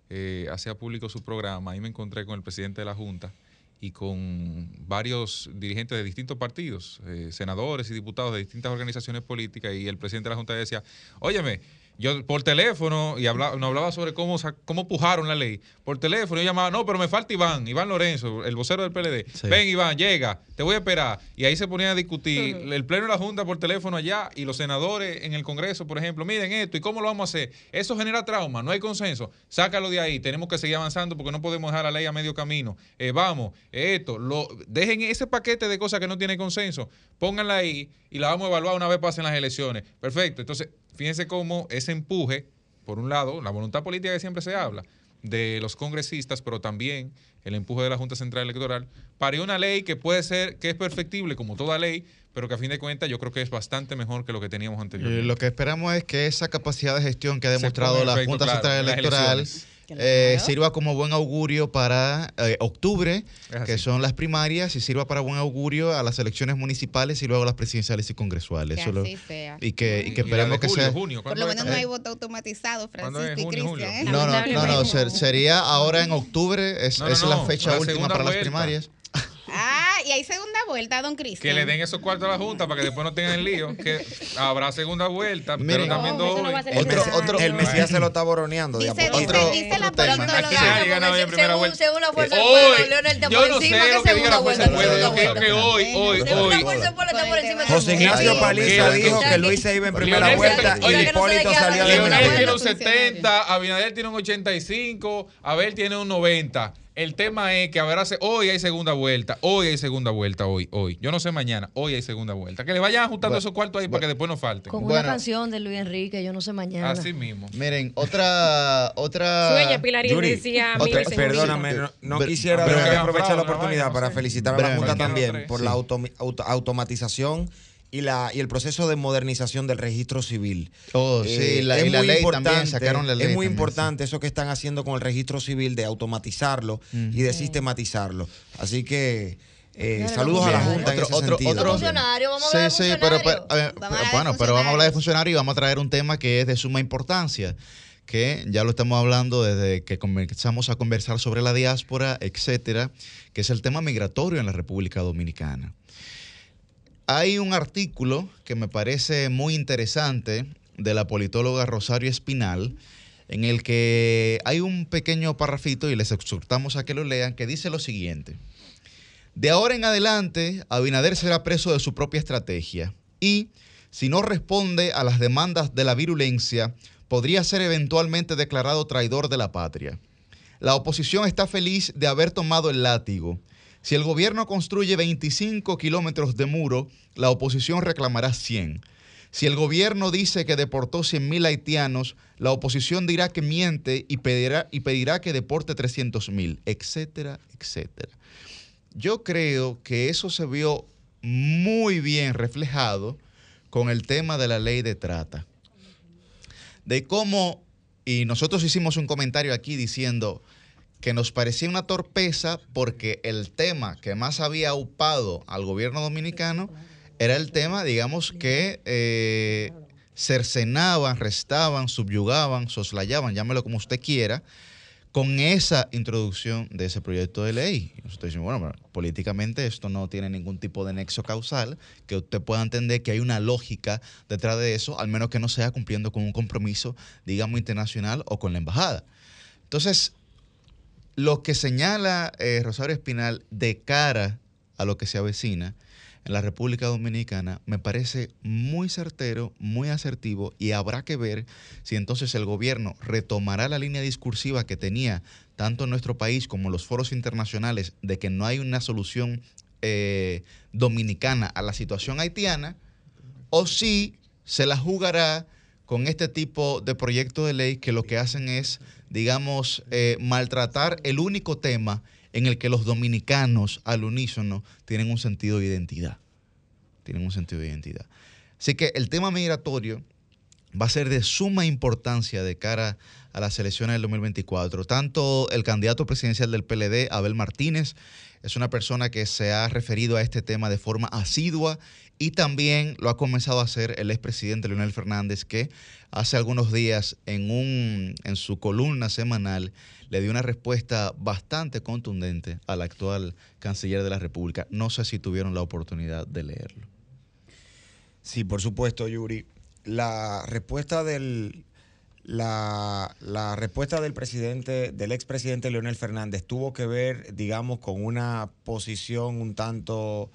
Speaker 5: eh, hacía público su programa, ahí me encontré con el presidente de la Junta y con varios dirigentes de distintos partidos, eh, senadores y diputados de distintas organizaciones políticas, y el presidente de la Junta decía, óyeme, yo por teléfono, y hablaba, nos hablaba sobre cómo, cómo pujaron la ley, por teléfono yo llamaba, no, pero me falta Iván, Iván Lorenzo, el vocero del PLD,
Speaker 1: Sí.
Speaker 5: ven Iván, llega, te voy a esperar, y ahí se ponían a discutir el pleno de la Junta por teléfono allá, y los senadores en el Congreso, por ejemplo, miren esto, ¿y cómo lo vamos a hacer? Eso genera trauma, no hay consenso, sácalo de ahí, tenemos que seguir avanzando porque no podemos dejar la ley a medio camino, Eh, vamos, esto, lo, dejen ese paquete de cosas que no tienen consenso, pónganla ahí y la vamos a evaluar una vez pasen las elecciones. Perfecto, entonces fíjense cómo ese empuje, por un lado, la voluntad política que siempre se habla, de los congresistas, pero también el empuje de la Junta Central Electoral, para una ley que puede ser, que es perfectible como toda ley, pero que a fin de cuentas yo creo que es bastante mejor que lo que teníamos
Speaker 1: Eh,
Speaker 5: anteriormente.
Speaker 1: lo que esperamos es que esa capacidad de gestión que ha demostrado la Junta
Speaker 5: claro,
Speaker 1: Central Electoral eh, sirva como buen augurio para eh, octubre, que son las primarias, y sirva para buen augurio a las elecciones municipales y luego a las presidenciales y congresuales.
Speaker 6: Que
Speaker 1: Eso lo-
Speaker 6: así sea.
Speaker 1: y que, y que esperemos sea...
Speaker 5: junio,
Speaker 6: Por lo menos no hay voto automatizado. Francisco y Cristian. ¿eh?
Speaker 1: No, no, no, no, ser- sería ahora en octubre, es,
Speaker 5: No, no,
Speaker 1: es la fecha
Speaker 5: la
Speaker 1: última para las
Speaker 5: vuelta.
Speaker 1: primarias.
Speaker 6: Ah, y hay segunda vuelta, don Cristian.
Speaker 5: Que le den esos cuartos a la Junta para que después no tengan el lío. Que habrá segunda vuelta, pero también
Speaker 3: No,
Speaker 5: dos
Speaker 3: no a ser
Speaker 2: El. Mesías- se lo está boroneando. a
Speaker 6: Dice,
Speaker 2: poquito.
Speaker 6: dice, dice la
Speaker 5: primera
Speaker 4: según,
Speaker 5: vuelta.
Speaker 4: según la fuerza del pueblo, Leonel está
Speaker 5: yo
Speaker 4: por
Speaker 5: no
Speaker 4: encima
Speaker 5: sé
Speaker 4: que
Speaker 5: lo que diga la
Speaker 4: segunda
Speaker 5: fuerza del
Speaker 4: vuelta,
Speaker 5: pueblo. Yo
Speaker 4: segunda
Speaker 5: creo que hoy, hoy, hoy.
Speaker 2: José Ignacio. Paliza dijo que Luis se iba en primera
Speaker 5: Leonel
Speaker 2: vuelta y Hipólito salía de
Speaker 5: Leonel
Speaker 2: una
Speaker 5: tiene
Speaker 2: vuelta.
Speaker 5: un 70, Abinader tiene un 85, Abel tiene un 90. El tema es que habrá hoy hay segunda vuelta, hoy hay segunda vuelta, hoy, hoy. Yo no sé mañana, hoy hay segunda vuelta. Que le vayan ajustando esos cuartos ahí para que después no falten.
Speaker 4: Con
Speaker 1: Bueno.
Speaker 4: una canción de Luis Enrique, yo no sé mañana.
Speaker 5: Así mismo.
Speaker 1: Miren, otra. otra
Speaker 3: Sueña, Pilarín
Speaker 2: Yuri,
Speaker 3: decía
Speaker 1: otra-.
Speaker 2: Perdóname, no, no
Speaker 1: Bre-
Speaker 2: quisiera
Speaker 1: breve-
Speaker 2: dejar de aprovechar la oportunidad para felicitar a la Junta también por
Speaker 1: sí.
Speaker 2: la auto- auto- automatización y, la, y el proceso de modernización del registro civil.
Speaker 1: Oh,
Speaker 2: Eh,
Speaker 1: sí, la,
Speaker 2: es
Speaker 1: y la
Speaker 2: muy
Speaker 1: ley también,
Speaker 2: importante,
Speaker 1: sacaron la ley.
Speaker 2: Es muy
Speaker 1: también,
Speaker 2: importante eso que están haciendo con el registro civil de automatizarlo y de sistematizarlo. Así que eh,
Speaker 4: Claro,
Speaker 2: saludos a la. Junta en
Speaker 1: Otro-
Speaker 2: ese
Speaker 1: otro-
Speaker 2: sentido.
Speaker 1: otro-
Speaker 4: Los funcionarios, vamos a hablar de
Speaker 1: Sí, sí, pero,
Speaker 4: funcionarios.
Speaker 1: pero, eh,
Speaker 6: Vamos a hablar de
Speaker 1: bueno, pero vamos a hablar de
Speaker 6: funcionarios
Speaker 1: y vamos a traer un tema que es de suma importancia, que ya lo estamos hablando desde que comenzamos a conversar sobre la diáspora, etcétera, que es el tema migratorio en la República Dominicana. Hay un artículo que me parece muy interesante de la politóloga Rosario Espinal, en el que hay un pequeño parrafito y les exhortamos a que lo lean, que dice lo siguiente. De ahora en adelante, Abinader será preso de su propia estrategia y, si no responde a las demandas de la virulencia, podría ser eventualmente declarado traidor de la patria. La oposición está feliz de haber tomado el látigo. Si el gobierno construye 25 kilómetros de muro, la oposición reclamará 100. Si el gobierno dice que deportó 100.000 haitianos, la oposición dirá que miente y pedirá, y pedirá que deporte 300.000, etcétera, etcétera. Yo creo que eso se vio muy bien reflejado con el tema de la ley de trata. De cómo, y nosotros hicimos un comentario aquí diciendo que nos parecía una torpeza porque el tema que más había upado al gobierno dominicano era el tema, digamos, que eh, cercenaban, restaban, subyugaban, soslayaban, llámelo como usted quiera, con esa introducción de ese proyecto de ley. Nosotros decimos, bueno, políticamente esto no tiene ningún tipo de nexo causal, que usted pueda entender que hay una lógica detrás de eso, al menos que no sea cumpliendo con un compromiso, digamos, internacional o con la embajada. Entonces, lo que señala eh, Rosario Espinal de cara a lo que se avecina en la República Dominicana me parece muy certero, muy asertivo y habrá que ver si entonces el gobierno retomará la línea discursiva que tenía tanto en nuestro país como en los foros internacionales de que no hay una solución eh, dominicana a la situación haitiana o si se la jugará con este tipo de proyectos de ley que lo que hacen es, digamos, eh, maltratar el único tema en el que los dominicanos al unísono tienen un sentido de identidad. Tienen un sentido de identidad. Así que el tema migratorio va a ser de suma importancia de cara a las elecciones del 2024. Tanto el candidato presidencial del PLD, Abel Martínez, es una persona que se ha referido a este tema de forma asidua y también lo ha comenzado a hacer el expresidente Leonel Fernández, que hace algunos días en, un, en su columna semanal le dio una respuesta bastante contundente al actual canciller de la República. No sé si tuvieron la oportunidad de leerlo.
Speaker 2: Sí, por supuesto, Yuri. La respuesta del la, la respuesta del presidente, del expresidente Leonel Fernández tuvo que ver, digamos, con una posición un tanto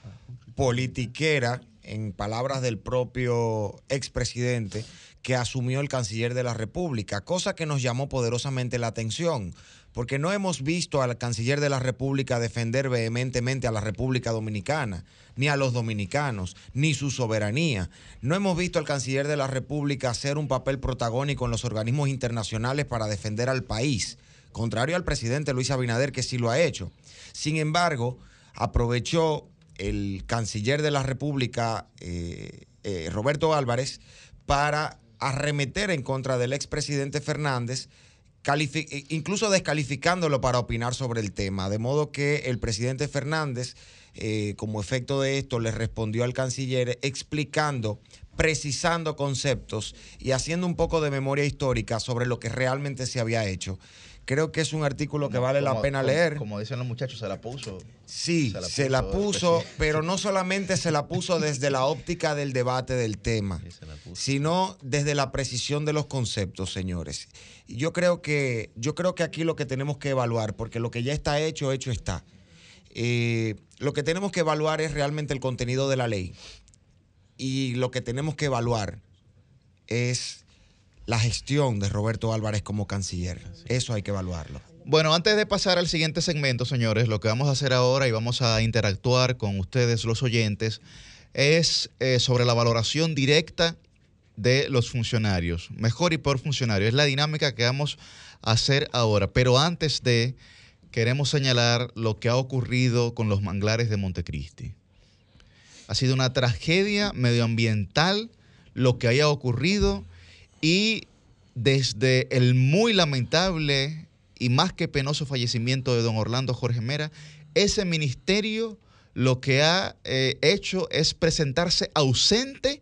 Speaker 2: politiquera, en palabras del propio expresidente, que asumió el canciller de la República, cosa que nos llamó poderosamente la atención, porque no hemos visto al canciller de la República defender vehementemente a la República Dominicana, ni a los dominicanos, ni su soberanía. No hemos visto al canciller de la República hacer un papel protagónico en los organismos internacionales para defender al país, contrario al presidente Luis Abinader, que sí lo ha hecho. Sin embargo, aprovechó el canciller de la República, eh, eh, Roberto Álvarez, para arremeter en contra del expresidente Fernández, incluso descalificándolo para opinar sobre el tema. De modo que el presidente Fernández, eh, como efecto de esto, le respondió al canciller explicando, precisando conceptos y haciendo un poco de memoria histórica sobre lo que realmente se había hecho Creo que es un artículo que vale la pena
Speaker 1: como-
Speaker 2: leer.
Speaker 1: Como dicen los muchachos, se la puso.
Speaker 2: Sí,
Speaker 1: Se la
Speaker 2: se la
Speaker 1: puso
Speaker 2: pero no solamente se la puso desde la óptica del debate del tema, sino desde la precisión de los conceptos, señores. Yo creo que, yo creo que aquí lo que tenemos que evaluar, porque lo que ya está hecho, hecho está. Eh, lo que tenemos que evaluar es realmente el contenido de la ley. Y lo que tenemos que evaluar es la gestión de Roberto Álvarez como canciller. Eso hay que evaluarlo.
Speaker 1: Bueno, antes de pasar al siguiente segmento, señores, lo que vamos a hacer ahora y vamos a interactuar con ustedes, los oyentes, es eh, sobre la valoración directa de los funcionarios, mejor y peor funcionario. Es la dinámica que vamos a hacer ahora. Pero antes de, queremos señalar lo que ha ocurrido con los manglares de Montecristi. Ha sido una tragedia medioambiental lo que haya ocurrido y desde el muy lamentable y más que penoso fallecimiento de don Orlando Jorge Mera, ese ministerio lo que ha eh, hecho es presentarse ausente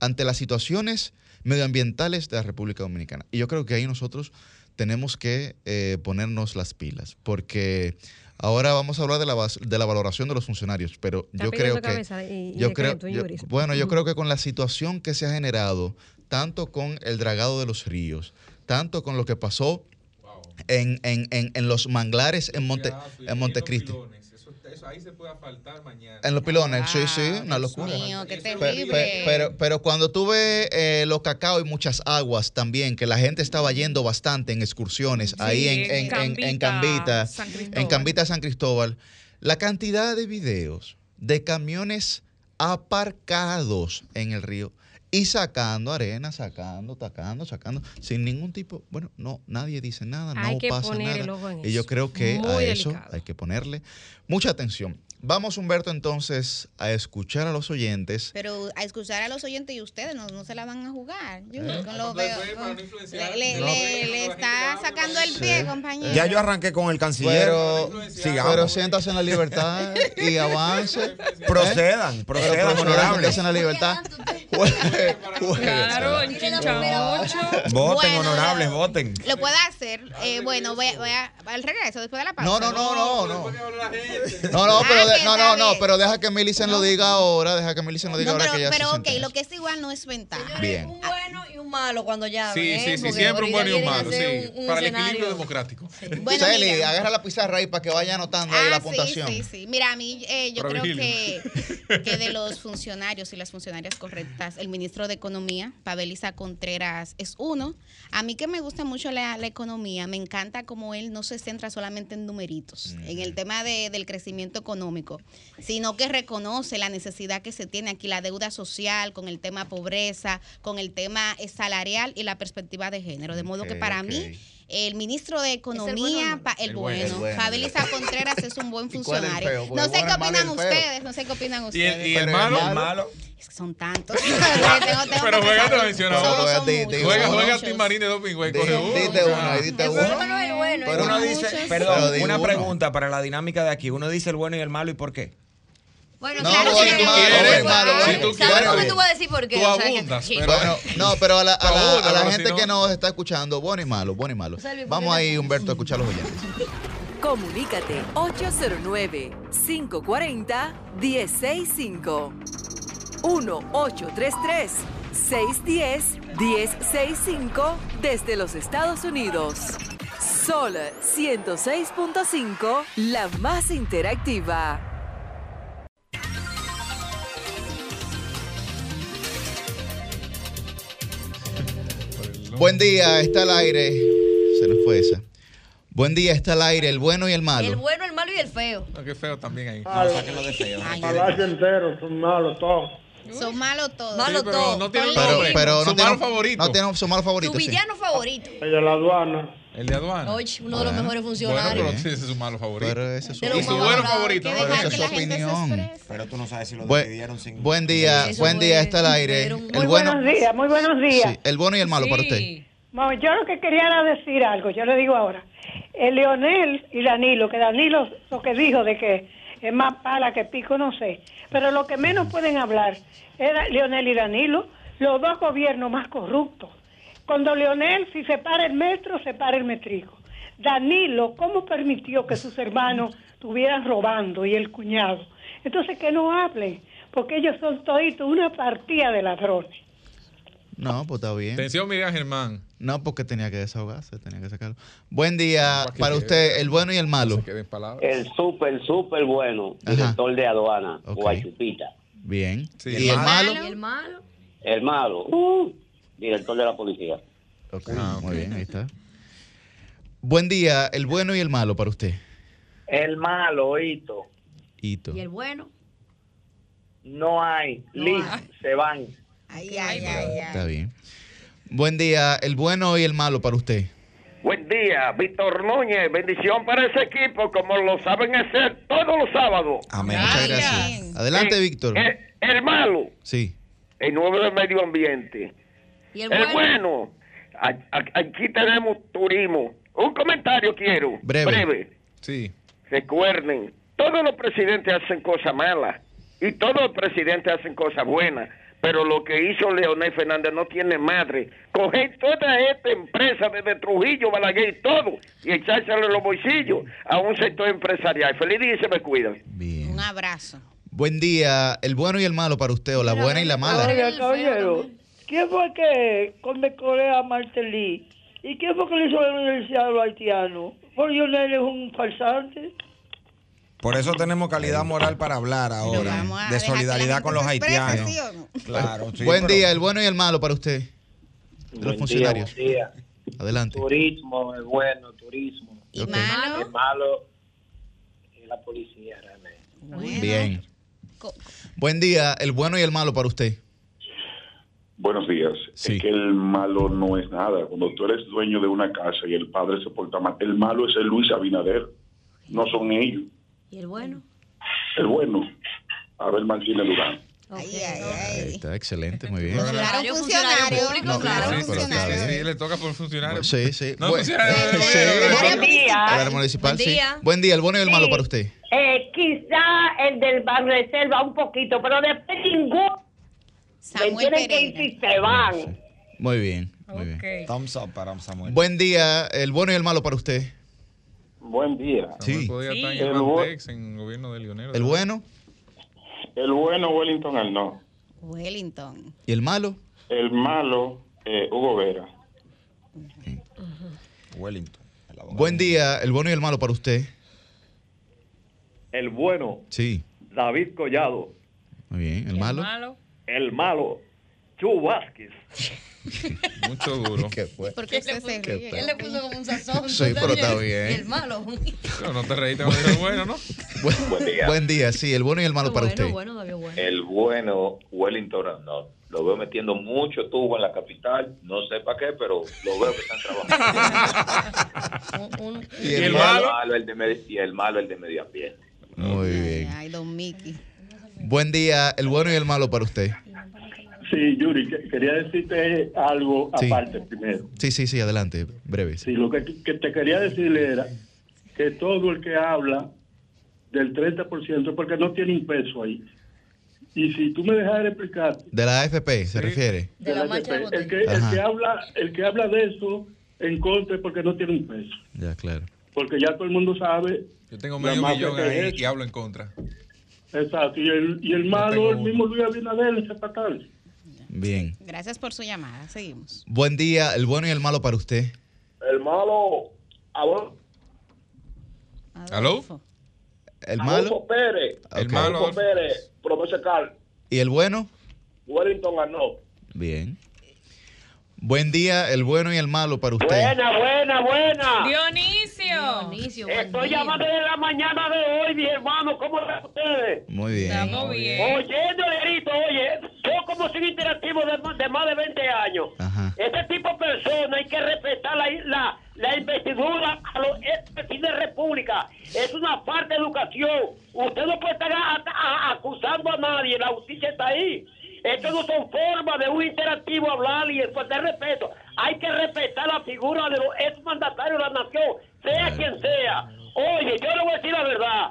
Speaker 1: ante las situaciones medioambientales de la República Dominicana. Y yo creo que ahí nosotros tenemos que eh, ponernos las pilas, porque ahora vamos a hablar de la, de la valoración de los funcionarios, pero yo creo que...
Speaker 3: cabeza y- y
Speaker 1: yo creo, yo- bueno, yo creo que con la situación que se ha generado, tanto con el dragado de los ríos, tanto con lo que pasó en, en- en- en los manglares en, Monte, en Montecristi.
Speaker 5: Eso, ahí se puede asfaltar mañana.
Speaker 1: En los pilones, sí, sí, una locura.
Speaker 6: mío, qué
Speaker 1: Pe-
Speaker 6: terrible.
Speaker 1: pe- Pero, pero cuando tuve eh, los cacao y muchas aguas también, que la gente estaba yendo bastante en excursiones ahí en, en, en- en Cambita,
Speaker 7: San
Speaker 1: en. Cambita San Cristóbal, la cantidad de videos de camiones aparcados en el río y sacando arena, sacando, sacando, sacando, sin ningún tipo, bueno, no, nadie dice nada,
Speaker 3: Hay
Speaker 1: no
Speaker 3: que
Speaker 1: pasa
Speaker 3: poner
Speaker 1: nada.
Speaker 3: el ojo en
Speaker 1: y yo creo que a eso hay que ponerle mucha atención. Vamos, Humberto, entonces a escuchar a los oyentes.
Speaker 6: Pero a escuchar a los oyentes y ustedes no, no se la van a jugar. Yo
Speaker 1: Eh.
Speaker 6: con lo veo- con- le, le-
Speaker 2: No.
Speaker 6: le- le está sacando el pie, compañero.
Speaker 2: Ya yo arranqué con el canciller.
Speaker 1: Pero,
Speaker 2: Sigamos.
Speaker 1: pero siéntase en la libertad y avance.
Speaker 2: Procedan,
Speaker 1: ¿Eh?
Speaker 2: procedan,
Speaker 1: Pero
Speaker 2: honorables.
Speaker 1: siéntase en la libertad.
Speaker 7: Claro, en.
Speaker 2: Voten,
Speaker 6: Bueno,
Speaker 2: honorables, voten.
Speaker 6: Lo puede hacer. Eh, bueno, voy, a- voy a, al regreso, después de la pausa.
Speaker 1: No, no, no, no, no. No, no, pero,
Speaker 6: Ah,
Speaker 1: de- no, no, no, pero deja que Millicent lo diga ahora, deja que Millicent lo diga
Speaker 6: No,
Speaker 1: ahora
Speaker 6: pero,
Speaker 1: que ya
Speaker 6: pero
Speaker 1: se
Speaker 6: ok, lo que es igual no es ventaja.
Speaker 1: Bien.
Speaker 4: Un bueno y un malo cuando ya.
Speaker 5: Sí,
Speaker 4: ¿eh?
Speaker 5: sí, sí,
Speaker 4: Porque
Speaker 5: siempre un bueno y un malo,
Speaker 4: hacer
Speaker 5: sí.
Speaker 4: un- un
Speaker 5: para el equilibrio democrático.
Speaker 6: Bueno,
Speaker 1: Celi,
Speaker 6: mira.
Speaker 1: agarra la pizarra ahí para que vaya anotando ahí
Speaker 6: Ah,
Speaker 1: la
Speaker 6: sí,
Speaker 1: puntuación.
Speaker 6: Sí, sí. Mira, a mí eh, yo
Speaker 1: Para
Speaker 6: creo que, que de los funcionarios y las funcionarias correctas, el ministro de Economía, Pabelisa Contreras, es uno. A mí que me gusta mucho la, la economía, me encanta como él no se centra solamente en numeritos, en el tema de- del crecimiento económico, sino que reconoce la necesidad que se tiene aquí, la deuda social, con el tema pobreza, con el tema eh, salarial y la perspectiva de género. De modo que para mí... El ministro de Economía, el,
Speaker 1: El
Speaker 6: bueno,
Speaker 1: bueno. El bueno.
Speaker 6: Fabelisa Contreras es un buen
Speaker 1: ¿Y cuál es el
Speaker 6: funcionario. No sé qué opinan ustedes, no sé qué opinan
Speaker 5: ¿Y
Speaker 6: ustedes.
Speaker 5: y el malo?
Speaker 6: Es que son tantos.
Speaker 5: Pero juega tradicional. Juega, juega. Tim Marín de doping, y
Speaker 1: Di-
Speaker 5: coge uno.
Speaker 1: Dite uno, dite uno.
Speaker 2: Pero uno dice, perdón, una pregunta para la dinámica de aquí. Uno dice el bueno y el malo, ¿y por qué?
Speaker 4: Bueno,
Speaker 1: No,
Speaker 4: claro,
Speaker 1: bueno,
Speaker 4: si tú
Speaker 1: malo,
Speaker 4: quieres.
Speaker 1: Si tú
Speaker 4: ¿Sabes
Speaker 1: quieres,
Speaker 4: cómo tú vas a decir por qué?
Speaker 5: tú
Speaker 4: O sea, que-
Speaker 5: abundas, pero-
Speaker 1: Bueno, no, pero a la, a la- a la gente que nos está escuchando, bueno y malo, bueno y malo.
Speaker 4: Salvi, ¿por
Speaker 1: Vamos ahí? Humberto, a escuchar a los oyentes.
Speaker 10: Comunícate 809-540-1065. 1-833-610-1065 desde los Estados Unidos. Sol 106.5, la más interactiva.
Speaker 1: Buen día, está al aire. Se nos fue esa. Buen día, está al aire, el bueno y el malo.
Speaker 4: El bueno, el malo y el feo.
Speaker 5: No, qué feo también ahí.
Speaker 12: Palacio entero, son malos todos.
Speaker 6: Son malos todos.
Speaker 4: Malo
Speaker 5: Sí, pero
Speaker 4: todo.
Speaker 5: no tiene un
Speaker 1: Pero,
Speaker 5: Su
Speaker 1: no tiene,
Speaker 5: malo favorito.
Speaker 1: no tiene su malo favorito.
Speaker 4: Tu
Speaker 1: sí.
Speaker 4: villano favorito.
Speaker 12: El de la aduana.
Speaker 5: El de aduana.
Speaker 4: Oye, uno de los
Speaker 1: Bueno.
Speaker 4: mejores
Speaker 5: Bueno,
Speaker 4: funcionarios.
Speaker 5: pero ese es su malo favorito.
Speaker 1: Pero ese es su
Speaker 5: su bueno favorito. ¿no?
Speaker 1: Pero esa es su opinión.
Speaker 2: Pero tú no sabes si lo
Speaker 1: Buen,
Speaker 2: dividieron sin...
Speaker 1: buen día,
Speaker 4: Eso
Speaker 1: buen día, está al aire.
Speaker 4: pero-
Speaker 1: El
Speaker 15: Muy
Speaker 1: bueno,
Speaker 15: buenos días, muy buenos días.
Speaker 1: sí, el bueno y el malo para usted.
Speaker 7: Sí.
Speaker 15: Bueno, yo lo que quería era decir algo, yo le digo ahora. El Leonel y Danilo, que Danilo lo que dijo de que es más pala que pico, no sé. Pero lo que menos pueden hablar era Leonel y Danilo, los dos gobiernos más corruptos. Cuando Leonel, si se para el metro, se para el metrico. Danilo, ¿cómo permitió que sus hermanos estuvieran robando y el cuñado? Entonces que no hablen, porque ellos son toditos una partida de ladrones.
Speaker 1: No, pues está bien.
Speaker 5: Atención, Miguel Germán.
Speaker 1: No, porque tenía que desahogarse, tenía que sacarlo. Buen día para usted, el bueno y el malo.
Speaker 16: El súper, súper bueno director de aduana, Guachupita.
Speaker 1: Bien.
Speaker 16: ¿Y
Speaker 1: ¿Y el malo?
Speaker 4: ¿Y el malo?
Speaker 16: El malo, uh, director de la policía.
Speaker 1: Ok, muy bien, ahí está. Buen día, el bueno y el malo para usted.
Speaker 17: El malo, Hito.
Speaker 1: Hito.
Speaker 4: ¿Y el bueno?
Speaker 17: No hay. Liz, se van.
Speaker 6: Ay, ay, ay,
Speaker 1: Está bien. Buen día, el bueno y el malo para usted.
Speaker 18: Buen día, Víctor Núñez. Bendición para ese equipo, como lo saben hacer todos los sábados.
Speaker 1: Amén. Muchas gracias. Adelante,
Speaker 18: Eh,
Speaker 1: Víctor.
Speaker 18: eh, el malo,
Speaker 1: Sí.
Speaker 18: el nuevo del medio ambiente.
Speaker 4: ¿Y el
Speaker 18: El bueno, aquí tenemos turismo. Un comentario quiero.
Speaker 1: Breve.
Speaker 5: Sí.
Speaker 18: Recuerden, todos los presidentes hacen cosas malas y todos los presidentes hacen cosas buenas. Pero lo que hizo Leonel Fernández no tiene madre. Coger toda esta empresa desde Trujillo, Balaguer y todo y echárselo en los bolsillos a un sector empresarial. Feliz día y se me cuidan.
Speaker 6: Un abrazo.
Speaker 1: Buen día, el bueno y el malo para usted, o la buena y la mala.
Speaker 19: Oiga, caballero, ¿quién fue que condecoré a Martelly? ¿Y quién fue que le hizo la universidad a los haitianos? ¿Por Lionel es un falsante?
Speaker 2: Por eso tenemos calidad moral para hablar ahora de solidaridad con los haitianos. Claro, sí,
Speaker 1: Buen
Speaker 2: pero-
Speaker 1: día, el bueno y el malo para usted. De los
Speaker 17: Buen
Speaker 1: funcionarios.
Speaker 17: día, buen día.
Speaker 1: Adelante.
Speaker 17: Turismo es bueno, turismo.
Speaker 1: Ok.
Speaker 6: malo?
Speaker 17: El malo es la policía, realmente.
Speaker 1: Bien. Buen día, el bueno y el malo para usted.
Speaker 20: Buenos días.
Speaker 1: Sí.
Speaker 20: Es que el malo no es nada. Cuando tú eres dueño de una casa y el padre se porta mal, el malo es el Luis Abinader. No son ellos.
Speaker 4: ¿Y el bueno?
Speaker 20: El bueno, Abel Martínez Durán.
Speaker 1: Ahí está, excelente, muy bien.
Speaker 4: Funcionario, funcionario público,
Speaker 1: No,
Speaker 4: claro.
Speaker 1: sí, bien.
Speaker 5: Sí, le toca por funcionario.
Speaker 1: Sí, sí.
Speaker 5: No,
Speaker 1: Bu-
Speaker 5: funcionario.
Speaker 1: Sí,
Speaker 5: Buen
Speaker 1: sí.
Speaker 5: día.
Speaker 1: Municipal,
Speaker 4: Buen
Speaker 1: sí.
Speaker 4: día.
Speaker 1: Buen día, el bueno y el malo para usted.
Speaker 21: Eh, quizá el del Ban Reserva un poquito, pero después ninguno.
Speaker 6: Samuel
Speaker 21: tienen que
Speaker 6: Pereira.
Speaker 21: ir si se van.
Speaker 1: Muy bien, muy bien.
Speaker 2: Thumbs up para Samuel.
Speaker 1: Buen día, el bueno y el malo para usted.
Speaker 22: Buen día.
Speaker 1: Sí.
Speaker 5: Podía estar en
Speaker 22: El
Speaker 5: Bandex, en el gobierno de Lionel.
Speaker 1: ¿El bueno
Speaker 22: El bueno, Wellington Arnaud.
Speaker 6: Wellington.
Speaker 1: y el malo?
Speaker 22: El malo, eh, Hugo Vera.
Speaker 2: Wellington.
Speaker 1: Buen día, el bueno y el malo para usted.
Speaker 23: El bueno,
Speaker 1: Sí,
Speaker 23: David Collado.
Speaker 1: muy bien. ¿El malo?
Speaker 23: El malo, Chu Vázquez.
Speaker 5: Mucho duro.
Speaker 1: ¿Qué fue?
Speaker 6: ¿Por qué usted se.
Speaker 4: Él le puso como un sazón.
Speaker 1: Sí,
Speaker 4: ¿tú
Speaker 1: pero está bien.
Speaker 4: El malo.
Speaker 5: Pero no te reíste con el bueno, ¿no?
Speaker 1: Buen,
Speaker 23: día.
Speaker 1: buen día, sí, el bueno y el malo para usted.
Speaker 4: bueno, David, bueno.
Speaker 23: El bueno, Wellington Arnaud. Lo veo metiendo mucho tubo en la capital. No sé para qué, pero lo veo que están trabajando.
Speaker 4: Un- un-
Speaker 1: ¿Y el malo?
Speaker 23: el de y el malo, el de medio ambiente.
Speaker 1: Muy bien.
Speaker 6: Ay, don Mickey.
Speaker 1: Buen día, el bueno y el malo para usted.
Speaker 22: Sí, Yuri, que- quería decirte algo
Speaker 1: Sí.
Speaker 22: aparte primero.
Speaker 1: Sí, sí, sí, adelante, breve.
Speaker 22: Sí, lo que, que te quería decirle era que todo el que habla del 30% es porque no tiene un peso ahí. Y si tú me dejas explicar,
Speaker 1: De la AFP, ¿se refiere?
Speaker 4: De la de
Speaker 22: el que, el
Speaker 1: Ajá.
Speaker 22: que habla el que habla de eso en contra es porque no tiene un peso.
Speaker 1: Ya, claro.
Speaker 22: Porque ya todo el mundo sabe.
Speaker 5: Yo tengo medio millón
Speaker 22: que
Speaker 5: ahí
Speaker 22: es.
Speaker 5: y hablo en contra.
Speaker 22: Exacto. Y el, y el malo, el mismo Luis Abinader, ese fatal.
Speaker 1: Bien.
Speaker 6: Gracias por su llamada. Seguimos.
Speaker 1: Buen día, el bueno y el malo para usted.
Speaker 18: El malo, Adolfo
Speaker 5: ¿Aló?
Speaker 1: ¿El malo?
Speaker 18: Pérez.
Speaker 5: El malo.
Speaker 18: Adolfo Pérez, profesor Carl,
Speaker 1: ¿Y el bueno?
Speaker 18: Wellington Arnaud.
Speaker 1: Bien. Buen día, el bueno y el malo para usted.
Speaker 21: Buena, buena, buena.
Speaker 7: Dionisio.
Speaker 4: Dionisio, buen
Speaker 21: Estoy
Speaker 4: día.
Speaker 21: llamando de la mañana de hoy, mi hermano. ¿Cómo están ustedes?
Speaker 1: Muy bien.
Speaker 7: Estamos bien.
Speaker 21: Oyendo el grito, oye, yo como soy interactivo de, más- de más de 20 años.
Speaker 1: Ajá.
Speaker 21: Este tipo de personas hay que respetar la, la, la investidura a los vecinos de República. Es una falta de educación. Usted no puede estar a- a- acusando a nadie. La justicia está ahí. Esto no son formas de un interactivo hablar y faltar respeto. Hay que respetar la figura de los ex mandatarios de la nación, sea quien sea. Oye, yo le voy a decir la verdad.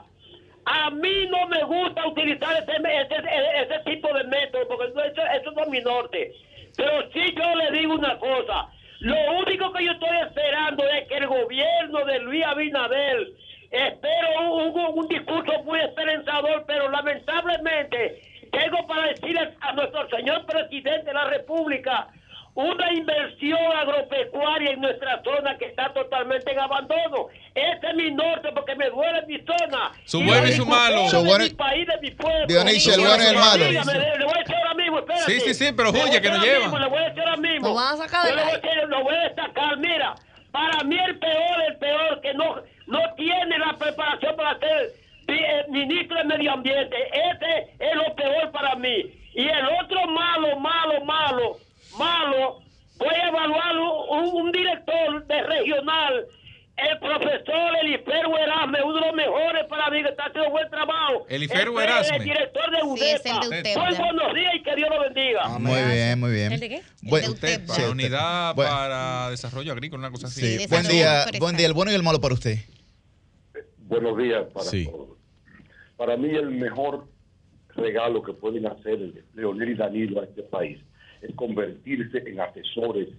Speaker 21: A mí no me gusta utilizar ese, ese, ese tipo de método, porque eso, eso no es mi norte. Pero sí yo le digo una cosa. Lo único que yo estoy esperando es que el gobierno de Luis Abinader espero un, un- un discurso muy esperanzador, pero lamentablemente tengo para decirle a nuestro señor presidente de la República una inversión agropecuaria en nuestra zona que está totalmente en abandono. Este es mi norte porque me duele mi zona.
Speaker 5: Su
Speaker 21: Y
Speaker 5: bueno y su malo. Su
Speaker 21: de
Speaker 5: bueno
Speaker 21: mi
Speaker 5: y-
Speaker 21: país, de mi pueblo.
Speaker 1: Dionisio, el bueno y el malo.
Speaker 21: Dígame, le, le voy a decir ahora mismo, espérate.
Speaker 5: Sí, sí, sí, pero
Speaker 21: Le voy a
Speaker 5: oye, que
Speaker 21: decir
Speaker 5: no
Speaker 21: ahora
Speaker 5: lleva.
Speaker 21: mismo, Le voy a decir ahora mismo.
Speaker 4: Lo van a sacar
Speaker 21: decir, lo voy a destacar. Mira, para mí el peor, el peor, que no, no tiene la preparación para eh, ministro de Medio Ambiente. Ese es lo peor para mí. Y el otro malo, malo, malo, malo, voy a evaluar un, un director de regional, el profesor Eliferu Erasme, uno de los mejores para mí, que está haciendo buen trabajo.
Speaker 5: Eliferu
Speaker 21: El-
Speaker 5: Erasme.
Speaker 21: El director de
Speaker 6: Sí, es el
Speaker 21: UDEPA.
Speaker 6: de
Speaker 21: Muy
Speaker 6: ya.
Speaker 21: buenos días y que Dios lo bendiga.
Speaker 1: Muy bien, muy bien.
Speaker 3: ¿El de qué?
Speaker 1: Buen-
Speaker 5: Usted,
Speaker 1: sí,
Speaker 5: para
Speaker 1: usted-
Speaker 5: unidad
Speaker 1: Bueno,
Speaker 5: para desarrollo agrícola, una cosa así.
Speaker 1: sí.
Speaker 6: Sí,
Speaker 1: Buen día, buen día, el bueno y el malo para usted.
Speaker 24: Buenos días para
Speaker 1: Sí.
Speaker 24: todos. Para mí el mejor regalo que pueden hacer Leonel y Danilo a este país es convertirse en asesores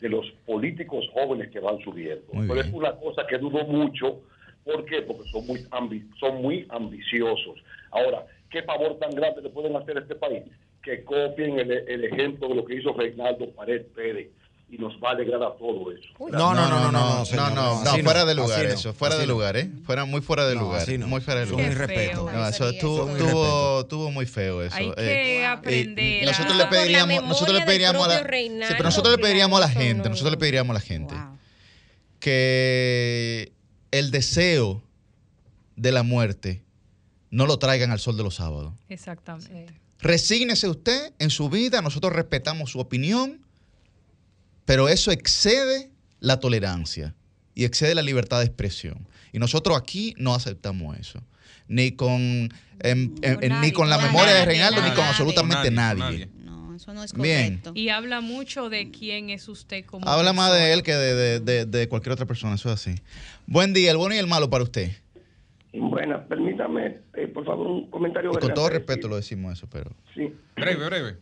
Speaker 24: de los políticos jóvenes que van subiendo. Pero es una cosa que dudo mucho. ¿Por qué? Porque son muy, ambi- son muy ambiciosos. Ahora, ¿qué favor tan grande le pueden hacer a este país? Que copien el, el ejemplo de lo que hizo Reinaldo Pared Pérez y nos va a alegrar a todo eso.
Speaker 2: No, no, no, no, no,
Speaker 1: no,
Speaker 2: señor,
Speaker 1: no, fuera de lugar
Speaker 2: no,
Speaker 1: eso, fuera de
Speaker 2: no.
Speaker 1: lugar, ¿eh? Fuera muy fuera de
Speaker 2: No,
Speaker 1: lugar, muy fuera de lugar.
Speaker 2: irrespeto.
Speaker 1: No, eso estuvo, estuvo muy feo eso.
Speaker 7: Hay
Speaker 1: eh.
Speaker 7: que aprender.
Speaker 1: nosotros le pediríamos, nosotros le pediríamos a la,
Speaker 3: propio Reinaldo,
Speaker 1: sí, pero nosotros le pediríamos a la gente, nosotros le pediríamos a la gente
Speaker 6: Wow.
Speaker 1: que el deseo de la muerte no lo traigan al sol de los sábados.
Speaker 7: Exactamente.
Speaker 1: Resígnese usted en su vida, nosotros respetamos su opinión, pero eso excede la tolerancia y excede la libertad de expresión. Y nosotros aquí no aceptamos eso. Ni con, em- em- ni con la memoria de
Speaker 6: nadie,
Speaker 1: Reinaldo, ni con absolutamente
Speaker 5: nadie,
Speaker 1: nadie.
Speaker 6: eso no es
Speaker 1: Bien.
Speaker 6: correcto.
Speaker 7: Y habla mucho de quién es usted como
Speaker 1: Habla más de él que de, de- de- de cualquier otra persona, eso es así. Buen día, el bueno y el malo para usted.
Speaker 12: Bueno, permítame, eh, por favor, un comentario
Speaker 1: Y con todo respeto lo decimos eso, pero...
Speaker 12: Sí.
Speaker 5: Breve, breve.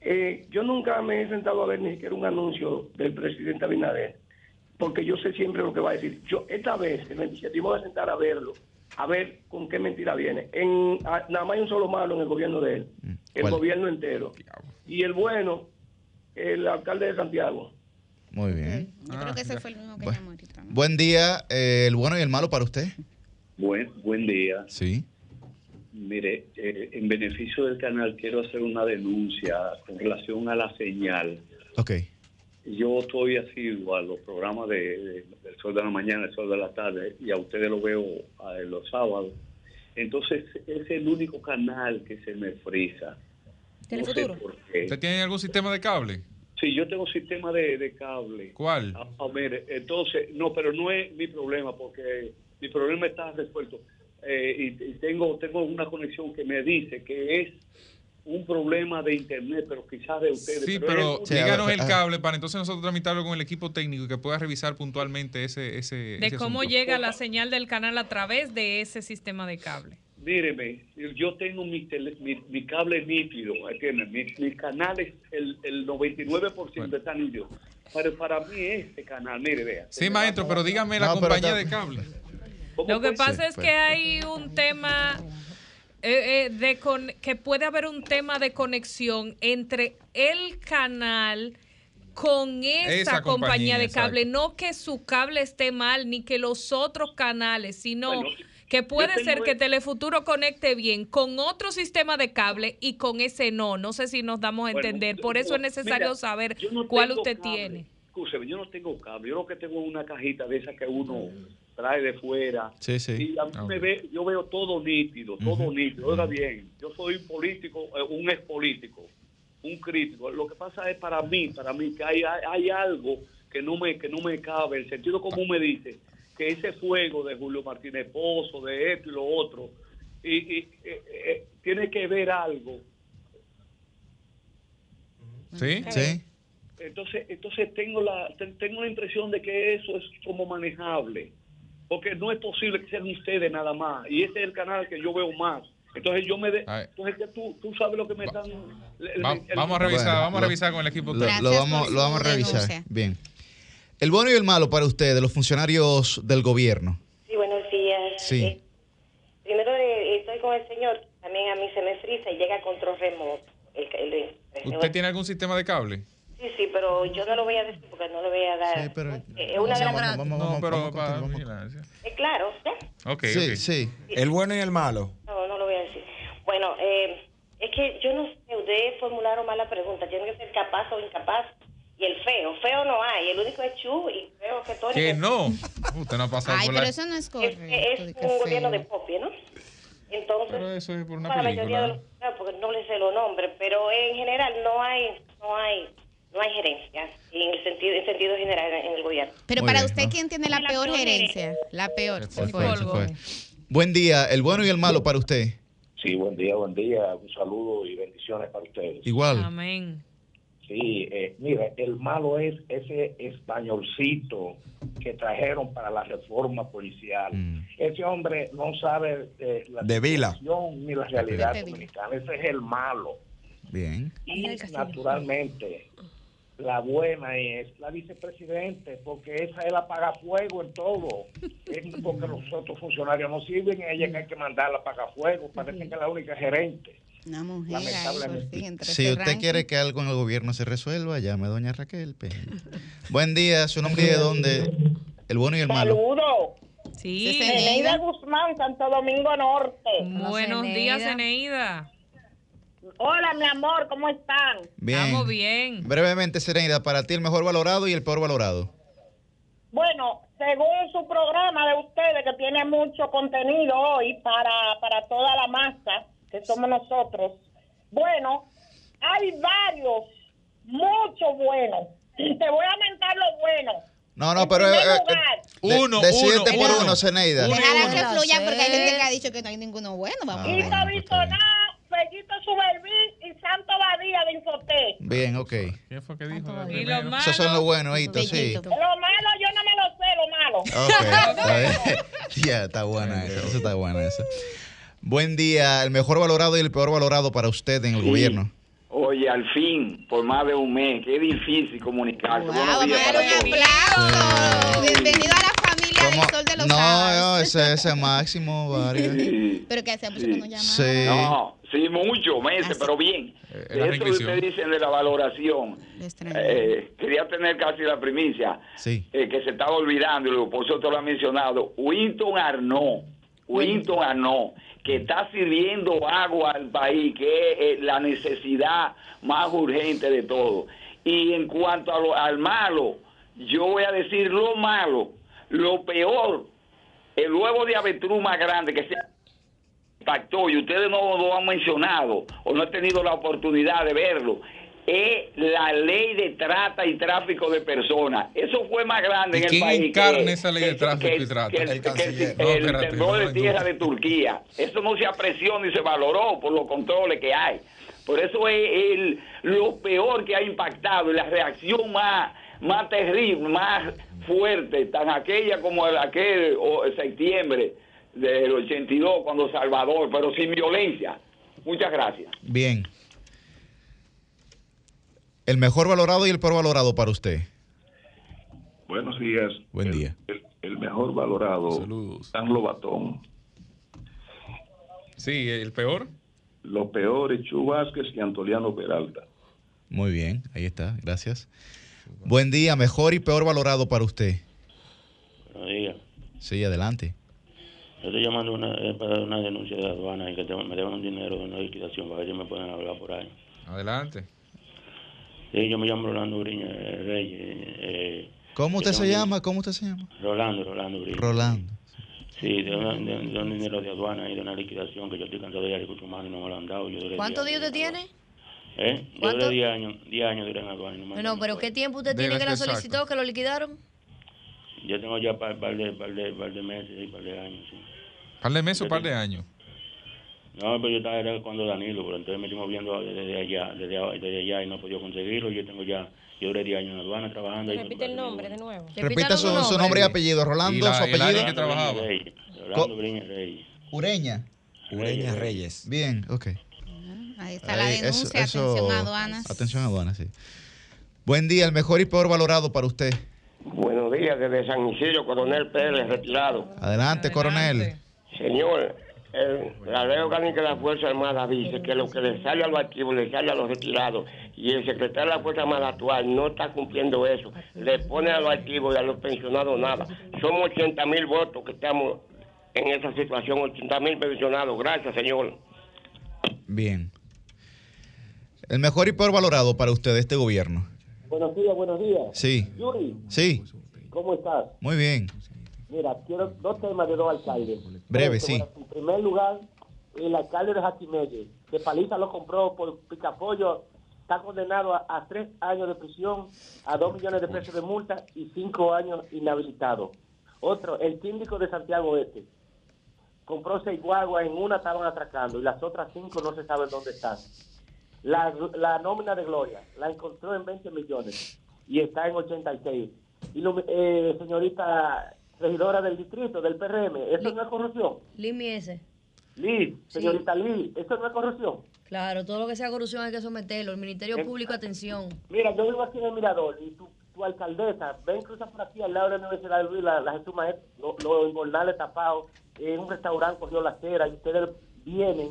Speaker 12: Eh, yo nunca me he sentado a ver ni siquiera un anuncio del presidente Abinader, porque yo sé siempre lo que va a decir. Yo esta vez, el 27, me voy a sentar a verlo, a ver con qué mentira viene. En, a- nada más hay un solo malo en el gobierno de él, el
Speaker 1: ¿Cuál?
Speaker 12: gobierno entero. Y el bueno, el alcalde de Santiago.
Speaker 1: Muy bien.
Speaker 6: Yo creo que ese fue el mismo que
Speaker 1: Bueno.
Speaker 6: llamó ahorita. ¿no?
Speaker 1: Buen día, eh, el bueno y el malo para usted.
Speaker 25: Buen, buen día.
Speaker 1: Sí.
Speaker 25: Mire, eh, en beneficio del canal quiero hacer una denuncia con relación a la señal.
Speaker 1: Ok.
Speaker 25: Yo estoy asiduo a los programas de, de- del Sol de la Mañana, el Sol de la Tarde, y a ustedes lo veo los sábados. Entonces, es el único canal que se me frisa. No sé
Speaker 3: Telefuturo.
Speaker 25: por qué.
Speaker 5: ¿Usted tiene algún sistema de cable?
Speaker 25: Sí, yo tengo sistema de, de cable.
Speaker 5: ¿Cuál?
Speaker 25: Ah, mire, entonces, no, pero no es mi problema porque mi problema está resuelto. Eh, y, y tengo tengo una conexión que me dice que es un problema de internet, pero quizás de ustedes.
Speaker 5: Sí, pero díganos el cable para entonces nosotros tramitarlo con el equipo técnico y que pueda revisar puntualmente ese ese
Speaker 7: De
Speaker 5: ese
Speaker 7: cómo
Speaker 5: asunto.
Speaker 7: llega la señal del canal a través de ese sistema de cable.
Speaker 25: Míreme, yo tengo mi, tele- mi, mi cable nítido, ¿entiendes? Mi, mi canal es el, el 99% está nítido. Pero para mí este canal, mire, vea.
Speaker 5: Sí, maestro, pero dígame la
Speaker 1: No,
Speaker 5: compañía
Speaker 1: está-
Speaker 5: de cable.
Speaker 25: ¿Cómo
Speaker 7: Lo que pasa es
Speaker 1: pues.
Speaker 7: que hay un tema eh, eh, de con, que puede haber un tema de conexión entre el canal con esa,
Speaker 5: Esa
Speaker 7: compañía,
Speaker 5: compañía,
Speaker 7: de cable,
Speaker 5: exacto.
Speaker 7: no que su cable esté mal ni que los otros canales, sino
Speaker 25: Bueno,
Speaker 7: que puede ser que
Speaker 25: el-
Speaker 7: Telefuturo conecte bien con otro sistema de cable y con ese no. No sé si nos damos a entender. Por eso es
Speaker 25: mira,
Speaker 7: necesario saber
Speaker 25: no
Speaker 7: cuál usted
Speaker 25: cable.
Speaker 7: tiene.
Speaker 25: Escúcheme, yo no tengo cable. Yo lo que tengo es una cajita de esas que uno trae de fuera.
Speaker 1: Sí, sí.
Speaker 25: Y a mí
Speaker 5: Ah,
Speaker 25: me ve, yo veo todo nítido, todo nítido. Oiga bien, yo soy un político, eh, un ex político, un crítico. Lo que pasa es para mí, para mí que hay, hay, hay algo que no me que no me cabe. El sentido común me dice que ese fuego de Julio Martínez Pozo, de esto y lo otro, y, y, eh, eh, tiene que ver algo.
Speaker 5: ¿Sí?
Speaker 1: Sí.
Speaker 25: Entonces, entonces tengo la ten- tengo la impresión de que eso es como manejable, porque no es posible que sean ustedes nada más, y ese es el canal que yo veo más. Entonces yo me de, entonces que tú, tú sabes lo que me están el-
Speaker 5: Va-
Speaker 25: el-
Speaker 5: vamos a revisar,
Speaker 1: Bueno,
Speaker 5: vamos a
Speaker 1: lo-
Speaker 5: revisar con el equipo
Speaker 1: Lo, lo vamos, lo vamos a revisar.
Speaker 6: denuncia.
Speaker 1: Bien. El bueno y el malo para usted, de los funcionarios del gobierno.
Speaker 26: Sí, buenos días.
Speaker 1: Sí.
Speaker 26: Eh, primero eh, estoy con el señor, también a mí se me frisa y llega a control remoto. El, el- el-
Speaker 5: ¿Usted tiene algún sistema de cable?
Speaker 26: Sí, sí, pero yo no lo voy a decir porque no le voy a dar.
Speaker 1: Sí, pero-
Speaker 26: Eh, es una de las
Speaker 1: Vamos, vamos, vamos,
Speaker 5: No, pero para.
Speaker 26: Eh, claro.
Speaker 5: Ok,
Speaker 1: sí,
Speaker 5: ok.
Speaker 1: sí.
Speaker 2: El bueno y el malo.
Speaker 26: No, no lo voy a decir. Bueno, eh, es que yo no sé, ustedes formularon mal la pregunta. Tiene que ser capaz o incapaz. Y el feo, feo no hay. El único es Chu y feo que Tony.
Speaker 5: Que no. Usted no ha pasado
Speaker 6: Ay,
Speaker 5: por
Speaker 6: pero
Speaker 5: la...
Speaker 6: eso no es correcto.
Speaker 26: es un gobierno de copia, ¿no? Entonces,
Speaker 5: Pero eso es por una
Speaker 26: para la mayoría de los porque no les sé los nombres, pero en general no hay, no hay, no hay gerencia en el sentido, en sentido general en el gobierno.
Speaker 6: Pero
Speaker 1: Muy
Speaker 6: para
Speaker 1: bien,
Speaker 6: usted,
Speaker 1: ¿no?
Speaker 6: ¿quién tiene la
Speaker 26: La
Speaker 6: peor
Speaker 26: peor
Speaker 6: gerencia? La peor.
Speaker 1: Se
Speaker 6: Se
Speaker 1: fue,
Speaker 6: fue.
Speaker 1: se fue. Buen día, el bueno y el malo para usted.
Speaker 24: Sí, buen día, buen día. Un saludo y bendiciones para ustedes.
Speaker 1: Igual.
Speaker 7: Amén.
Speaker 24: Sí, eh, mira, el malo es ese españolcito que trajeron para la reforma policial.
Speaker 1: Mm.
Speaker 24: Ese hombre no sabe eh, la
Speaker 2: De Vila.
Speaker 24: situación ni la realidad dominicana. Ese es el malo.
Speaker 1: Bien.
Speaker 24: Y naturalmente, la buena es la vicepresidente, porque esa es la apagafuego en todo. Es porque los otros funcionarios no sirven, ella es que hay que mandarla a apagafuego. Parece que es la única gerente.
Speaker 6: Una mujer ahí,
Speaker 24: Lamentablemente.
Speaker 6: entre
Speaker 1: Si usted
Speaker 6: ranking.
Speaker 1: quiere que algo en el gobierno se resuelva, llame a doña Raquel. Buen día, su nombre y de dónde. El bueno y el malo.
Speaker 26: Saludos.
Speaker 7: Sí.
Speaker 26: Eneida Guzmán, Santo Domingo Norte.
Speaker 7: Buenos días,
Speaker 3: Zeneida.
Speaker 26: Hola, mi amor, ¿cómo están?
Speaker 1: Bien.
Speaker 7: Estamos bien.
Speaker 1: Brevemente, Serenidad, para ti el mejor valorado y el peor valorado.
Speaker 26: Bueno, según su programa de ustedes, que tiene mucho contenido hoy para, para toda la masa, que somos nosotros, bueno, hay varios, muchos buenos. Te voy a aumentar los buenos.
Speaker 1: No, no,
Speaker 26: En
Speaker 1: pero. eh, eh,
Speaker 26: lugar.
Speaker 1: de-
Speaker 5: Uno,
Speaker 1: decídete
Speaker 5: uno,
Speaker 1: por
Speaker 5: uno.
Speaker 1: uno, Zeneida.
Speaker 6: Déjala que
Speaker 7: Uno.
Speaker 6: fluya porque hay gente que ha dicho que no hay ninguno bueno. Vamos.
Speaker 1: Ah,
Speaker 26: y Fellito Suberví y Santo Badía de Infoté.
Speaker 1: Bien, ok.
Speaker 5: ¿Quién fue que dijo?
Speaker 7: Y los malos.
Speaker 1: Esos son los buenos, Hito, sí.
Speaker 26: Lo malo, yo no me lo sé, lo malo.
Speaker 1: Ok, está bien. Ya, está buena esa. Eso está buena esa. Buen día, el mejor valorado y el peor valorado para usted en el
Speaker 27: Sí.
Speaker 1: gobierno.
Speaker 27: Oye, al fin, por más de un mes, qué difícil comunicarse.
Speaker 6: Wow,
Speaker 27: Buenos días para
Speaker 6: un
Speaker 27: todos.
Speaker 6: aplauso. Bienvenido a la del Sol de los
Speaker 1: No, no, ese ese Máximo.
Speaker 27: Sí.
Speaker 6: Pero que hace mucho que no llamaba.
Speaker 1: Sí.
Speaker 27: No, sí, mucho, meses,
Speaker 6: Así.
Speaker 27: pero bien.
Speaker 5: Eh,
Speaker 27: eso que ustedes dicen de la valoración, eh, quería tener casi la primicia,
Speaker 1: Sí.
Speaker 27: eh, que se estaba olvidando, y por eso te lo ha mencionado, Winton Arnaud, Winton Arnaud, que está sirviendo agua al país, que es eh, la necesidad más urgente de todo. Y en cuanto a lo- al malo, yo voy a decir lo malo, lo peor, el huevo de avestruz más grande que se impactó y ustedes no lo han mencionado o no han tenido la oportunidad de verlo es la ley de trata y tráfico de personas. Eso fue más grande
Speaker 5: ¿Y
Speaker 27: en el
Speaker 5: quién
Speaker 27: país.
Speaker 5: encarna
Speaker 27: que-
Speaker 5: esa ley de tráfico
Speaker 27: que-
Speaker 5: y trata?
Speaker 27: que
Speaker 5: El
Speaker 27: que
Speaker 2: canciller.
Speaker 27: el
Speaker 5: No,
Speaker 27: de tierra de Turquía. Eso no se apreció ni se valoró por los controles que hay. Por eso es el, lo peor que ha impactado y la reacción más, más terrible, más fuerte, tan aquella como el, aquel o, septiembre del 82 cuando Salvador, pero sin violencia. Muchas gracias.
Speaker 1: Bien. El mejor valorado y el peor valorado para usted.
Speaker 24: Buenos días.
Speaker 1: Buen
Speaker 24: El-
Speaker 1: día.
Speaker 24: El, el mejor valorado,
Speaker 5: Saludos.
Speaker 24: Dan Lobatón.
Speaker 5: Sí, el peor.
Speaker 24: Los peores, Chu Vázquez y Antoliano Peralta.
Speaker 1: Muy bien, ahí está, gracias. Buen día, mejor y peor valorado para usted.
Speaker 28: Buenos días.
Speaker 1: Sí, adelante.
Speaker 28: Yo estoy llamando una, eh, para una denuncia de aduana y que tengo- me deben un dinero de una liquidación para ver si me pueden hablar por ahí.
Speaker 5: Adelante.
Speaker 28: Sí, yo me llamo Rolando Briña eh, Reyes. eh,
Speaker 1: ¿Cómo usted se llama? ¿Cómo usted se llama?
Speaker 28: Rolando, Rolando Briña.
Speaker 1: Rolando.
Speaker 28: Sí, de, una- de- de un dinero de aduana y de una liquidación que yo estoy cansado de ir a recursos humanos y no me lo han dado. Yo
Speaker 4: ¿Cuántos días usted
Speaker 28: en
Speaker 4: tiene?
Speaker 28: ¿Eh? Yo duré 10 años, 10 años duré en aduana no
Speaker 4: pero. ¿qué tiempo usted tiene que la solicitó, que lo liquidaron?
Speaker 28: Yo tengo ya par, par de, par, de, par de meses y par de años, sí.
Speaker 5: ¿Par de meses o par de años?
Speaker 28: No, pero yo estaba era cuando Danilo, pero entonces me estoy moviendo desde allá, desde, allá y no he podido conseguirlo. Yo tengo ya, yo duré 10 años en aduana trabajando. ahí
Speaker 3: Repite el nombre de nuevo.
Speaker 1: Repita su, su nombre y apellido. Rolando,
Speaker 5: Y la-
Speaker 1: su apellido.
Speaker 5: que trabajaba.
Speaker 28: Rolando Briña Reyes.
Speaker 1: Ureña.
Speaker 2: Ureña Reyes.
Speaker 1: Bien, ok.
Speaker 6: Ahí está la denuncia.
Speaker 1: eso- eso-
Speaker 6: Atención a aduanas.
Speaker 1: Atención a aduanas, sí. Buen día, el mejor y peor valorado para usted.
Speaker 18: Buenos días, desde San Isidro, Coronel Pérez, retirado.
Speaker 1: Adelante, coronel.
Speaker 18: Señor, el- la ley orgánica de la Fuerza Armada dice que lo que le sale a los activos le sale a los retirados. Y el secretario de la Fuerza Armada actual no está cumpliendo eso. Le pone a los activos y a los pensionados nada. Somos 80 mil votos que estamos en esa situación, 80 mil pensionados. Gracias, señor.
Speaker 1: Bien. El mejor y peor valorado para usted de este gobierno.
Speaker 11: Buenos días, buenos días.
Speaker 1: Sí.
Speaker 11: Yuri,
Speaker 1: Sí,
Speaker 11: ¿cómo estás?
Speaker 1: muy bien.
Speaker 11: Mira, quiero dos temas de dos alcaldes.
Speaker 1: Breve,
Speaker 11: Este,
Speaker 1: sí.
Speaker 11: bueno, En primer lugar, el alcalde de Jaquimelle, que Paliza lo compró por picapollo, está condenado a, a tres años de prisión, a dos millones de pesos de multa y cinco años inhabilitado. Otro, el síndico de Santiago Este, compró seis guaguas, en una estaban atracando y las otras cinco no se sabe dónde están. La, la nómina de Gloria la encontró en 20 millones y está en 86. Y lo- eh, señorita regidora del distrito, del PRM, ¿eso no es corrupción?
Speaker 4: Limi ese.
Speaker 11: Liz, señorita Liz, ¿eso no es corrupción?
Speaker 4: Claro, todo lo que sea corrupción hay que someterlo. El Ministerio Público, atención.
Speaker 11: Mira, yo vivo aquí en el Mirador y tu, tu alcaldesa, ven, cruza por aquí al lado de la Universidad de Luis, la, la Jesús Maestro, los lo tapados, en un restaurante cogió la acera y ustedes vienen,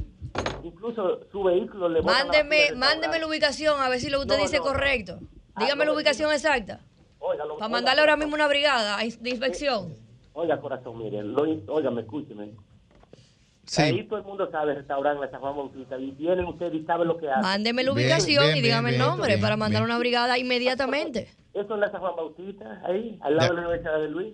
Speaker 11: incluso su vehículo le
Speaker 4: Mándeme, mándeme la ubicación a ver si lo que usted
Speaker 11: No,
Speaker 4: dice
Speaker 11: no.
Speaker 4: correcto.
Speaker 11: Ah,
Speaker 4: Dígame
Speaker 11: no,
Speaker 4: la ubicación exacta.
Speaker 11: Oiga, lo-
Speaker 4: Para
Speaker 11: oiga,
Speaker 4: mandarle ahora mismo una brigada de inspección.
Speaker 11: Oiga, corazón, miren, lo, oiga, escúcheme.
Speaker 1: Sí.
Speaker 11: Ahí todo el mundo sabe el restaurante San Juan Bautista y vienen ustedes y saben lo que hacen.
Speaker 4: Mándeme la ubicación
Speaker 1: bien,
Speaker 4: y dígame
Speaker 1: bien,
Speaker 4: el nombre
Speaker 1: bien,
Speaker 4: para mandar
Speaker 1: bien.
Speaker 4: una brigada inmediatamente.
Speaker 11: Eso es la San Juan Bautista, ahí, al lado
Speaker 1: De-
Speaker 11: de la Universidad de Luis.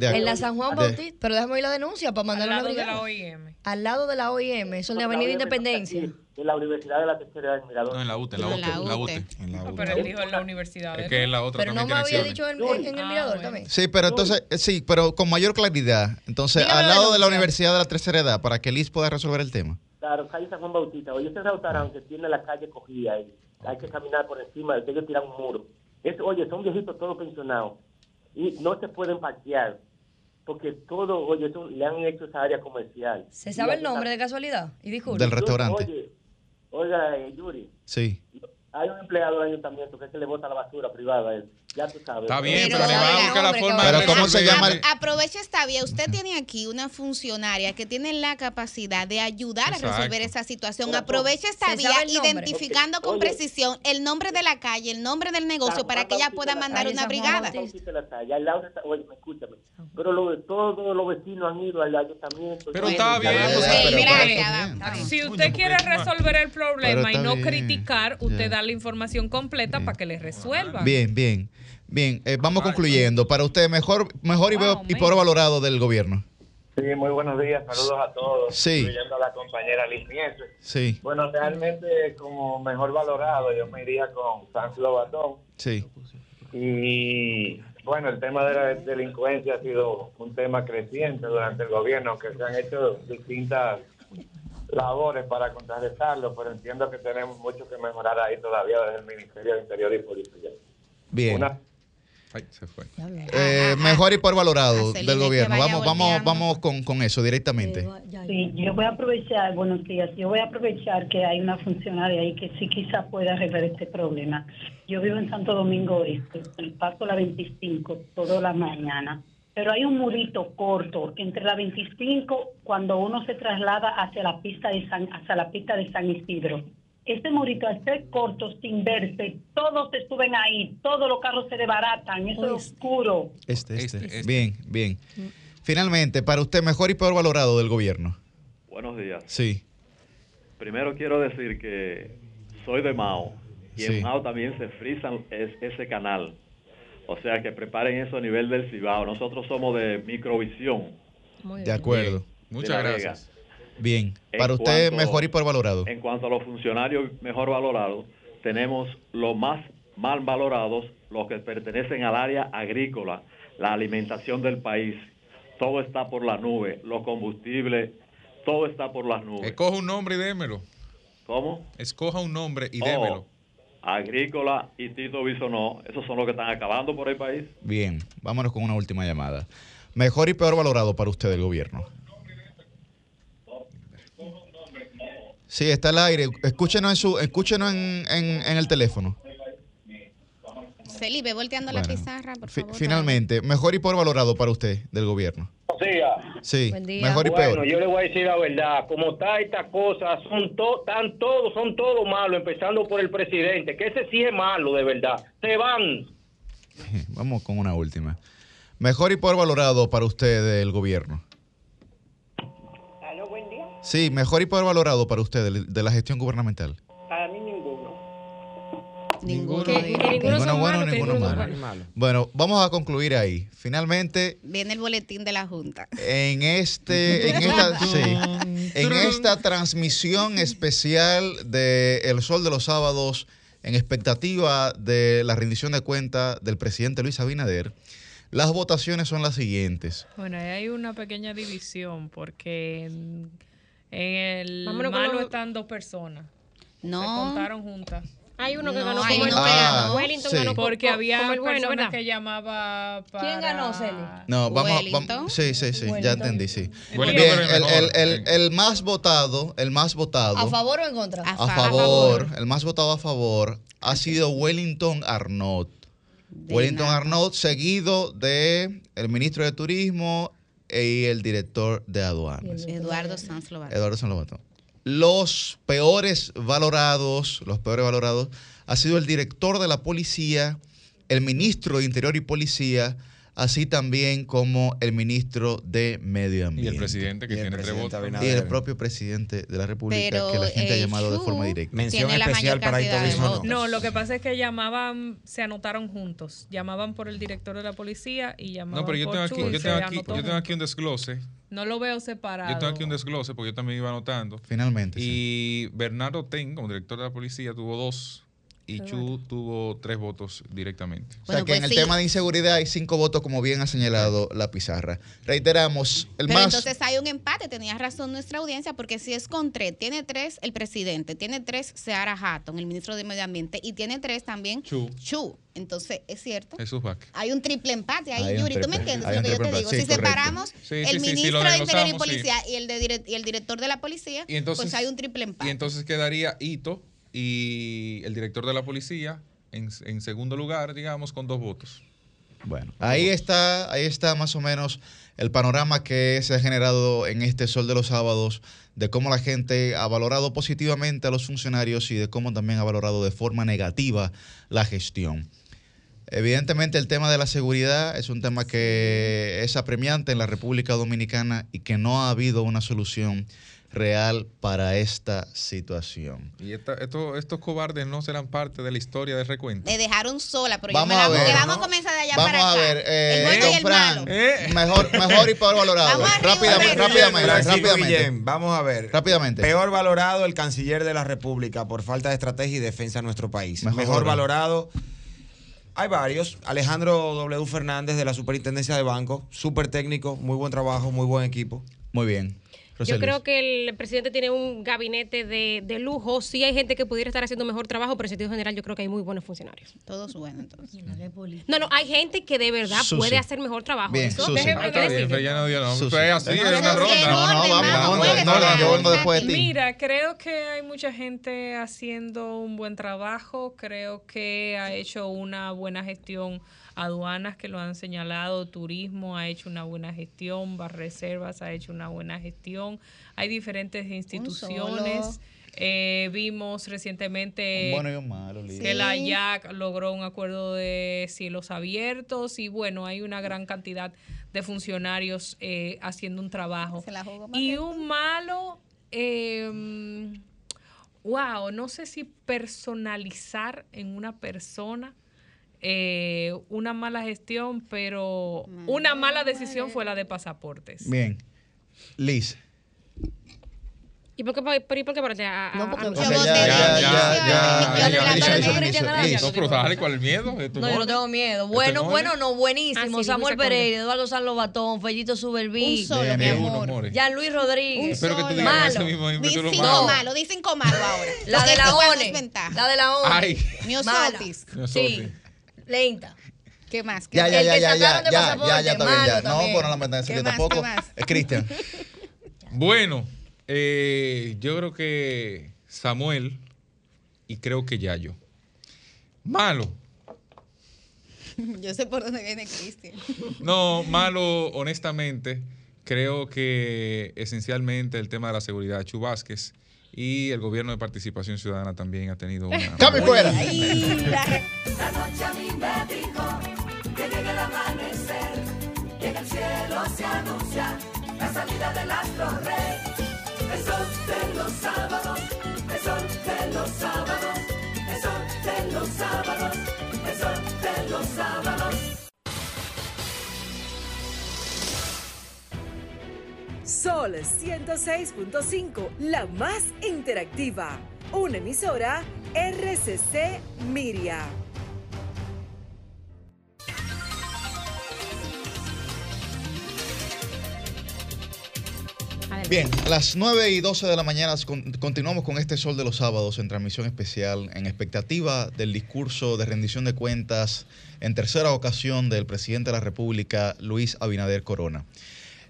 Speaker 1: De-
Speaker 4: En la San Juan
Speaker 1: De-
Speaker 4: Bautista, pero déjame oír la denuncia para
Speaker 7: Al
Speaker 4: mandar una
Speaker 7: lado de
Speaker 4: brigada.
Speaker 7: la OIM.
Speaker 4: Al lado de la OIM, eso es de
Speaker 11: la
Speaker 4: Avenida Independencia.
Speaker 11: En la Universidad de la Tercera Edad del Mirador.
Speaker 5: No, en la UTE, en la UTE.
Speaker 6: la
Speaker 5: en la
Speaker 6: UTE.
Speaker 5: UTE.
Speaker 1: En la
Speaker 7: Ah,
Speaker 1: UTE.
Speaker 7: pero él dijo en la universidad.
Speaker 5: Es que en la otra
Speaker 4: Pero no me había dicho en, en- en el
Speaker 7: Ah,
Speaker 4: mirador
Speaker 7: bueno.
Speaker 4: también.
Speaker 1: Sí, pero entonces, eh, sí, pero con mayor claridad. Entonces,
Speaker 4: Dígame
Speaker 1: al
Speaker 4: la
Speaker 1: lado de la. Universidad de la Tercera Edad, para que Liz pueda resolver el tema.
Speaker 11: Claro, calle San Juan Bautista. Oye, ese restaurante tiene la calle cogida ahí. Hay que caminar por encima, de ellos tiran un muro. Es, oye, son viejitos todos pensionados. Y no se pueden parquear. Porque todo, oye, eso, le han hecho esa área comercial.
Speaker 4: ¿Se sabe el nombre de casualidad? Y disculpe.
Speaker 1: Del restaurante.
Speaker 11: Oye, oiga, eh, Yuri,
Speaker 1: Sí.
Speaker 11: hay un empleado del ayuntamiento que es que le bota la basura privada a él. Ya tú sabes.
Speaker 5: Está bien,
Speaker 6: Pero
Speaker 5: pero le va a buscar la forma
Speaker 1: Pero ¿cómo se llama
Speaker 6: Aproveche esta vía. Usted tiene aquí una funcionaria que tiene la capacidad de ayudar a resolver esa situación.
Speaker 11: Corazón.
Speaker 6: Aproveche esta
Speaker 4: ¿Se
Speaker 6: vía identificando con
Speaker 11: Oye.
Speaker 6: precisión el nombre de la calle, el nombre del negocio
Speaker 11: San
Speaker 6: para que ella pueda mandar una brigada.
Speaker 11: Oye, escúchame. Pero lo, todos los vecinos han ido al ayuntamiento.
Speaker 5: Pero está bien,
Speaker 7: Si usted quiere resolver el problema y no
Speaker 1: bien,
Speaker 7: criticar, usted da la información completa para que le resuelvan.
Speaker 1: Bien, bien. Bien, eh, vamos concluyendo. Para usted, mejor, mejor y,
Speaker 7: Wow,
Speaker 1: y peor valorado del gobierno.
Speaker 17: Sí, muy buenos días, saludos a todos,
Speaker 1: Sí.
Speaker 17: incluyendo a la compañera Liz Nieves.
Speaker 1: Sí,
Speaker 17: Bueno, realmente como mejor valorado yo me iría con San Lobatón
Speaker 1: sí.
Speaker 17: y bueno, el tema de la delincuencia ha sido un tema creciente durante el gobierno, aunque se han hecho distintas labores para contrarrestarlo, pero entiendo que tenemos mucho que mejorar ahí todavía desde el Ministerio de Interior y Policía.
Speaker 1: Bien.
Speaker 17: Una-
Speaker 5: Ay, se fue.
Speaker 1: Eh, mejor y peor valorado del gobierno. Vamos, vamos, vamos con, con eso directamente.
Speaker 15: Sí, yo voy a aprovechar, buenos días, yo voy a aprovechar que hay una funcionaria ahí que sí quizá pueda arreglar este problema. Yo vivo en Santo Domingo Este, el paso la 25 toda la mañana, pero hay un murito corto entre la 25 cuando uno se traslada hacia la pista de San, hacia la pista de San Isidro. Este murito al ser corto, sin verse, todos se suben ahí, todos los carros se desbaratan, eso es oscuro.
Speaker 1: Este, este.
Speaker 5: Este, este.
Speaker 1: Bien, bien. Finalmente, para usted, mejor y peor valorado del gobierno.
Speaker 22: Buenos días.
Speaker 1: Sí,
Speaker 22: Primero quiero decir que soy de Mao y
Speaker 1: Sí.
Speaker 22: en Mao también se frisan es- ese canal. O sea que preparen eso a nivel del Cibao. Nosotros somos de microvisión.
Speaker 1: de acuerdo.
Speaker 22: de
Speaker 5: Muchas
Speaker 22: Vega.
Speaker 1: Bien.
Speaker 22: En
Speaker 1: Para usted,
Speaker 22: cuanto-
Speaker 1: mejor y peor valorado.
Speaker 22: En cuanto a los funcionarios mejor valorados, tenemos los más mal valorados, los que pertenecen al área agrícola, la alimentación del país. Todo está por la nube, los combustibles, todo está por las nubes.
Speaker 5: Escoja un nombre y démelo.
Speaker 22: ¿Cómo?
Speaker 5: Escoja un nombre y
Speaker 22: Oh,
Speaker 5: démelo.
Speaker 22: Agrícola y Tito Bisonó, esos son los que están acabando por el país.
Speaker 1: Bien, vámonos con una última llamada. Mejor y peor valorado para usted del gobierno. Sí, está al aire. Escúchenos en, su, escúchenos en, en, en el teléfono.
Speaker 6: Felipe, volteando la pizarra, por favor.
Speaker 1: finalmente, mejor y peor valorado para usted del gobierno. Sí, mejor y
Speaker 21: bueno,
Speaker 1: peor.
Speaker 21: yo le voy a decir la verdad, como está esta cosa, son to- tan todos, son todos malos, empezando por el presidente, que ese sí es malo de verdad. Se van.
Speaker 1: Vamos con una última. Mejor y peor valorado para usted del gobierno. Sí, mejor y peor valorado para usted de, de la gestión gubernamental.
Speaker 15: Para mí ninguno.
Speaker 6: Ninguno.
Speaker 3: Que- que ninguno
Speaker 1: bueno,
Speaker 3: malos,
Speaker 1: ninguno
Speaker 3: ninguno
Speaker 1: malo. Bueno, vamos a concluir ahí. Finalmente,
Speaker 6: Viene el boletín de la Junta.
Speaker 1: en este, en esta, sí, en esta transmisión especial de El Sol de los Sábados, en expectativa de la rendición de cuentas del presidente Luis Abinader, las votaciones son las siguientes.
Speaker 7: Bueno, ahí hay una pequeña división porque en, el
Speaker 3: Vámonos
Speaker 7: malo
Speaker 3: los-
Speaker 7: están dos personas.
Speaker 6: No.
Speaker 7: Se contaron juntas.
Speaker 3: Hay uno que
Speaker 6: No,
Speaker 3: ganó como el
Speaker 6: no
Speaker 1: Ah.
Speaker 3: Wellington
Speaker 1: sí.
Speaker 3: ganó
Speaker 7: Porque había
Speaker 3: como el bueno,
Speaker 7: personas que llamaba para...
Speaker 4: ¿Quién ganó, Celi?
Speaker 1: No, vamos,
Speaker 6: Wellington.
Speaker 1: vamos sí, sí, sí, ya entendí, sí. Bien,
Speaker 5: el
Speaker 1: el, el- más votado, el más votado
Speaker 4: ¿A favor o en contra?
Speaker 6: A
Speaker 1: a
Speaker 6: fa-
Speaker 1: favor, el más votado a favor ha sido Wellington Arnott.
Speaker 6: De
Speaker 1: Wellington
Speaker 6: nada.
Speaker 1: Arnott, seguido de el ministro de Turismo y el director de aduanas,
Speaker 6: Eduardo Sanz Lobato.
Speaker 1: Eduardo San Lobato. Los peores valorados, los peores valorados, ha sido el director de la policía, el ministro de Interior y Policía, así también como el ministro de Medio
Speaker 5: Y
Speaker 1: Ambiente.
Speaker 5: el presidente que
Speaker 2: Y el
Speaker 5: tiene tres votos.
Speaker 1: Y el propio presidente de la República,
Speaker 6: Pero,
Speaker 1: que la gente ha llamado de forma directa.
Speaker 2: Mención especial
Speaker 6: mayor
Speaker 2: para
Speaker 6: votos.
Speaker 7: No, lo que pasa es que llamaban, se anotaron juntos. Llamaban por el director de la policía y llamaban
Speaker 5: No, pero yo
Speaker 7: por
Speaker 5: tengo aquí,
Speaker 7: y
Speaker 5: yo
Speaker 7: se
Speaker 5: tengo aquí, yo tengo aquí un desglose.
Speaker 7: No lo veo separado.
Speaker 5: Yo tengo aquí un desglose porque yo también iba anotando.
Speaker 1: Finalmente. sí.
Speaker 5: Y Bernardo Ten, como director de la policía, tuvo dos. Y Chu tuvo tres votos directamente.
Speaker 1: O sea que en
Speaker 6: pues
Speaker 1: el
Speaker 6: sí.
Speaker 1: tema de inseguridad hay cinco votos, como bien ha señalado la pizarra. Reiteramos, el
Speaker 6: Pero
Speaker 1: más.
Speaker 6: entonces hay un empate, tenía razón nuestra audiencia, porque si es con tres, tiene tres el presidente, tiene tres Seara Hatton, el ministro de Medio Ambiente, y tiene tres también
Speaker 5: Chu.
Speaker 6: Chu. Entonces, es cierto.
Speaker 5: Jesús Vázquez.
Speaker 6: Hay un triple empate ahí, Yuri. ¿Tú me entiendes lo que yo te digo? si
Speaker 1: correcto.
Speaker 6: separamos
Speaker 5: Sí,
Speaker 6: el
Speaker 5: sí, sí,
Speaker 6: ministro de Interior y. Policía y, el de direct- y el director de la policía,
Speaker 5: Y entonces-
Speaker 6: pues hay un triple empate.
Speaker 5: Y entonces quedaría Ito y el director de la policía en, en segundo lugar, digamos, con dos votos.
Speaker 1: Bueno, ahí está, ahí está más o menos el panorama que se ha generado en este Sol de los Sábados, de cómo la gente ha valorado positivamente a los funcionarios y de cómo también ha valorado de forma negativa la gestión. Evidentemente el tema de la seguridad es un tema que es apremiante en la República Dominicana y que no ha habido una solución real para esta situación.
Speaker 5: Y esta- esto- estos cobardes no serán parte de la historia de recuento.
Speaker 6: Me dejaron sola, pero
Speaker 1: Vamos
Speaker 6: yo me
Speaker 1: a
Speaker 6: la
Speaker 1: ver,
Speaker 6: vamos
Speaker 1: ¿no?
Speaker 6: a comenzar de allá
Speaker 1: Vamos
Speaker 6: para
Speaker 1: a
Speaker 6: acá.
Speaker 1: ver, eh,
Speaker 6: el bueno y
Speaker 1: don
Speaker 6: el
Speaker 1: Fran,
Speaker 6: malo.
Speaker 1: mejor, mejor y peor valorado. Rápidamente, rápidamente,
Speaker 2: Francisco
Speaker 1: rápidamente.
Speaker 2: Guillén, vamos a ver.
Speaker 1: Rápidamente.
Speaker 2: Peor valorado el canciller de la República por falta de estrategia y defensa de nuestro país.
Speaker 1: Mejor
Speaker 2: Mejor,
Speaker 1: valorado.
Speaker 2: valorado. Hay varios. Alejandro W. Fernández de la Superintendencia de Banco. Súper técnico, muy buen trabajo, muy buen equipo.
Speaker 1: Muy bien.
Speaker 3: Yo creo que el presidente tiene un gabinete de, de lujo. Sí hay gente que pudiera estar haciendo mejor trabajo, pero en sentido general yo creo que hay muy buenos funcionarios.
Speaker 6: Todos buenos, entonces.
Speaker 3: No, no, hay gente que de verdad
Speaker 1: Susi.
Speaker 3: puede hacer mejor trabajo.
Speaker 1: Bien,
Speaker 3: Eso déjeme-
Speaker 5: Ah, bien, pero ya no dio nombre.
Speaker 1: Susi.
Speaker 5: Fue así,
Speaker 1: No,
Speaker 5: es una
Speaker 6: no,
Speaker 5: ronda.
Speaker 6: no,
Speaker 1: No, no, vamos,
Speaker 6: Vamos,
Speaker 1: no,
Speaker 6: mueve,
Speaker 1: no, no, yo vengo
Speaker 6: mueve.
Speaker 1: después de ti.
Speaker 7: Mira, creo que hay mucha gente haciendo un buen trabajo, creo que ha hecho una buena gestión aduanas que lo han señalado, turismo ha hecho una buena gestión, Reservas ha hecho una buena gestión, hay diferentes instituciones. Eh, vimos recientemente
Speaker 1: bueno malo,
Speaker 7: que la IAC logró un acuerdo de cielos abiertos y bueno, hay una gran cantidad de funcionarios eh, haciendo un trabajo.
Speaker 6: Se la jugó
Speaker 7: Y un malo, eh, wow, no sé si personalizar en una persona eh, una mala gestión, pero una mala decisión fue la de pasaportes.
Speaker 1: Bien. Liz.
Speaker 3: ¿Y por qué, por, y por qué a, a-
Speaker 6: No, porque
Speaker 3: a-
Speaker 1: ya, ya, ya, ya.
Speaker 5: No, pero ¿cuál es el miedo?
Speaker 4: No, yo no tengo miedo. Bueno,
Speaker 5: no
Speaker 4: bueno, no, buenísimo.
Speaker 3: Ah,
Speaker 4: Samuel. Pereira, Eduardo Sanlo Batón, Fellito Suberví,
Speaker 6: Un solo, mi amor.
Speaker 4: Jean Luis Rodríguez.
Speaker 5: Espero que digas
Speaker 4: Malo.
Speaker 5: ese mismo
Speaker 6: Di
Speaker 5: ímpetu lo
Speaker 6: cinco
Speaker 5: malo.
Speaker 6: malo, di cinco malo ahora.
Speaker 4: La de la
Speaker 6: eso
Speaker 4: ONE. La de la ONE.
Speaker 5: Ay.
Speaker 6: Miosotis.
Speaker 4: Sí. Lenta.
Speaker 6: ¿Qué más? ¿Qué
Speaker 1: Ya, ya,
Speaker 4: El
Speaker 1: ya,
Speaker 4: que
Speaker 1: ya, ya, ya, ya, ya, está bien,
Speaker 4: malo
Speaker 1: ya. No,
Speaker 4: también.
Speaker 1: pues no la metan en
Speaker 6: ¿Qué
Speaker 1: ese
Speaker 6: más,
Speaker 1: tampoco.
Speaker 6: qué más?
Speaker 1: Eh, Cristian.
Speaker 5: Bueno, eh, yo creo que Samuel y creo que Yayo. Malo.
Speaker 6: Yo sé por dónde viene Cristian.
Speaker 5: No, malo, honestamente, creo que esencialmente el tema de la seguridad, Chu Vázquez y el gobierno de participación ciudadana también ha tenido una...
Speaker 1: ¡Cambio fuera!
Speaker 29: La noche a mí me dijo que llegue el amanecer, que en el cielo se anuncia la salida del astro rey. El sol de los sábados, el sol de los sábados, Sol
Speaker 30: 106.5, la más interactiva. Una emisora RCC Miria.
Speaker 1: Bien, a las 9 y 12 de la mañana con- continuamos con este Sol de los Sábados en transmisión especial en expectativa del discurso de rendición de cuentas en tercera ocasión del presidente de la República, Luis Abinader Corona.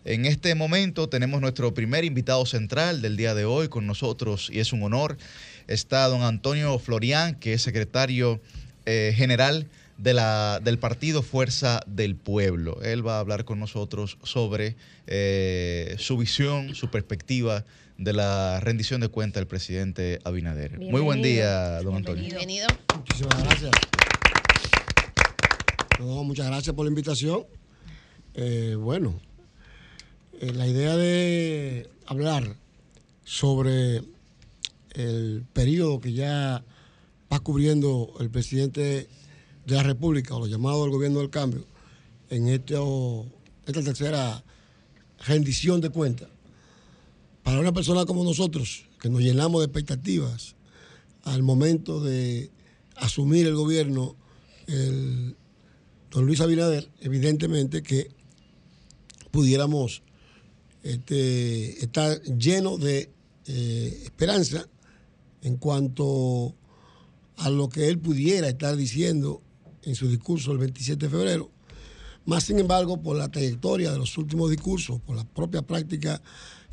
Speaker 1: En este momento tenemos nuestro primer invitado central del día de hoy con nosotros y es un honor. Está don Antonio Florián, que es secretario eh, general de la, del partido Fuerza del Pueblo. Él va a hablar con nosotros sobre eh, su visión, su perspectiva de la rendición de cuentas del presidente Abinader. Muy buen día, don Antonio.
Speaker 6: Bienvenido.
Speaker 31: Muchísimas gracias. No, muchas gracias por la invitación. Eh, bueno, eh, la idea de hablar sobre el periodo que ya va cubriendo el presidente de la República, o lo llamado el gobierno del cambio, en esto, esta tercera rendición de cuentas. Para una persona como nosotros, que nos llenamos de expectativas al momento de asumir el gobierno, el don Luis Abinader, evidentemente que pudiéramos este, estar llenos de eh, esperanza en cuanto a lo que él pudiera estar diciendo en su discurso el 27 de febrero. Más sin embargo, por la trayectoria de los últimos discursos, por la propia práctica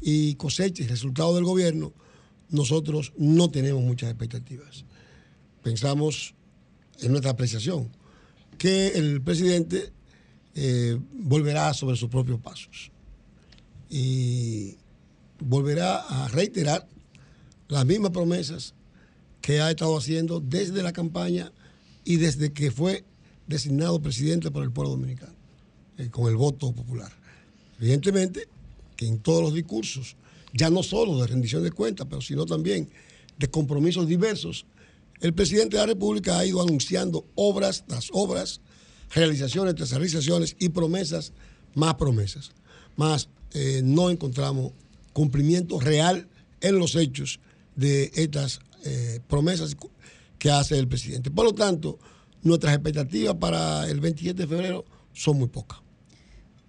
Speaker 31: y cosecha y resultado del gobierno, nosotros no tenemos muchas expectativas. Pensamos en nuestra apreciación que el presidente eh, volverá sobre sus propios pasos y volverá a reiterar las mismas promesas que ha estado haciendo desde la campaña y desde que fue designado presidente por el pueblo dominicano, eh, con el voto popular. Evidentemente que en todos los discursos, ya no solo de rendición de cuentas, pero sino también de compromisos diversos, el presidente de la República ha ido anunciando obras tras obras, realizaciones tras realizaciones y promesas más promesas. Más eh, no encontramos cumplimiento real en los hechos de estas eh, promesas que hace el presidente. Por lo tanto, nuestras expectativas para el 27 de febrero son muy pocas.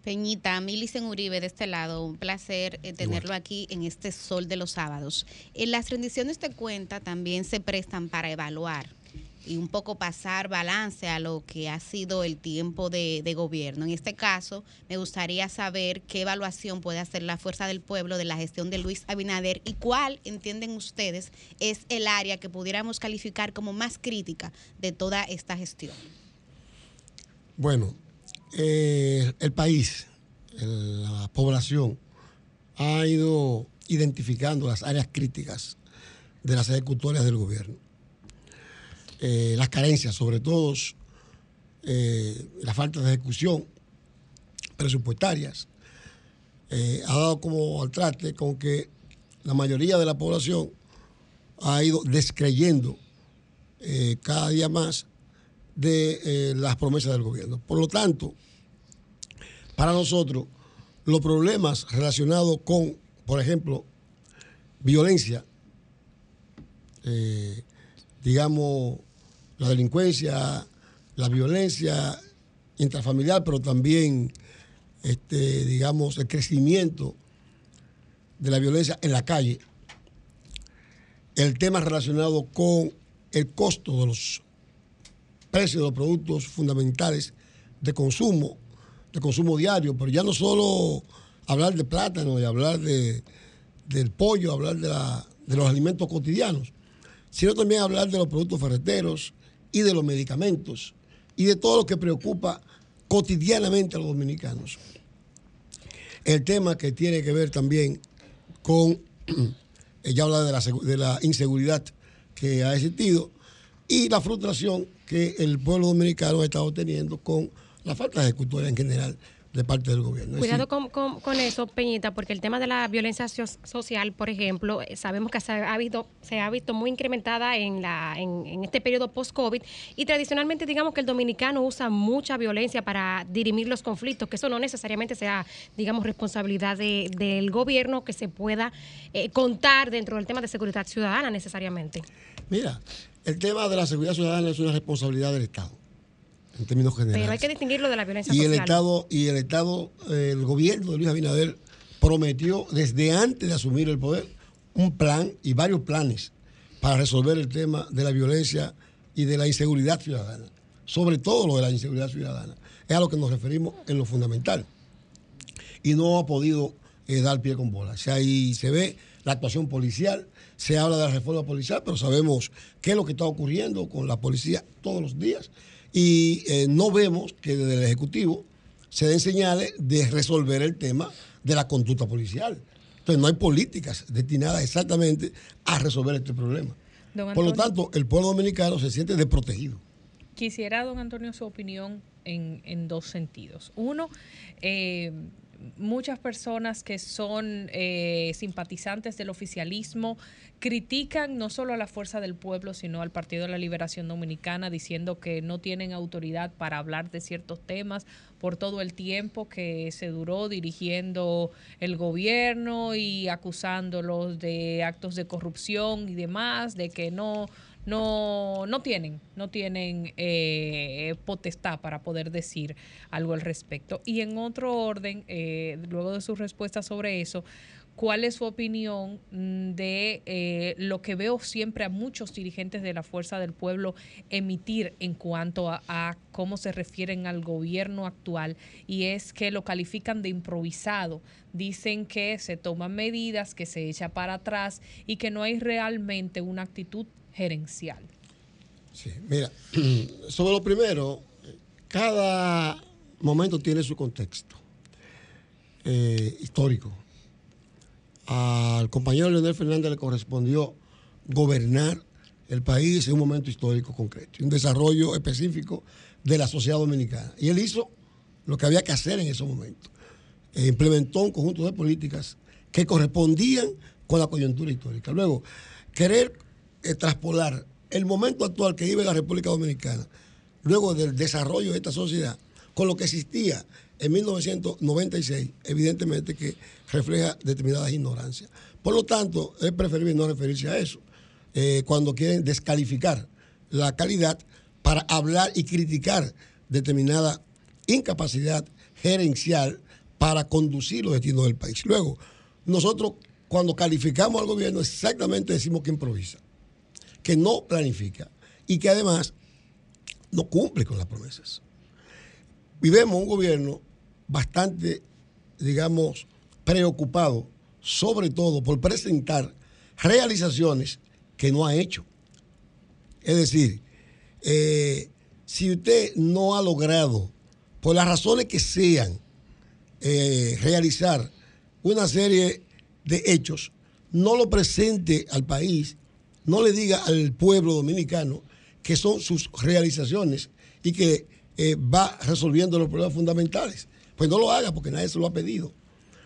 Speaker 6: Peñita, Milicen Uribe de este lado, un placer eh, tenerlo aquí en este sol de los sábados. En las rendiciones de cuenta también se prestan para evaluar y un poco pasar balance a lo que ha sido el tiempo de, gobierno. En este caso, me gustaría saber qué evaluación puede hacer la Fuerza del Pueblo de la gestión de Luis Abinader y cuál, entienden ustedes, es el área que pudiéramos calificar como más crítica de toda esta gestión.
Speaker 31: Bueno, eh, el país, la población, ha ido identificando las áreas críticas de las ejecutorias del gobierno. Eh, las carencias, sobre todo eh, la falta de ejecución presupuestarias, eh, ha dado como al traste con que la mayoría de la población ha ido descreyendo cada día más de las promesas del gobierno. Por lo tanto, para nosotros, los problemas relacionados con, por ejemplo, violencia, digamos, la delincuencia, la violencia intrafamiliar, pero también, este, digamos, el crecimiento de la violencia en la calle, el tema relacionado con el costo de los precios de los productos fundamentales de consumo, de consumo diario, pero ya no solo hablar de plátano y hablar de, del pollo, hablar de, de los alimentos cotidianos, sino también hablar de los productos ferreteros y de los medicamentos y de todo lo que preocupa cotidianamente a los dominicanos. El tema que tiene que ver también con, ella habla de la, de la inseguridad que ha existido y la frustración que el pueblo dominicano ha estado teniendo con la falta de ejecutoria en general de parte del gobierno.
Speaker 3: Cuidado con, con- con eso, Peñita, porque el tema de la violencia so- social, por ejemplo, eh, sabemos que se ha visto, se ha visto muy incrementada en, la, en, en este periodo post-COVID y tradicionalmente digamos que el dominicano usa mucha violencia para dirimir los conflictos, que eso no necesariamente sea, digamos, responsabilidad de- del gobierno que se pueda eh, contar dentro del tema de seguridad ciudadana necesariamente.
Speaker 31: Mira, el tema de la seguridad ciudadana es una responsabilidad del Estado, en términos generales.
Speaker 3: Pero hay que distinguirlo de la violencia
Speaker 31: y el. Estado y el Estado, el gobierno de Luis Abinader prometió desde antes de asumir el poder un plan y varios planes para resolver el tema de la violencia y de la inseguridad ciudadana, sobre todo lo de la inseguridad ciudadana. Es a lo que nos referimos en lo fundamental. Y no ha podido eh, dar pie con bola. O sea, ahí se ve la actuación policial, se habla de la reforma policial, pero sabemos qué es lo que está ocurriendo con la policía todos los días y eh, no vemos que desde el Ejecutivo se den señales de resolver el tema de la conducta policial. Entonces no hay políticas destinadas exactamente a resolver este problema. Por lo tanto, el pueblo dominicano se siente desprotegido.
Speaker 7: Quisiera, don Antonio, su opinión en, en dos sentidos. Uno, eh, muchas personas que son eh, simpatizantes del oficialismo critican no solo a la Fuerza del Pueblo, sino al Partido de la Liberación Dominicana, diciendo que no tienen autoridad para hablar de ciertos temas por todo el tiempo que se duró dirigiendo el gobierno y acusándolos de actos de corrupción y demás, de que no no, no tienen, no tienen eh, potestad para poder decir algo al respecto. Y en otro orden, eh, luego de su respuesta sobre eso, ¿cuál es su opinión de eh, lo que veo siempre a muchos dirigentes de la Fuerza del Pueblo emitir en cuanto a, a cómo se refieren al gobierno actual? Y es que lo califican de improvisado. Dicen que se toman medidas, que se echa para atrás y que no hay realmente una actitud gerencial.
Speaker 31: Sí, mira, sobre lo primero, cada momento tiene su contexto eh, histórico. Al compañero Leonel Fernández le correspondió gobernar el país en un momento histórico concreto, un desarrollo específico de la sociedad dominicana. Y él hizo lo que había que hacer en ese momento. E implementó un conjunto de políticas que correspondían con la coyuntura histórica. Luego, querer eh, traspolar el momento actual que vive la República Dominicana, luego del desarrollo de esta sociedad, con lo que existía en 1996, evidentemente que refleja determinadas ignorancias. Por lo tanto, es preferible no referirse a eso. eh, cuando quieren descalificar la calidad para hablar y criticar determinada incapacidad gerencial para conducir los destinos del país. Luego, nosotros cuando calificamos al gobierno exactamente decimos que improvisa, que no planifica y que además no cumple con las promesas. Y vemos un gobierno bastante, digamos, preocupado, sobre todo por presentar realizaciones que no ha hecho. Es decir, eh, si usted no ha logrado, por las razones que sean, eh, realizar una serie de hechos, no lo presente al país, no le diga al pueblo dominicano que son sus realizaciones y que eh, va resolviendo los problemas fundamentales. Pues no lo haga porque nadie se lo ha pedido.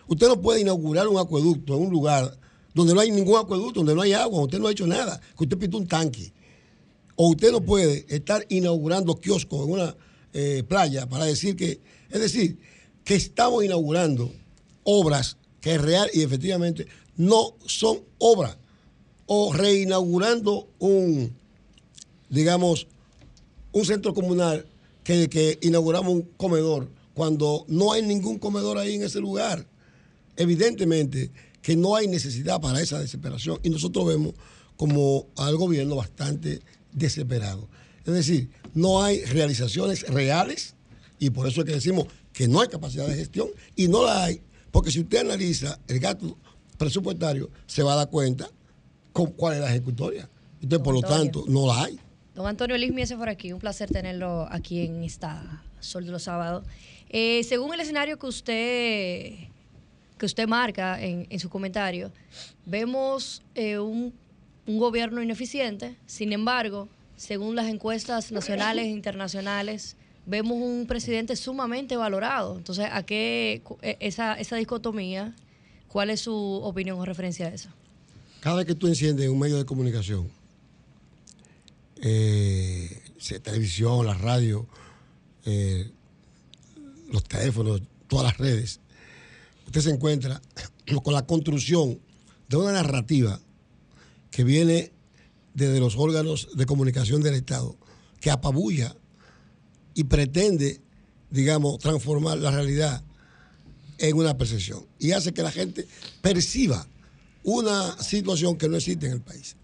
Speaker 31: Usted no puede inaugurar un acueducto en un lugar donde no hay ningún acueducto, donde no hay agua, usted no ha hecho nada, que usted pintó un tanque. O usted no puede estar inaugurando kioscos en una eh, playa para decir que, es decir, que estamos inaugurando obras que real y efectivamente no son obras. O reinaugurando un, digamos, un centro comunal que, que inauguramos un comedor cuando no hay ningún comedor ahí en ese lugar. Evidentemente que no hay necesidad para esa desesperación y nosotros vemos como al gobierno bastante desesperado. Es decir, no hay realizaciones reales y por eso es que decimos que no hay capacidad de gestión y no la hay, porque si usted analiza el gasto presupuestario se va a dar cuenta con cuál es la ejecutoria. Entonces, por lo tanto, no la hay.
Speaker 4: Don Antonio Liz Miese por aquí, un placer tenerlo aquí en esta Sol de los Sábados. Eh, según el escenario que usted, que usted marca en, en su comentario, vemos eh, un, un gobierno ineficiente, sin embargo, según las encuestas nacionales e internacionales, vemos un presidente sumamente valorado. Entonces, ¿a qué eh, esa, esa dicotomía? ¿Cuál es su opinión con referencia a eso?
Speaker 31: Cada vez que tú enciendes un medio de comunicación, eh, televisión, la radio, eh, los teléfonos, todas las redes, usted se encuentra con la construcción de una narrativa que viene desde los órganos de comunicación del Estado, que apabulla y pretende, digamos, transformar la realidad en una percepción y hace que la gente perciba una situación que no existe en el país.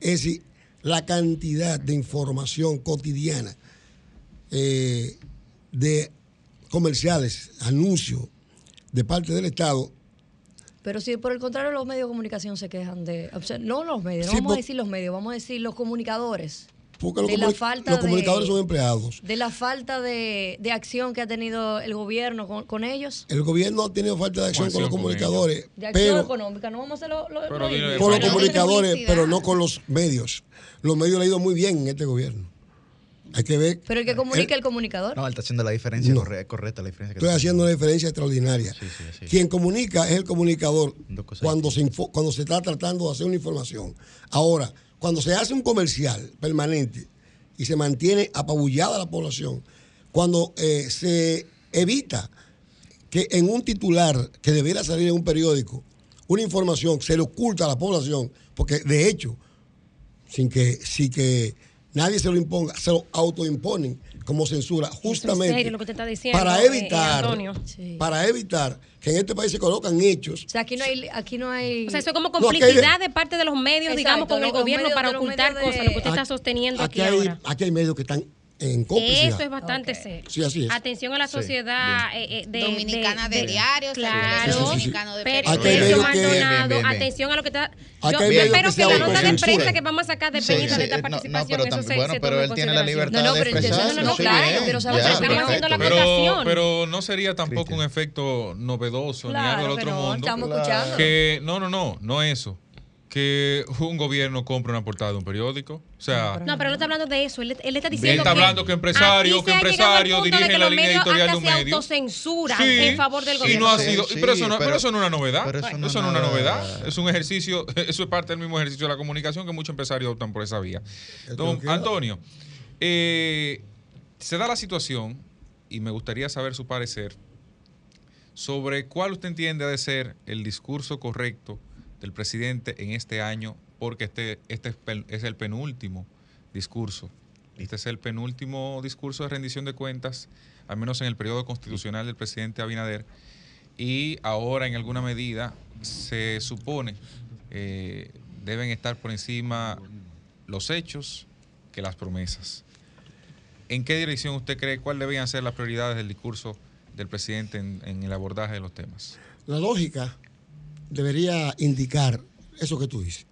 Speaker 31: Es decir, la cantidad de información cotidiana eh, de comerciales, anuncios de parte del Estado,
Speaker 4: Pero si por el contrario los medios de comunicación se quejan de, no los medios, no
Speaker 31: Sí,
Speaker 4: vamos a decir los medios, vamos a decir los comunicadores.
Speaker 31: Porque los,
Speaker 4: De la
Speaker 31: comuni-
Speaker 4: falta
Speaker 31: los
Speaker 4: de-
Speaker 31: comunicadores son empleados.
Speaker 4: De la falta de, de acción que ha tenido el gobierno con, con ellos.
Speaker 31: El gobierno ha tenido falta de acción con los
Speaker 4: con
Speaker 31: comunicadores,
Speaker 4: De acción
Speaker 31: pero
Speaker 4: económica, no vamos a hacer lo, lo- lo mismo.
Speaker 31: con los comunicadores, pero no con los medios. Los medios le ha ido muy bien en este gobierno. Hay que ver.
Speaker 4: Pero el que comunica el comunicador.
Speaker 1: No, él está haciendo la diferencia
Speaker 31: No.
Speaker 1: corre- correcta, la diferencia que
Speaker 31: Estoy
Speaker 1: está
Speaker 31: haciendo una diferencia extraordinaria. Quien comunica es el comunicador cuando se, cuando se está tratando de hacer una información. Ahora, cuando se hace un comercial permanente y se mantiene apabullada la población, cuando eh, se evita que en un titular que debiera salir en un periódico, una información se le oculta a la población, porque de hecho, sin que, sin que nadie se lo imponga, se lo autoimponen como censura, justamente
Speaker 3: serio lo que usted está diciendo,
Speaker 31: para
Speaker 3: eh,
Speaker 31: evitar,
Speaker 3: Antonio.
Speaker 31: para evitar que en este país se colocan hechos.
Speaker 4: O sea, aquí no hay, aquí no hay.
Speaker 3: O sea, eso es como
Speaker 31: No,
Speaker 3: complicidad
Speaker 31: de-
Speaker 3: de parte de los medios,
Speaker 4: Exacto,
Speaker 3: digamos, con el gobierno
Speaker 4: medios-
Speaker 3: para ocultar
Speaker 4: de-
Speaker 3: cosas, lo que usted está sosteniendo aquí,
Speaker 31: Aquí hay,
Speaker 3: ahora.
Speaker 31: aquí hay medios que están en complicidad.
Speaker 3: Eso es bastante serio.
Speaker 31: Sí, así es.
Speaker 3: Atención a la
Speaker 31: Sí,
Speaker 3: sociedad eh, eh, de,
Speaker 6: Dominicana de diarios,
Speaker 3: claro,
Speaker 6: Sí, sí, sí, sí. Dominicano de
Speaker 3: pero Maldonado, atención a lo que está. Yo, espero
Speaker 31: que
Speaker 3: la nota de prensa que vamos a sacar de
Speaker 1: Sí, sí,
Speaker 3: de esta
Speaker 1: eh, no, no,
Speaker 3: participación,
Speaker 1: pero
Speaker 3: eso se,
Speaker 1: bueno,
Speaker 3: se
Speaker 1: pero él
Speaker 3: en
Speaker 1: tiene la libertad No, no, de pero
Speaker 3: No,
Speaker 1: expresarse.
Speaker 3: no, no,
Speaker 1: Sí,
Speaker 3: claro, si estamos
Speaker 1: perfecto.
Speaker 3: haciendo la
Speaker 5: Pero,
Speaker 3: acotación.
Speaker 5: pero no sería tampoco un efecto novedoso
Speaker 4: Claro
Speaker 5: ni algo del otro
Speaker 4: no,
Speaker 5: mundo.
Speaker 4: estamos escuchando.
Speaker 5: Que no, no, no, no eso. Que un gobierno compre una portada de un periódico. O sea,
Speaker 3: No, pero no está hablando de eso. Él, él está
Speaker 5: Él
Speaker 3: diciendo
Speaker 5: está hablando que empresario, que
Speaker 3: ha
Speaker 5: empresario
Speaker 3: punto de
Speaker 5: dirigen
Speaker 3: que
Speaker 5: la línea editorial de
Speaker 3: hasta
Speaker 5: un medio.
Speaker 3: autocensuran
Speaker 5: Sí,
Speaker 3: en favor del
Speaker 5: y
Speaker 3: gobierno.
Speaker 5: no ha sido,
Speaker 1: Sí,
Speaker 5: pero, eso no,
Speaker 1: pero-
Speaker 5: pero eso no es una novedad.
Speaker 1: pero
Speaker 5: eso
Speaker 1: eso
Speaker 5: no,
Speaker 1: no
Speaker 5: es una novedad. Es un ejercicio, eso es parte del mismo ejercicio de la comunicación que muchos empresarios optan por esa vía. Don Antonio, eh, se da la situación y me gustaría saber su parecer sobre cuál usted entiende de ser el discurso correcto del presidente en este año, porque este, este es el penúltimo discurso. Este es el penúltimo discurso de rendición de cuentas, al menos en el periodo constitucional del presidente Abinader. Y ahora, en alguna medida, se supone eh, deben estar por encima los hechos que las promesas. ¿En qué dirección usted cree cuáles debían ser las prioridades del discurso del presidente en, en el abordaje de los temas?
Speaker 31: La lógica debería indicar eso que tú dices,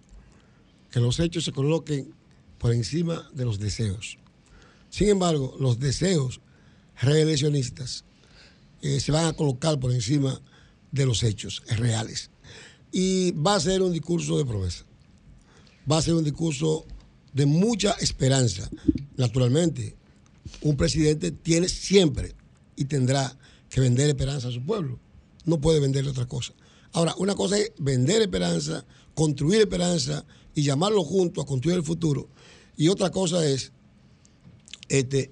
Speaker 31: que los hechos se coloquen por encima de los deseos. Sin embargo, los deseos reeleccionistas eh, se van a colocar por encima de los hechos reales. Y va a ser un discurso de promesa. Va a ser un discurso de mucha esperanza. Naturalmente, un presidente tiene siempre y tendrá que vender esperanza a su pueblo. No puede venderle otra cosa. Ahora, una cosa es vender esperanza, construir esperanza y llamarlo junto a construir el futuro. Y otra cosa es este,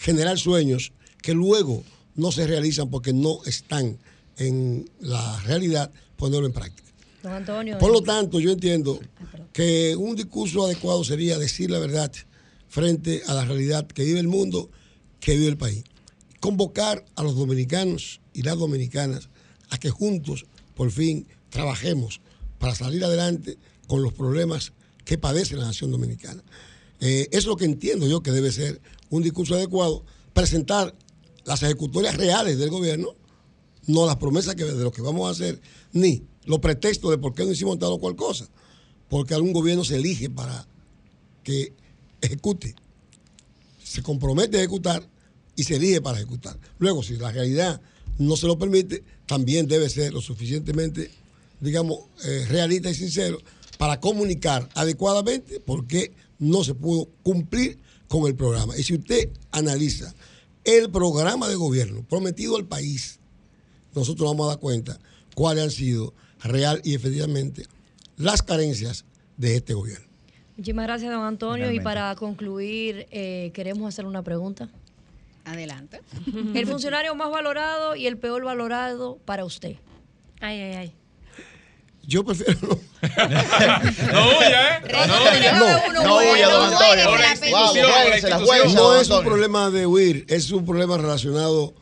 Speaker 31: generar sueños que luego no se realizan porque no están en la realidad, ponerlo en práctica.
Speaker 4: Don Antonio.
Speaker 31: Por lo tanto, yo entiendo que un discurso adecuado sería decir la verdad frente a la realidad que vive el mundo, que vive el país. Convocar a los dominicanos y las dominicanas a que juntos, por fin, trabajemos para salir adelante con los problemas que padece la nación dominicana. Eh, es lo que entiendo yo que debe ser un discurso adecuado, presentar las ejecutorias reales del gobierno, no las promesas que, de lo que vamos a hacer, ni los pretextos de por qué no hicimos tal o cual cosa, porque algún gobierno se elige para que ejecute. Se compromete a ejecutar y se elige para ejecutar. Luego, si la realidad no se lo permite, también debe ser lo suficientemente, digamos, eh, realista y sincero para comunicar adecuadamente por qué no se pudo cumplir con el programa. Y si usted analiza el programa de gobierno prometido al país, nosotros vamos a dar cuenta cuáles han sido real y efectivamente las carencias de este gobierno.
Speaker 4: Muchísimas gracias, don Antonio. Y para concluir, eh, queremos hacer una pregunta.
Speaker 6: Adelante.
Speaker 4: El funcionario más valorado y el peor valorado para usted.
Speaker 3: Ay, ay, ay.
Speaker 31: Yo prefiero no.
Speaker 5: No huya, ¿eh? No huya.
Speaker 31: No,
Speaker 5: No huya, don Antonio.
Speaker 31: No, es un problema de huir, es un problema relacionado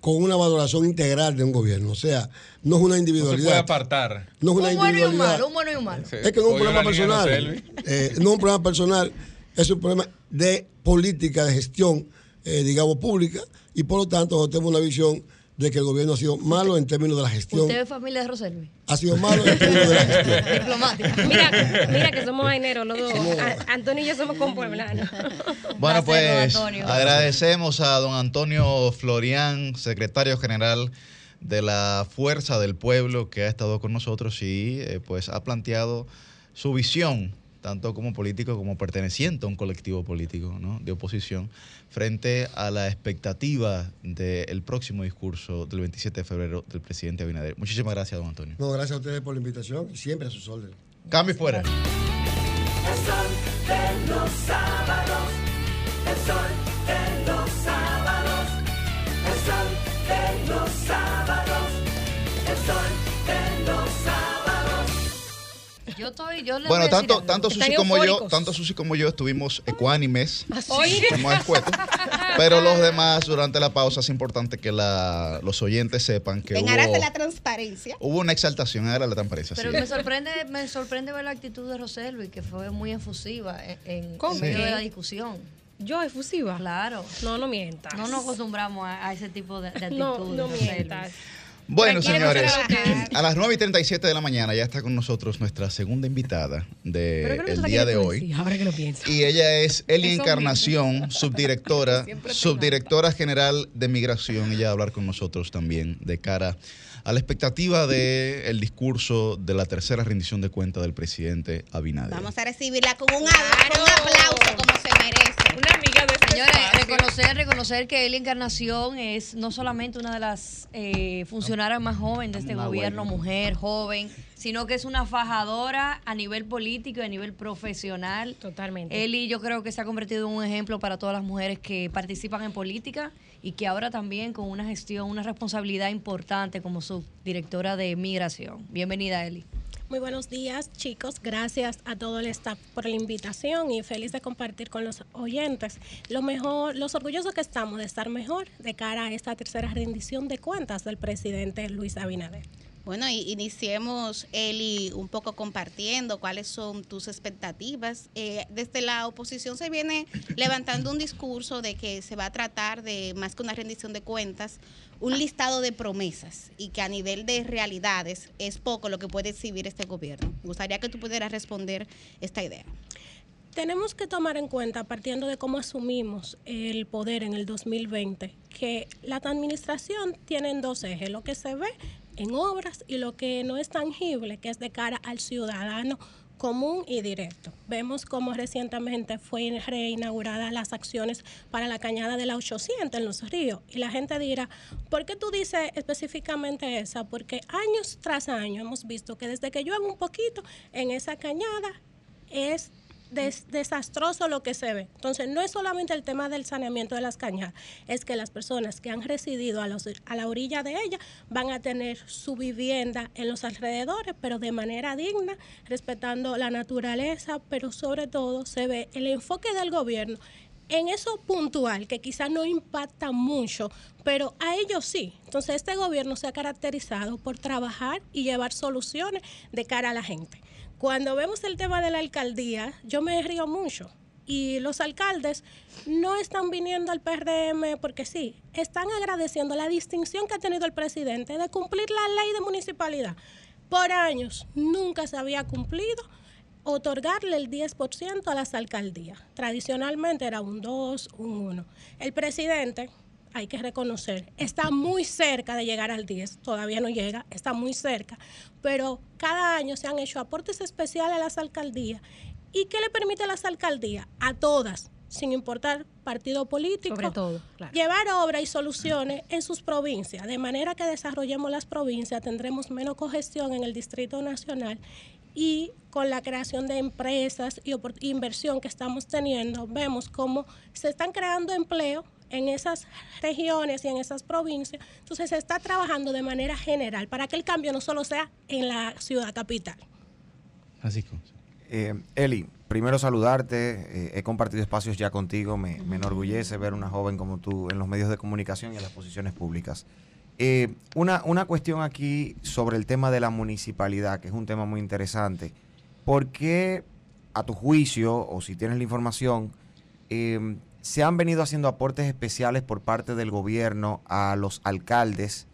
Speaker 31: con una valoración integral de un gobierno. O sea, no es una
Speaker 5: No se puede
Speaker 31: individualidad.
Speaker 5: apartar.
Speaker 31: No es una
Speaker 4: Un bueno y un
Speaker 31: individualidad.
Speaker 4: malo, un bueno y un malo.
Speaker 31: Es que no es un problema personal. Eh, no es un problema personal, es un problema de política, de gestión, eh, digamos, pública. Y por lo tanto, tenemos una visión de que el gobierno ha sido malo en términos de la gestión.
Speaker 4: ¿Usted es familia de Roselvi?
Speaker 31: Ha sido malo en términos de la gestión.
Speaker 4: Diplomática.
Speaker 3: Mira, mira que somos jaineros los dos. Antonio y yo somos compueblanos.
Speaker 1: Bueno, pues agradecemos a don Antonio Florian, secretario general de la Fuerza del Pueblo, que ha estado con nosotros y eh, pues ha planteado su visión, tanto como político como perteneciente a un colectivo político ¿no? de oposición, frente a la expectativa del próximo discurso del 27 de febrero del presidente Abinader. Muchísimas gracias, don Antonio.
Speaker 31: No, gracias a ustedes por la invitación y siempre a sus órdenes.
Speaker 1: Cambio fuera.
Speaker 29: El sol de los sábados, el sol de los sábados, el sol de los sábados, el sol de los sábados.
Speaker 4: Yo estoy, yo le
Speaker 1: Bueno, tanto, tanto Susi como yo, tanto Susi como yo estuvimos ecuánimes, escuetos, pero los demás durante la pausa es importante que la- los oyentes sepan que
Speaker 6: En aras de
Speaker 1: hubo,
Speaker 6: la transparencia.
Speaker 1: hubo una exaltación en aras de la transparencia.
Speaker 4: Pero
Speaker 1: sí.
Speaker 4: me sorprende, me sorprende ver la actitud de Roselvi, que fue muy efusiva en, en- medio de la discusión.
Speaker 3: ¿Yo efusiva?
Speaker 4: Claro.
Speaker 3: No, no mientas.
Speaker 4: No nos acostumbramos a, a ese tipo de, de actitud.
Speaker 3: No, no
Speaker 4: Roselvi.
Speaker 3: mientas.
Speaker 1: Bueno, señores, a las 9 y 37 de la mañana ya está con nosotros nuestra segunda invitada del día de hoy.
Speaker 3: decir, Ahora que lo pienso.
Speaker 1: Y ella es Eli Encarnación, subdirectora, subdirectora general de migración. Ella va a hablar con nosotros también de cara a la expectativa del discurso de la tercera rendición de cuentas del presidente Abinader.
Speaker 6: Vamos a recibirla con un, ad- con un aplauso como se merece.
Speaker 7: Una amiga de este
Speaker 4: Señores,
Speaker 7: espacio.
Speaker 4: reconocer, reconocer que Eli Encarnación es no solamente una de las eh, funcionarias más jóvenes de este
Speaker 1: Una
Speaker 4: gobierno,
Speaker 1: buena.
Speaker 4: mujer, joven, sino que es una fajadora a nivel político y a nivel profesional.
Speaker 3: Totalmente.
Speaker 4: Eli yo creo que se ha convertido en un ejemplo para todas las mujeres que participan en política y que ahora también con una gestión, una responsabilidad importante como subdirectora de migración. Bienvenida, Eli.
Speaker 32: Muy buenos días, chicos. Gracias a todo el staff por la invitación y feliz de compartir con los oyentes. Lo mejor, los orgullosos que estamos de estar mejor de cara a esta tercera rendición de cuentas del presidente Luis Abinader.
Speaker 6: Bueno, iniciemos, Eli, un poco compartiendo cuáles son tus expectativas. Eh, desde la oposición se viene levantando un discurso de que se va a tratar de, más que una rendición de cuentas, un listado de promesas y que a nivel de realidades es poco lo que puede exhibir este gobierno. Me gustaría que tú pudieras responder esta idea.
Speaker 32: Tenemos que tomar en cuenta, partiendo de cómo asumimos el poder en el 2020, que la administración tiene dos ejes, lo que se ve en obras y lo que no es tangible, que es de cara al ciudadano común y directo. Vemos cómo recientemente fue reinaugurada las acciones para la cañada de la 800 en los ríos. Y la gente dirá, ¿por qué tú dices específicamente esa? Porque años tras año hemos visto que desde que llueve un poquito en esa cañada es des- desastroso lo que se ve. Entonces, no es solamente el tema del saneamiento de las cañadas, es que las personas que han residido a, los- a la orilla de ella van a tener su vivienda en los alrededores, pero de manera digna, respetando la naturaleza, pero sobre todo se ve el enfoque del gobierno en eso puntual, que quizás no impacta mucho, pero a ellos sí. Entonces, este gobierno se ha caracterizado por trabajar y llevar soluciones de cara a la gente. Cuando vemos el tema de la alcaldía, yo me río mucho. Y los alcaldes no están viniendo al PRM porque sí, están agradeciendo la distinción que ha tenido el presidente de cumplir la ley de municipalidad. Por años nunca se había cumplido otorgarle el 10% a las alcaldías. Tradicionalmente era un 2, un 1. El presidente, hay que reconocer, está muy cerca de llegar al 10, todavía no llega, está muy cerca, pero cada año se han hecho aportes especiales a las alcaldías. ¿Y qué le permite a las alcaldías? A todas, sin importar partido político,
Speaker 3: Sobre todo, claro.
Speaker 32: llevar obras y soluciones en sus provincias, de manera que desarrollemos las provincias, tendremos menos congestión en el Distrito Nacional y con la creación de empresas y inversión que estamos teniendo, vemos cómo se están creando empleo en esas regiones y en esas provincias. Entonces se está trabajando de manera general para que el cambio no solo sea en la ciudad capital.
Speaker 1: Francisco.
Speaker 2: Eh, Eli, primero saludarte. eh, he compartido espacios ya contigo. Me, me enorgullece ver una joven como tú en los medios de comunicación y en las posiciones públicas. Eh, una, una cuestión aquí sobre el tema de la municipalidad, que es un tema muy interesante. ¿Por qué, a tu juicio, o si tienes la información, eh, se han venido haciendo aportes especiales por parte del gobierno a los alcaldes,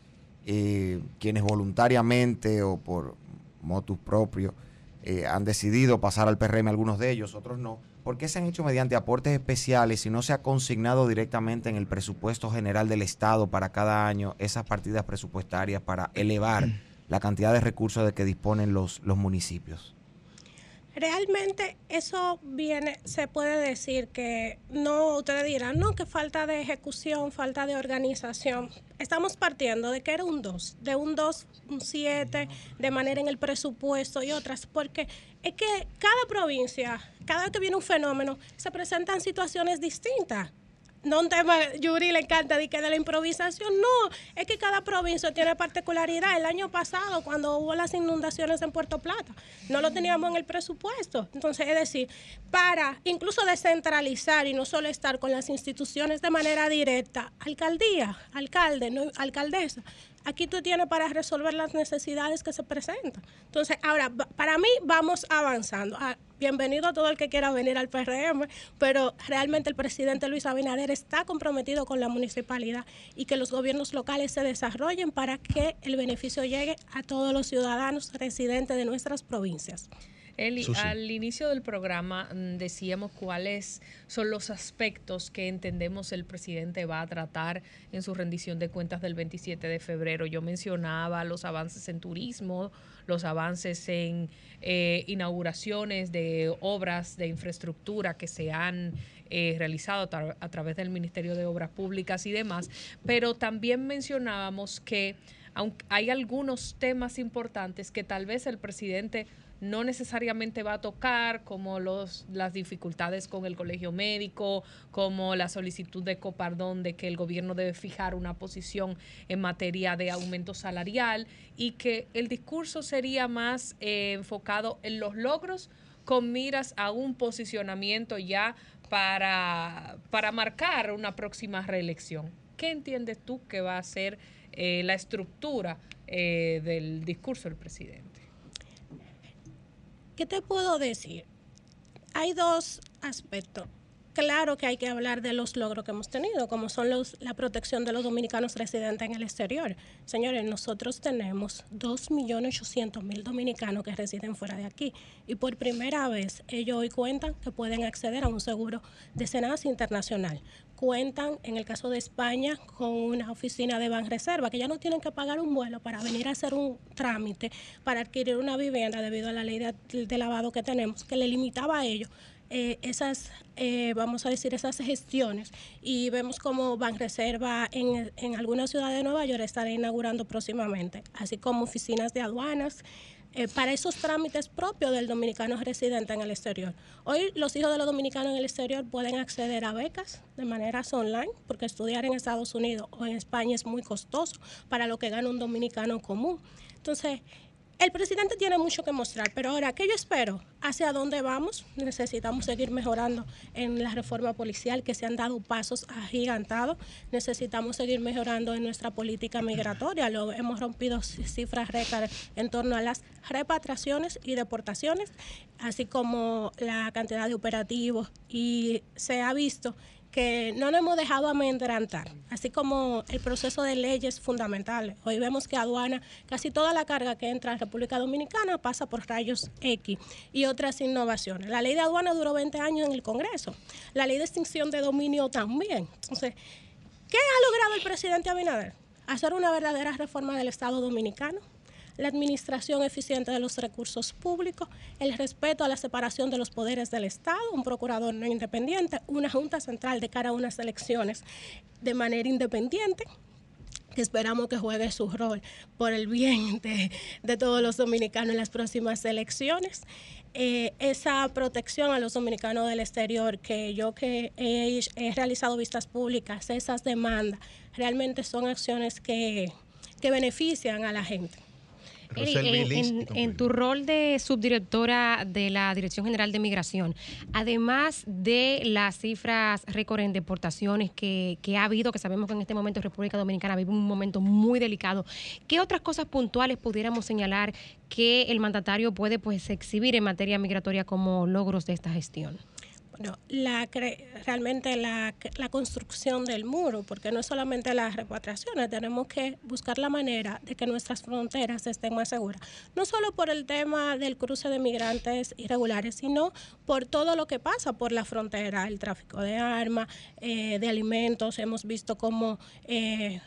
Speaker 2: eh, quienes voluntariamente o por motus propio eh, han decidido pasar al PRM, algunos de ellos, otros no. ¿Por qué se han hecho mediante aportes especiales y no se ha consignado directamente en el presupuesto general del Estado para cada año esas partidas presupuestarias para elevar la cantidad de recursos de que disponen los, los municipios?
Speaker 32: Realmente eso viene, se puede decir que no, ustedes dirán, no, que falta de ejecución, falta de organización. Estamos partiendo de que era un 2, de un 2, un 7, de manera en el presupuesto y otras, porque es que cada provincia, cada vez que viene un fenómeno, se presentan situaciones distintas. No un tema, Yuri le encanta de que de la improvisación, no, es que cada provincia tiene particularidad. El año pasado, cuando hubo las inundaciones en Puerto Plata, no lo teníamos en el presupuesto. Entonces, es decir, para incluso descentralizar y no solo estar con las instituciones de manera directa, alcaldía, alcalde, no, alcaldesa, aquí tú tienes para resolver las necesidades que se presentan. Entonces, ahora, para mí vamos avanzando. Ah, bienvenido a todo el que quiera venir al PRM, pero realmente el presidente Luis Abinader está comprometido con la municipalidad y que los gobiernos locales se desarrollen para que el beneficio llegue a todos los ciudadanos residentes de nuestras provincias.
Speaker 7: Eli,
Speaker 32: Susi.
Speaker 7: al inicio del programa mm, decíamos cuáles son los aspectos que entendemos el presidente va a tratar en su rendición de cuentas del 27 de febrero. Yo mencionaba los avances en turismo, los avances en eh, inauguraciones de obras de infraestructura que se han eh, realizado tra- a través del Ministerio de Obras Públicas y demás, pero también mencionábamos que aunque hay algunos temas importantes que tal vez el presidente no necesariamente va a tocar, como los, las dificultades con el colegio médico, como la solicitud de Copardón de que el gobierno debe fijar una posición en materia de aumento salarial y que el discurso sería más eh, enfocado en los logros con miras a un posicionamiento ya para, para marcar una próxima reelección. ¿Qué entiendes tú que va a ser eh, la estructura eh, del discurso del presidente?
Speaker 32: ¿Qué te puedo decir? Hay dos aspectos. Claro que hay que hablar de los logros que hemos tenido, como son la protección de los dominicanos residentes en el exterior. Señores, nosotros tenemos 2.800.000 dominicanos que residen fuera de aquí y por primera vez ellos hoy cuentan que pueden acceder a un seguro de Senasa Internacional. Cuentan, en el caso de España, con una oficina de Banreserva, que ya no tienen que pagar un vuelo para venir a hacer un trámite para adquirir una vivienda debido a la ley de, lavado que tenemos, que le limitaba a ellos eh, esas, eh, vamos a decir, esas gestiones. Y vemos como Banreserva en, en algunas ciudades de Nueva York estará inaugurando próximamente, así como oficinas de aduanas. Eh, para esos trámites propios del dominicano residente en el exterior. Hoy los hijos de los dominicanos en el exterior pueden acceder a becas de maneras online, porque estudiar en Estados Unidos o en España es muy costoso para lo que gana un dominicano común. Entonces, el presidente tiene mucho que mostrar, pero ahora, ¿qué yo espero? ¿Hacia dónde vamos? Necesitamos seguir mejorando en la reforma policial, que se han dado pasos agigantados. Necesitamos seguir mejorando en nuestra política migratoria. Lo, hemos rompido cifras récord en torno a las repatriaciones y deportaciones, así como la cantidad de operativos. Y se ha visto que no nos hemos dejado amedrentar, así como el proceso de leyes fundamentales. Hoy vemos que aduana, casi toda la carga que entra a República Dominicana pasa por rayos X y otras innovaciones. La ley de aduana duró 20 años en el Congreso, la ley de extinción de dominio también. Entonces, ¿qué ha logrado el presidente Abinader? Hacer una verdadera reforma del Estado dominicano la administración eficiente de los recursos públicos, el respeto a la separación de los poderes del Estado, un procurador no independiente, una Junta Central de cara a unas elecciones de manera independiente que esperamos que juegue su rol por el bien de, de todos los dominicanos en las próximas elecciones. Eh, esa protección a los dominicanos del exterior, que yo que he, he realizado vistas públicas, esas demandas, realmente son acciones que, que benefician a la gente.
Speaker 3: Eri, en,
Speaker 1: concluye.
Speaker 3: en tu rol de subdirectora de la Dirección General de Migración, además de las cifras récord en deportaciones que, que ha habido, que sabemos que en este momento República Dominicana vive un momento muy delicado, ¿qué otras cosas puntuales pudiéramos señalar que el mandatario puede pues exhibir en materia migratoria como logros de esta gestión?
Speaker 32: Bueno, la cre- realmente la, la construcción del muro, porque no es solamente las repatriaciones, tenemos que buscar la manera de que nuestras fronteras estén más seguras. No solo por el tema del cruce de migrantes irregulares, sino por todo lo que pasa por la frontera, el tráfico de armas, eh, de alimentos. Hemos visto cómo eh,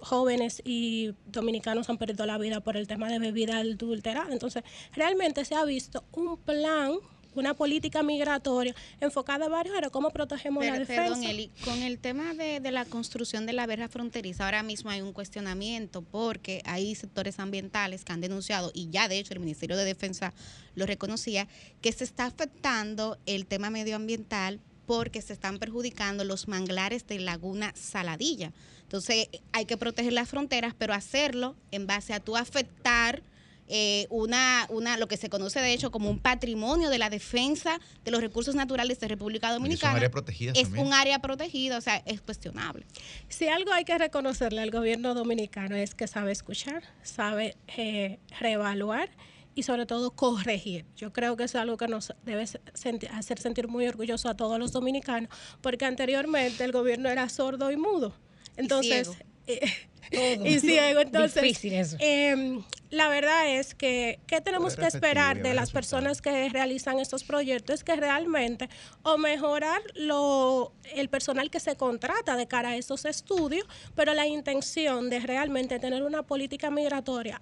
Speaker 32: jóvenes y dominicanos han perdido la vida por el tema de bebida adulterada. Entonces, realmente se ha visto un plan una política migratoria enfocada a varios áreas, cómo protegemos la
Speaker 6: Pero,
Speaker 32: defensa.
Speaker 6: perdón, Eli, con el tema de, de la construcción de la verja fronteriza, ahora mismo hay un cuestionamiento porque hay sectores ambientales que han denunciado, y ya de hecho el Ministerio de Defensa lo reconocía, que se está afectando el tema medioambiental porque se están perjudicando los manglares de Laguna Saladilla. Entonces hay que proteger las fronteras, pero hacerlo en base a tú afectar eh, una, una, lo que se conoce de hecho como un patrimonio de la defensa de los recursos naturales de República Dominicana.
Speaker 1: áreas protegidas
Speaker 6: Es
Speaker 1: también.
Speaker 6: un área protegida, o sea, es cuestionable.
Speaker 32: Si algo hay que reconocerle al gobierno dominicano es que sabe escuchar, sabe eh, reevaluar y sobre todo corregir. Yo creo que es algo que nos debe senti- hacer sentir muy orgullosos a todos los dominicanos, porque anteriormente el gobierno era sordo y mudo. Entonces,
Speaker 6: ciego.
Speaker 3: Todo.
Speaker 32: y ciego. Entonces,
Speaker 3: Difícil eso.
Speaker 32: em, la verdad es que, ¿qué tenemos que esperar de las personas que realizan estos proyectos? Es que realmente o mejorar lo, el personal que se contrata de cara a estos estudios, pero la intención de realmente tener una política migratoria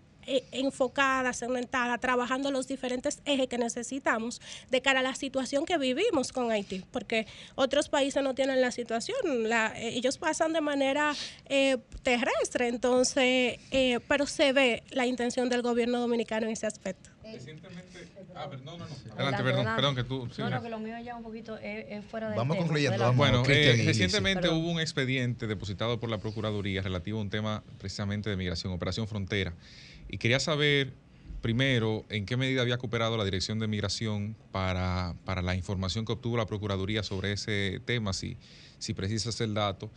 Speaker 32: enfocada, segmentada, trabajando los diferentes ejes que necesitamos de cara a la situación que vivimos con Haití, porque otros países no tienen la situación, la- eh, ellos pasan de manera eh, terrestre, entonces, eh, pero se ve la intención del gobierno dominicano en ese aspecto.
Speaker 5: Ah, pero no, no, no. Adelante, perdón, perdón, que tú. sí,
Speaker 4: No, no, que lo mío ya un poquito es, es fuera de
Speaker 1: Vamos concluyendo, vamos.
Speaker 5: Bueno, eh, recientemente
Speaker 4: Perdón.
Speaker 5: hubo un expediente depositado por la Procuraduría relativo a un tema precisamente de migración, Operación Frontera. Y quería saber, primero, en qué medida había cooperado la Dirección de Migración para, para la información que obtuvo la Procuraduría sobre ese tema, si, si precisas el dato.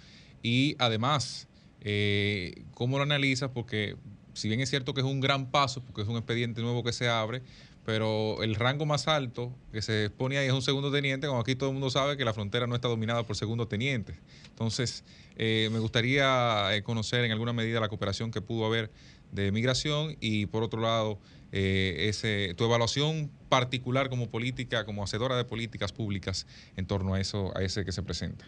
Speaker 5: Y además, eh, ¿cómo lo analizas? Porque si bien es cierto que es un gran paso, porque es un expediente nuevo que se abre, pero el rango más alto que se pone ahí es un segundo teniente, como aquí todo el mundo sabe que la frontera no está dominada por segundo tenientes. Entonces, eh, me gustaría eh, conocer en alguna medida la cooperación que pudo haber de migración y por otro lado, eh, ese, tu evaluación particular como política, como hacedora de políticas públicas en torno a eso, a ese que se presenta.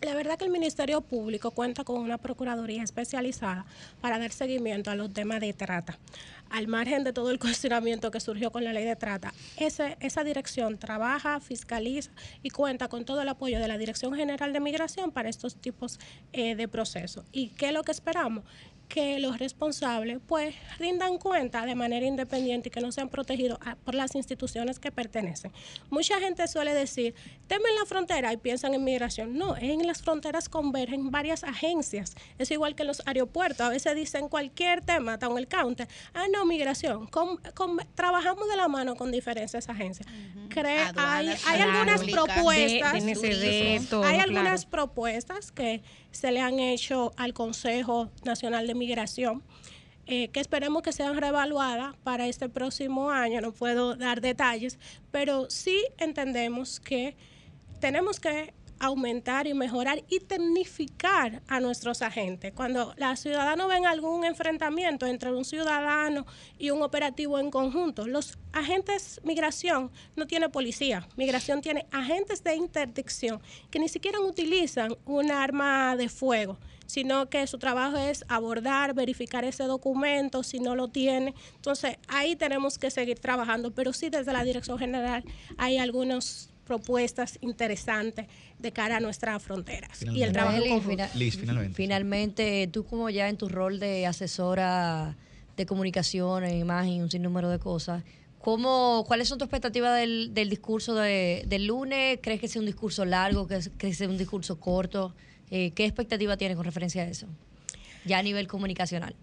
Speaker 32: La verdad que el Ministerio Público cuenta con una Procuraduría especializada para dar seguimiento a los temas de trata. Al margen de todo el cuestionamiento que surgió con la ley de trata, ese- esa dirección trabaja, fiscaliza y cuenta con todo el apoyo de la Dirección General de Migración para estos tipos eh, de procesos. ¿Y qué es lo que esperamos? Que los responsables pues rindan cuenta de manera independiente y que no sean protegidos a- por las instituciones que pertenecen. Mucha gente suele decir, temen la frontera y piensan en migración. No, en las fronteras convergen varias agencias. Es igual que en los aeropuertos. A veces dicen cualquier tema, en el counter. Ah, no, migración. Con- con- trabajamos de la mano con diferentes agencias. Hay,
Speaker 6: Aduanas,
Speaker 32: hay algunas propuestas.
Speaker 3: de- de NCD, todo,
Speaker 32: hay
Speaker 3: claro.
Speaker 32: algunas propuestas que se le han hecho al Consejo Nacional de Migración, eh, que esperemos que sean reevaluadas para este próximo año. No puedo dar detalles, pero sí entendemos que tenemos que aumentar y mejorar y tecnificar a nuestros agentes. Cuando los ciudadanos ven algún enfrentamiento entre un ciudadano y un operativo en conjunto, los agentes migración no tiene policía, migración tiene agentes de interdicción que ni siquiera utilizan un arma de fuego sino que su trabajo es abordar, verificar ese documento, si no lo tiene. Entonces, ahí tenemos que seguir trabajando, pero sí desde la Dirección General hay algunas propuestas interesantes de cara a nuestras fronteras y el trabajo
Speaker 4: Eli,
Speaker 32: conjunto.
Speaker 4: fina-
Speaker 1: Liz, finalmente.
Speaker 4: Finalmente, tú como ya en tu rol de asesora de comunicación, imagen y un sinnúmero de cosas, ¿cómo, ¿cuáles son tus expectativas del, del discurso de- del lunes? ¿Crees que sea un discurso largo? ¿Crees que sea un discurso corto? Eh, ¿Qué expectativa tienes con referencia a eso? Ya a nivel comunicacional.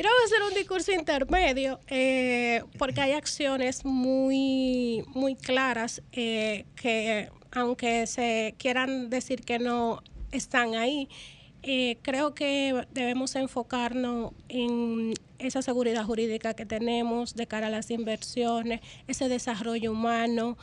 Speaker 32: A ser un discurso intermedio, eh, porque hay acciones muy, muy claras eh, que, aunque se quieran decir que no están ahí, eh, creo que debemos enfocarnos en esa seguridad jurídica que tenemos de cara a las inversiones, ese desarrollo humano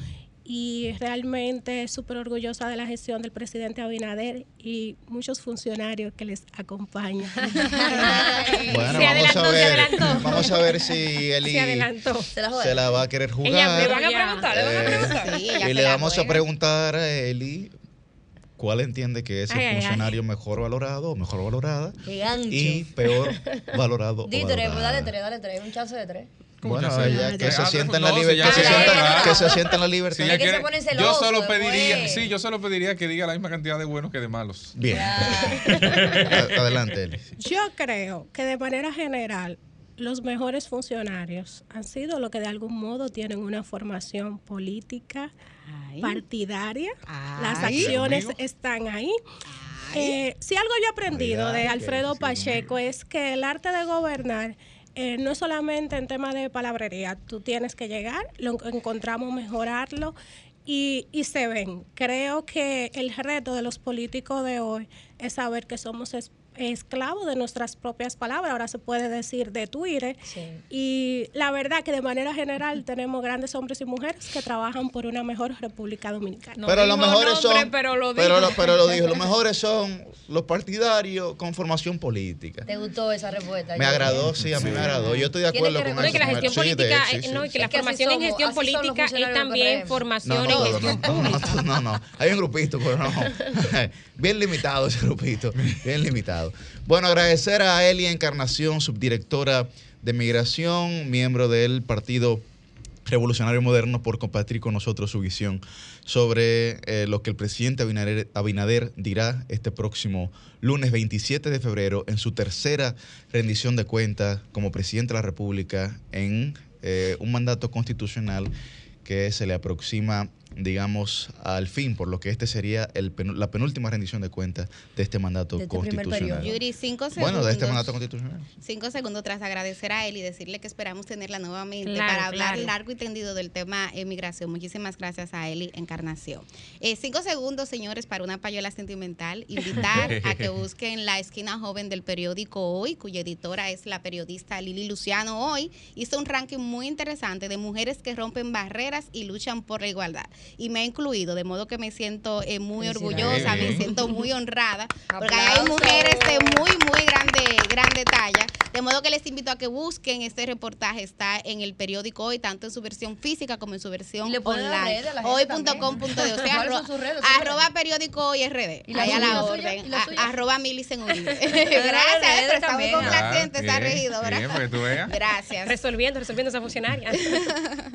Speaker 32: y realmente súper orgullosa de la gestión del presidente Abinader y muchos funcionarios que les acompañan.
Speaker 1: Bueno,
Speaker 32: Se
Speaker 1: vamos
Speaker 32: adelantó,
Speaker 1: a
Speaker 32: se
Speaker 1: ver.
Speaker 32: adelantó.
Speaker 1: Vamos a ver si Eli
Speaker 32: Se adelantó.
Speaker 4: Se la,
Speaker 1: se la va a querer jugar.
Speaker 32: Ella le van a preguntar, le van a preguntar.
Speaker 6: Sí, ella
Speaker 1: y
Speaker 6: se
Speaker 1: le vamos a preguntar a Eli cuál entiende que es el
Speaker 4: Ay, ay, ay.
Speaker 1: funcionario mejor valorado o mejor valorada y peor valorado
Speaker 4: Di tres, pues dale tres, dale tres, un chance de tres.
Speaker 1: Bueno, ella que se sienta en la libertad, que, se sienta, que se sienta en la libertad.
Speaker 5: Yo solo
Speaker 4: después.
Speaker 5: pediría, sí, yo solo pediría que diga la misma cantidad de buenos que de malos.
Speaker 1: Bien. A- Adelante, Eli.
Speaker 32: Yo creo que de manera general los mejores funcionarios han sido los que de algún modo tienen una formación política partidaria. Las acciones están ahí. Eh, si algo yo he aprendido de Alfredo Pacheco es que el arte de gobernar eh, no es solamente en tema de palabrería, tú tienes que llegar, lo encontramos mejorarlo y, y se ven. Creo que el reto de los políticos de hoy es saber que somos es- esclavos de nuestras propias palabras, ahora se puede decir de Twitter. Y la verdad que de manera general tenemos grandes hombres y mujeres que trabajan por una mejor República Dominicana.
Speaker 1: pero los mejores son.
Speaker 7: pero lo
Speaker 1: pero, lo, pero lo dijo. Los mejores son los partidarios con formación política.
Speaker 4: ¿Te gustó esa respuesta?
Speaker 1: Me agradó, sí, a mí me agradó. Yo estoy de acuerdo
Speaker 4: que
Speaker 1: con eso.
Speaker 4: que la
Speaker 32: gestión.
Speaker 1: Sí,
Speaker 32: política,
Speaker 1: él,
Speaker 32: eh,
Speaker 1: sí,
Speaker 32: no,
Speaker 1: sí.
Speaker 32: y que la
Speaker 4: Es que así
Speaker 32: formación en
Speaker 4: somos-
Speaker 32: gestión
Speaker 4: son los
Speaker 32: política es también formación
Speaker 1: No,
Speaker 32: en
Speaker 1: no,
Speaker 32: gestión
Speaker 1: no, no, no, no, hay un grupito, pero no. Bien limitado ese grupito, bien limitado. Bueno, agradecer a Elia Encarnación, subdirectora de Migración, miembro del Partido Revolucionario Moderno, por compartir con nosotros su visión sobre eh, lo que el presidente Abinader, Abinader dirá este próximo lunes 27 de febrero en su tercera rendición de cuentas como presidente de la República en eh, un mandato constitucional que se le aproxima, digamos, al fin, por lo que este sería el penu- la penúltima rendición de cuentas de este mandato
Speaker 6: De este
Speaker 1: constitucional.
Speaker 6: periodo. Yuri, cinco segundos.
Speaker 1: Bueno, de este mandato constitucional.
Speaker 6: Cinco segundos tras agradecer a él y decirle que esperamos tenerla nuevamente
Speaker 32: Claro,
Speaker 6: para hablar
Speaker 32: claro.
Speaker 6: largo y tendido del tema emigración. Muchísimas gracias a Eli Encarnación. Eh, cinco segundos, señores, para una payola sentimental. Invitar a que busquen la esquina joven del periódico Hoy, cuya editora es la periodista Lili Luciano. Hoy hizo un ranking muy interesante de mujeres que rompen barreras y luchan por la igualdad. Y me ha incluido, de modo que me siento eh, muy orgullosa, me siento muy honrada, porque hay mujeres de muy, muy grande, grande talla. De modo que les invito a que busquen este reportaje. Está en el periódico hoy, tanto en su versión física como en su versión
Speaker 4: le
Speaker 6: online. Hoy.com.de. O sea,
Speaker 4: ¿Cuáles son
Speaker 6: arro-
Speaker 4: sus redes?
Speaker 6: arroba periódico hoy RD.
Speaker 4: ¿Y la
Speaker 6: Ahí a la orden. Arroba Uribe.
Speaker 4: redes
Speaker 6: Gracias, pero está muy complaciente
Speaker 5: que tú veas.
Speaker 6: Gracias.
Speaker 32: Resolviendo, resolviendo esa funcionaria.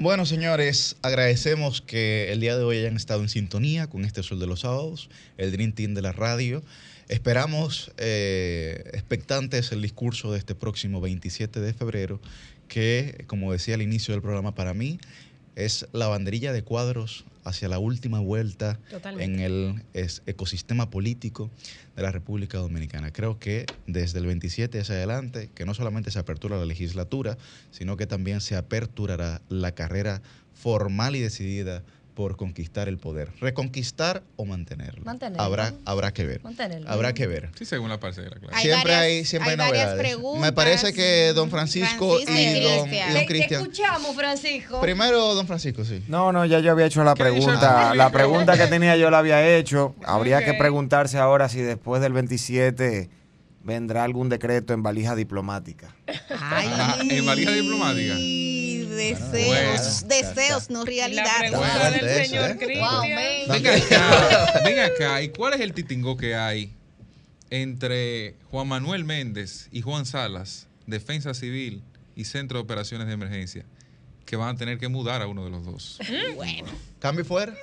Speaker 1: Bueno, señores, agradecemos que el día de hoy hayan estado en sintonía con este Sol de los Sábados, el Dream Team de la radio. Esperamos eh, expectantes el discurso de este próximo 27 de febrero, que, como decía al inicio del programa, para mí es la banderilla de cuadros hacia la última vuelta
Speaker 32: Totalmente.
Speaker 1: en el ecosistema político de la República Dominicana. Creo que desde el 27 hacia adelante, que no solamente se apertura la legislatura, sino que también se aperturará la carrera formal y decidida por conquistar el poder. ¿Reconquistar o mantenerlo?
Speaker 4: Mantenerlo.
Speaker 1: Habrá, habrá que ver.
Speaker 4: Mantenerlo.
Speaker 1: Habrá que ver.
Speaker 5: Sí, según la parcela, claro.
Speaker 6: Hay
Speaker 1: siempre
Speaker 6: varias-
Speaker 1: hay, siempre hay,
Speaker 6: hay varias
Speaker 1: novedades.
Speaker 6: preguntas.
Speaker 1: Me parece que don Francisco,
Speaker 6: Francisco
Speaker 1: y,
Speaker 6: y
Speaker 1: don,
Speaker 6: Cristian.
Speaker 4: Te, escuchamos, Francisco.
Speaker 1: Primero, don Francisco, sí.
Speaker 2: No, no, ya yo había hecho la
Speaker 1: ¿Qué ha dicho
Speaker 2: pregunta. La pregunta que tenía yo la había hecho. Habría que preguntarse ahora si después del 27 vendrá algún decreto en valija diplomática.
Speaker 5: Ajá, en valija diplomática.
Speaker 6: Deseos,
Speaker 5: Bueno.
Speaker 6: deseos, no
Speaker 7: La
Speaker 6: realidad.
Speaker 7: pregunta
Speaker 1: Bueno,
Speaker 7: del
Speaker 1: eso,
Speaker 7: señor
Speaker 1: ¿eh?
Speaker 7: Cristian.
Speaker 5: Acá, venga acá. ¿Y cuál es el titingo que hay entre Juan Manuel Méndez y Juan Salas, Defensa Civil y Centro de Operaciones de Emergencia, que van a tener que mudar a uno de los dos?
Speaker 6: Bueno.
Speaker 1: Cambio fuera.